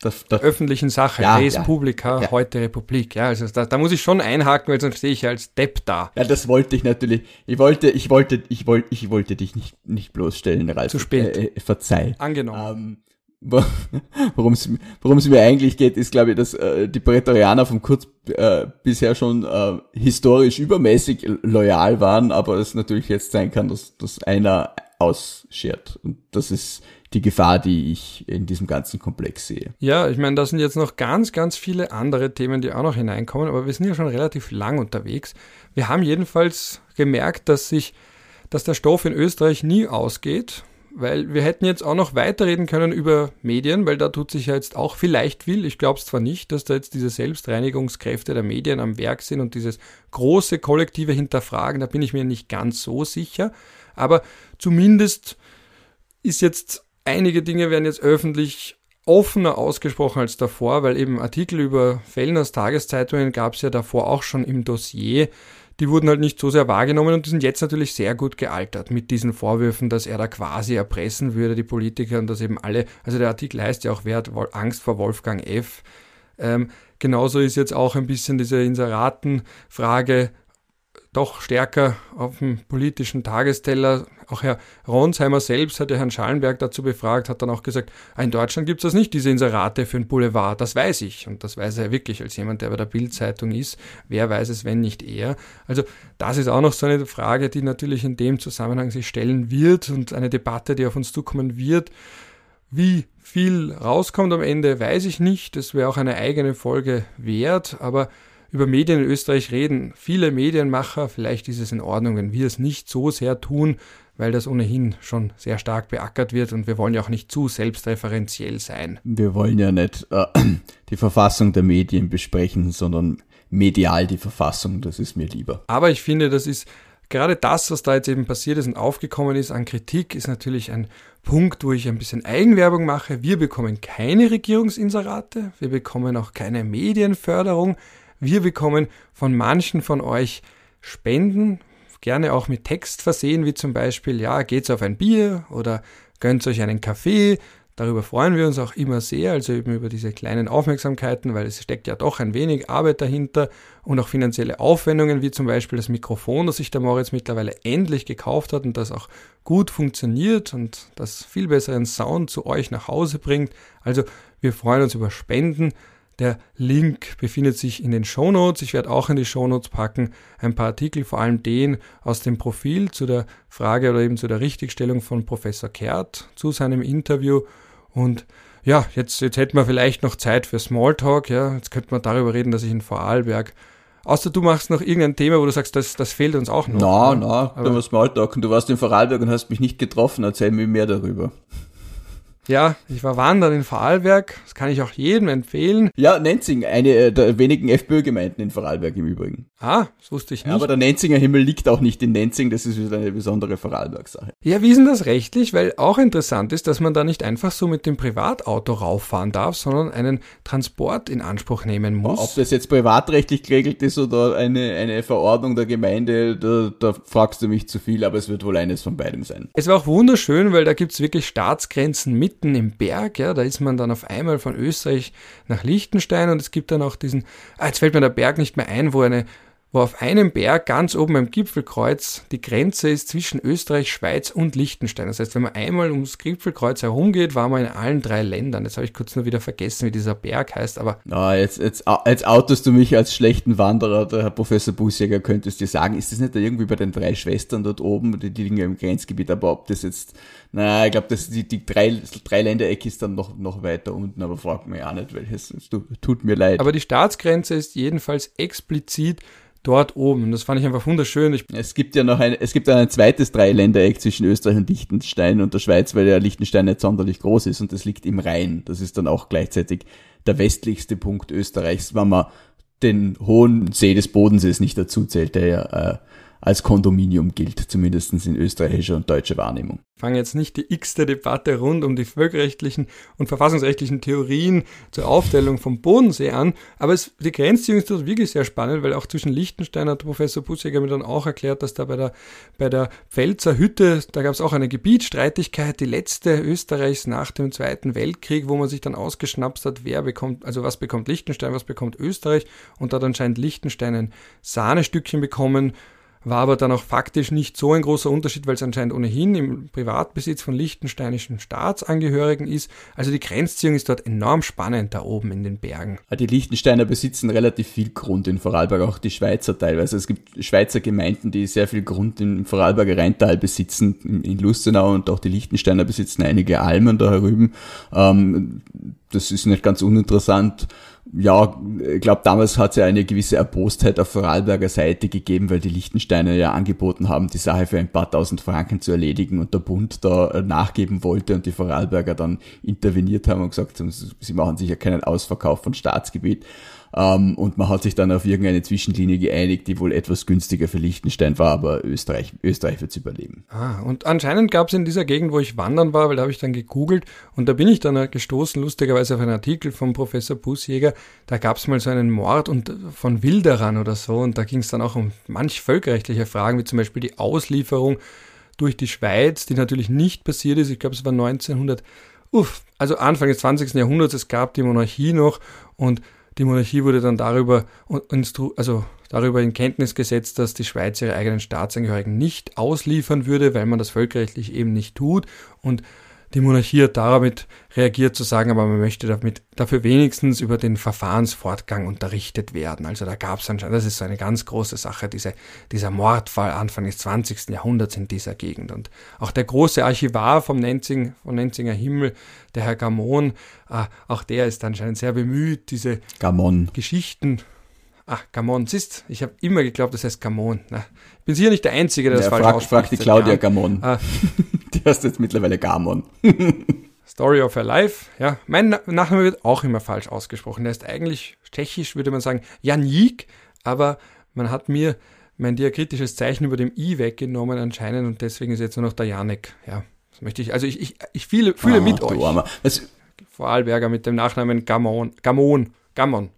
der, der öffentlichen Sache, ja, Res ja, Publica, ja. heute Republik. Ja, also da, da muss ich schon einhaken, weil sonst stehe ich als Depp da. Ja, das wollte ich natürlich. Ich wollte, ich wollte, ich wollte, ich wollte dich nicht, nicht bloßstellen, Ralf. Zu spät. Äh, äh verzeih. Angenommen. Ähm, worum es worum es mir eigentlich geht, ist, glaube ich, dass äh, die Prätorianer vom Kurz äh, bisher schon äh, historisch übermäßig loyal waren, aber es natürlich jetzt sein kann, dass, dass einer ausschert. Und das ist die Gefahr, die ich in diesem ganzen Komplex sehe. Ja, ich meine, da sind jetzt noch ganz, ganz viele andere Themen, die auch noch hineinkommen, aber wir sind ja schon relativ lang unterwegs. Wir haben jedenfalls gemerkt, dass sich, dass der Stoff in Österreich nie ausgeht weil wir hätten jetzt auch noch weiterreden können über Medien, weil da tut sich ja jetzt auch vielleicht viel. Ich glaube es zwar nicht, dass da jetzt diese Selbstreinigungskräfte der Medien am Werk sind und dieses große kollektive Hinterfragen, da bin ich mir nicht ganz so sicher. Aber zumindest ist jetzt einige Dinge werden jetzt öffentlich offener ausgesprochen als davor, weil eben Artikel über Fellners Tageszeitungen gab es ja davor auch schon im Dossier die wurden halt nicht so sehr wahrgenommen und die sind jetzt natürlich sehr gut gealtert mit diesen Vorwürfen, dass er da quasi erpressen würde, die Politiker, und dass eben alle, also der Artikel heißt ja auch, wer hat Angst vor Wolfgang F. Ähm, genauso ist jetzt auch ein bisschen diese Inseratenfrage doch stärker auf dem politischen Tagesteller. Auch Herr Ronsheimer selbst hat ja Herrn Schallenberg dazu befragt, hat dann auch gesagt, ah, in Deutschland gibt es das nicht, diese Inserate für ein Boulevard. Das weiß ich. Und das weiß er wirklich als jemand, der bei der Bildzeitung ist. Wer weiß es, wenn nicht er? Also das ist auch noch so eine Frage, die natürlich in dem Zusammenhang sich stellen wird und eine Debatte, die auf uns zukommen wird. Wie viel rauskommt am Ende, weiß ich nicht. Das wäre auch eine eigene Folge wert, aber über Medien in Österreich reden viele Medienmacher. Vielleicht ist es in Ordnung, wenn wir es nicht so sehr tun, weil das ohnehin schon sehr stark beackert wird und wir wollen ja auch nicht zu selbstreferenziell sein. Wir wollen ja nicht äh, die Verfassung der Medien besprechen, sondern medial die Verfassung, das ist mir lieber. Aber ich finde, das ist gerade das, was da jetzt eben passiert ist und aufgekommen ist an Kritik, ist natürlich ein Punkt, wo ich ein bisschen Eigenwerbung mache. Wir bekommen keine Regierungsinserate, wir bekommen auch keine Medienförderung. Wir bekommen von manchen von euch Spenden, gerne auch mit Text versehen, wie zum Beispiel, ja, geht's auf ein Bier oder gönnt euch einen Kaffee. Darüber freuen wir uns auch immer sehr, also eben über diese kleinen Aufmerksamkeiten, weil es steckt ja doch ein wenig Arbeit dahinter und auch finanzielle Aufwendungen, wie zum Beispiel das Mikrofon, das sich der Moritz mittlerweile endlich gekauft hat und das auch gut funktioniert und das viel besseren Sound zu euch nach Hause bringt. Also wir freuen uns über Spenden der Link befindet sich in den Shownotes. Ich werde auch in die Shownotes packen ein paar Artikel, vor allem den aus dem Profil zu der Frage oder eben zu der Richtigstellung von Professor Kehrt zu seinem Interview. Und ja, jetzt, jetzt hätten wir vielleicht noch Zeit für Smalltalk. Ja, jetzt könnte man darüber reden, dass ich in Vorarlberg Außer du machst noch irgendein Thema, wo du sagst, das, das fehlt uns auch noch. Na, na, da war Smalltalk und du warst in Vorarlberg und hast mich nicht getroffen. Erzähl mir mehr darüber. Ja, ich war wandern in Vorarlberg. Das kann ich auch jedem empfehlen. Ja, Nenzing, eine äh, der wenigen FPÖ-Gemeinden in Vorarlberg im Übrigen. Ah, das wusste ich nicht. Ja, aber der Nenzinger Himmel liegt auch nicht in Nenzing. Das ist wieder eine besondere Vorarlberg-Sache. Ja, wie ist denn das rechtlich? Weil auch interessant ist, dass man da nicht einfach so mit dem Privatauto rauffahren darf, sondern einen Transport in Anspruch nehmen muss. Ob das jetzt privatrechtlich geregelt ist oder eine, eine Verordnung der Gemeinde, da, da fragst du mich zu viel, aber es wird wohl eines von beidem sein. Es war auch wunderschön, weil da gibt's wirklich Staatsgrenzen mit mitten im Berg, ja, da ist man dann auf einmal von Österreich nach Liechtenstein und es gibt dann auch diesen, ah, jetzt fällt mir der Berg nicht mehr ein, wo eine wo auf einem Berg ganz oben am Gipfelkreuz die Grenze ist zwischen Österreich, Schweiz und Liechtenstein. Das heißt, wenn man einmal ums Gipfelkreuz herumgeht, war man in allen drei Ländern. Jetzt habe ich kurz nur wieder vergessen, wie dieser Berg heißt, aber. Na, jetzt, jetzt, jetzt outest du mich als schlechten Wanderer, der Herr Professor Busjäger, könntest dir sagen, ist das nicht da irgendwie bei den drei Schwestern dort oben, die, die liegen ja im Grenzgebiet, aber ob das jetzt, naja, ich glaube, die, die drei, drei Ländereck ist dann noch, noch weiter unten, aber frag mich auch nicht, welches, tut mir leid. Aber die Staatsgrenze ist jedenfalls explizit dort oben. Und das fand ich einfach wunderschön. Ich es gibt ja noch ein, es gibt ein zweites Dreiländereck zwischen Österreich und Liechtenstein und der Schweiz, weil ja Liechtenstein nicht sonderlich groß ist und das liegt im Rhein. Das ist dann auch gleichzeitig der westlichste Punkt Österreichs, wenn man den hohen See des Bodensees nicht dazu zählt, der ja äh, als Kondominium gilt, zumindest in österreichischer und deutscher Wahrnehmung. Ich fange jetzt nicht die x-te Debatte rund um die völkerrechtlichen und verfassungsrechtlichen Theorien zur Aufteilung vom Bodensee an, aber es, die Grenzziehung ist wirklich sehr spannend, weil auch zwischen Liechtenstein hat Professor Bussiger mir dann auch erklärt, dass da bei der, bei der Pfälzer Hütte, da gab es auch eine Gebietsstreitigkeit, die letzte Österreichs nach dem Zweiten Weltkrieg, wo man sich dann ausgeschnapst hat, wer bekommt, also was bekommt Liechtenstein, was bekommt Österreich und da hat anscheinend Liechtenstein ein Sahnestückchen bekommen, war aber dann auch faktisch nicht so ein großer Unterschied, weil es anscheinend ohnehin im Privatbesitz von liechtensteinischen Staatsangehörigen ist. Also die Grenzziehung ist dort enorm spannend da oben in den Bergen. Die Liechtensteiner besitzen relativ viel Grund in Vorarlberg, auch die Schweizer teilweise. Es gibt Schweizer Gemeinden, die sehr viel Grund im Vorarlberger Rheintal besitzen, in Lustenau und auch die Liechtensteiner besitzen einige Almen da herüben. Ähm, das ist nicht ganz uninteressant ja, ich glaube, damals hat es ja eine gewisse Erbostheit auf Vorarlberger Seite gegeben, weil die Liechtensteiner ja angeboten haben, die Sache für ein paar tausend Franken zu erledigen und der Bund da äh, nachgeben wollte und die Vorarlberger dann interveniert haben und gesagt haben, sie machen sicher keinen Ausverkauf von Staatsgebiet. Ähm, und man hat sich dann auf irgendeine Zwischenlinie geeinigt, die wohl etwas günstiger für Liechtenstein war, aber Österreich, Österreich wird's überleben. Ah, und anscheinend gab es in dieser Gegend, wo ich wandern war, weil da habe ich dann gegoogelt und da bin ich dann gestoßen, lustigerweise auf einen Artikel vom Professor Busjäger, da gab es mal so einen Mord und von Wilderern oder so und da ging es dann auch um manch völkerrechtliche Fragen, wie zum Beispiel die Auslieferung durch die Schweiz, die natürlich nicht passiert ist. Ich glaube, es war 1900, uff, also Anfang des 20. Jahrhunderts, es gab die Monarchie noch und die Monarchie wurde dann darüber, also darüber in Kenntnis gesetzt, dass die Schweiz ihre eigenen Staatsangehörigen nicht ausliefern würde, weil man das völkerrechtlich eben nicht tut. Und die Monarchie hat damit reagiert zu sagen, aber man möchte damit, dafür wenigstens über den Verfahrensfortgang unterrichtet werden. Also da gab es anscheinend, das ist so eine ganz große Sache, diese, dieser Mordfall Anfang des 20. Jahrhunderts in dieser Gegend. Und auch der große Archivar vom Nenzing, vom Nenzinger Himmel, der Herr Gamon, äh, auch der ist anscheinend sehr bemüht, diese Gamon. Geschichten Ach, Gamon, siehst, ich habe immer geglaubt, das heißt Gamon. Na, ich bin sicher nicht der Einzige, der das ja, falsch frag, ausspricht. Frag die Claudia Gamon. Ah. die heißt jetzt mittlerweile Gamon. Story of her life. Ja, mein Nachname wird auch immer falsch ausgesprochen. Der ist eigentlich tschechisch, würde man sagen, Janik, aber man hat mir mein diakritisches Zeichen über dem I weggenommen anscheinend und deswegen ist jetzt nur noch der Janek. Ja, das möchte ich, also ich, ich, ich fühle, fühle ah, mit euch. Armer. Vorarlberger mit dem Nachnamen Gamon. Gamon. Gamon.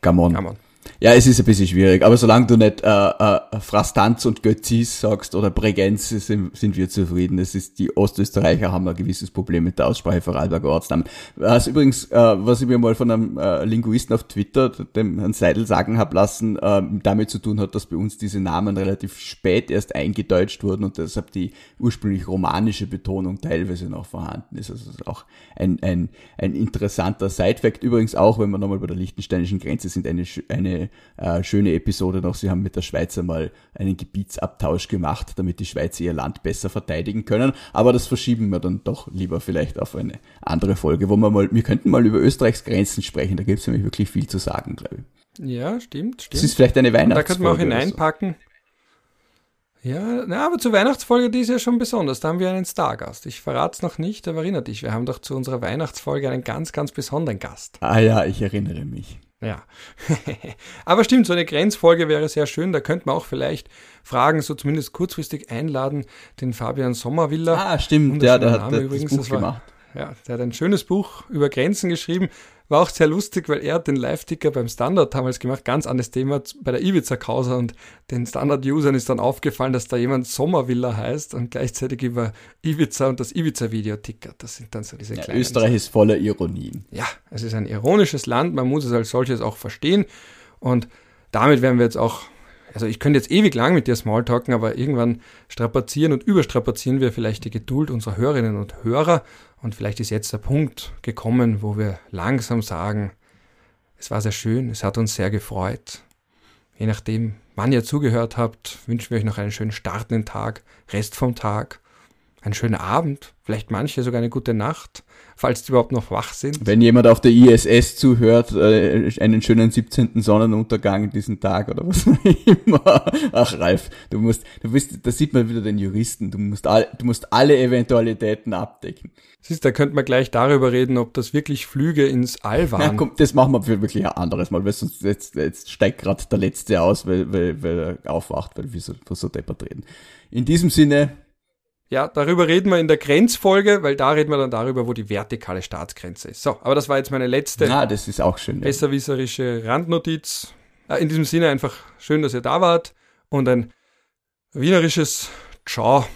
Gamon. Gamon. Ja, es ist ein bisschen schwierig, aber solange du nicht äh, äh, Frastanz und Götzis sagst oder Bregenz, sind, sind wir zufrieden. Es ist, die Ostösterreicher haben ein gewisses Problem mit der Aussprache Vorarlberger Ortsnamen. Was übrigens, äh, was ich mir mal von einem äh, Linguisten auf Twitter, dem Herrn Seidel, sagen habe lassen, äh, damit zu tun hat, dass bei uns diese Namen relativ spät erst eingedeutscht wurden und deshalb die ursprünglich romanische Betonung teilweise noch vorhanden ist. Also das ist auch ein, ein, ein interessanter Sidefact. Übrigens auch, wenn wir nochmal bei der liechtensteinischen Grenze sind, eine, eine äh, schöne Episode noch. Sie haben mit der Schweiz einmal einen Gebietsabtausch gemacht, damit die Schweizer ihr Land besser verteidigen können. Aber das verschieben wir dann doch lieber vielleicht auf eine andere Folge, wo wir mal, wir könnten mal über Österreichs Grenzen sprechen. Da gibt es nämlich wirklich viel zu sagen, glaube ich. Ja, stimmt, stimmt. Das ist vielleicht eine Weihnachtsfolge. Da könnte man auch hineinpacken. Ja, na, aber zur Weihnachtsfolge, die ist ja schon besonders. Da haben wir einen Stargast. Ich verrate es noch nicht, aber erinnere dich, wir haben doch zu unserer Weihnachtsfolge einen ganz, ganz besonderen Gast. Ah ja, ich erinnere mich. Ja. Aber stimmt, so eine Grenzfolge wäre sehr schön. Da könnte man auch vielleicht Fragen, so zumindest kurzfristig einladen, den Fabian Sommerwiller. Ah, stimmt, der, der hat übrigens, das Buch war, gemacht. Ja, der hat ein schönes Buch über Grenzen geschrieben. War auch sehr lustig, weil er hat den Live-Ticker beim Standard damals gemacht, ganz anderes Thema bei der Ibiza-Causa und den Standard-Usern ist dann aufgefallen, dass da jemand Sommervilla heißt und gleichzeitig über Ibiza und das Ibiza-Video tickert. Das sind dann so diese ja, kleinen... Österreich ist voller Ironien. Ja, es ist ein ironisches Land, man muss es als solches auch verstehen und damit werden wir jetzt auch also ich könnte jetzt ewig lang mit dir Smalltalken, aber irgendwann strapazieren und überstrapazieren wir vielleicht die Geduld unserer Hörerinnen und Hörer und vielleicht ist jetzt der Punkt gekommen, wo wir langsam sagen, es war sehr schön, es hat uns sehr gefreut. Je nachdem, wann ihr zugehört habt, wünschen wir euch noch einen schönen startenden Tag, Rest vom Tag, einen schönen Abend, vielleicht manche sogar eine gute Nacht falls die überhaupt noch wach sind. Wenn jemand auf der ISS zuhört, äh, einen schönen 17. Sonnenuntergang diesen Tag oder was immer. Ach, Ralf, du musst, du bist, da sieht man wieder den Juristen, du musst, all, du musst alle Eventualitäten abdecken. Siehst, da könnte man gleich darüber reden, ob das wirklich Flüge ins All waren. Ja, komm, das machen wir für wirklich ein anderes Mal, weil sonst jetzt, jetzt steigt gerade der Letzte aus, weil, weil, weil er aufwacht, weil wir so, so deppert reden. In diesem Sinne, ja, darüber reden wir in der Grenzfolge, weil da reden wir dann darüber, wo die vertikale Staatsgrenze ist. So, aber das war jetzt meine letzte ah, das ist auch schön, ja. besserwisserische Randnotiz. Äh, in diesem Sinne einfach schön, dass ihr da wart und ein wienerisches Ciao.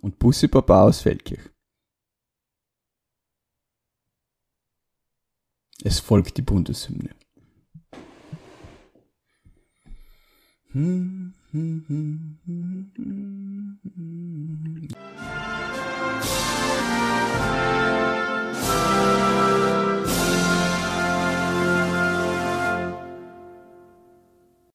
Und Bussi Baba aus Feldkirch. Es folgt die Bundeshymne. Hmm, hmm, hmm,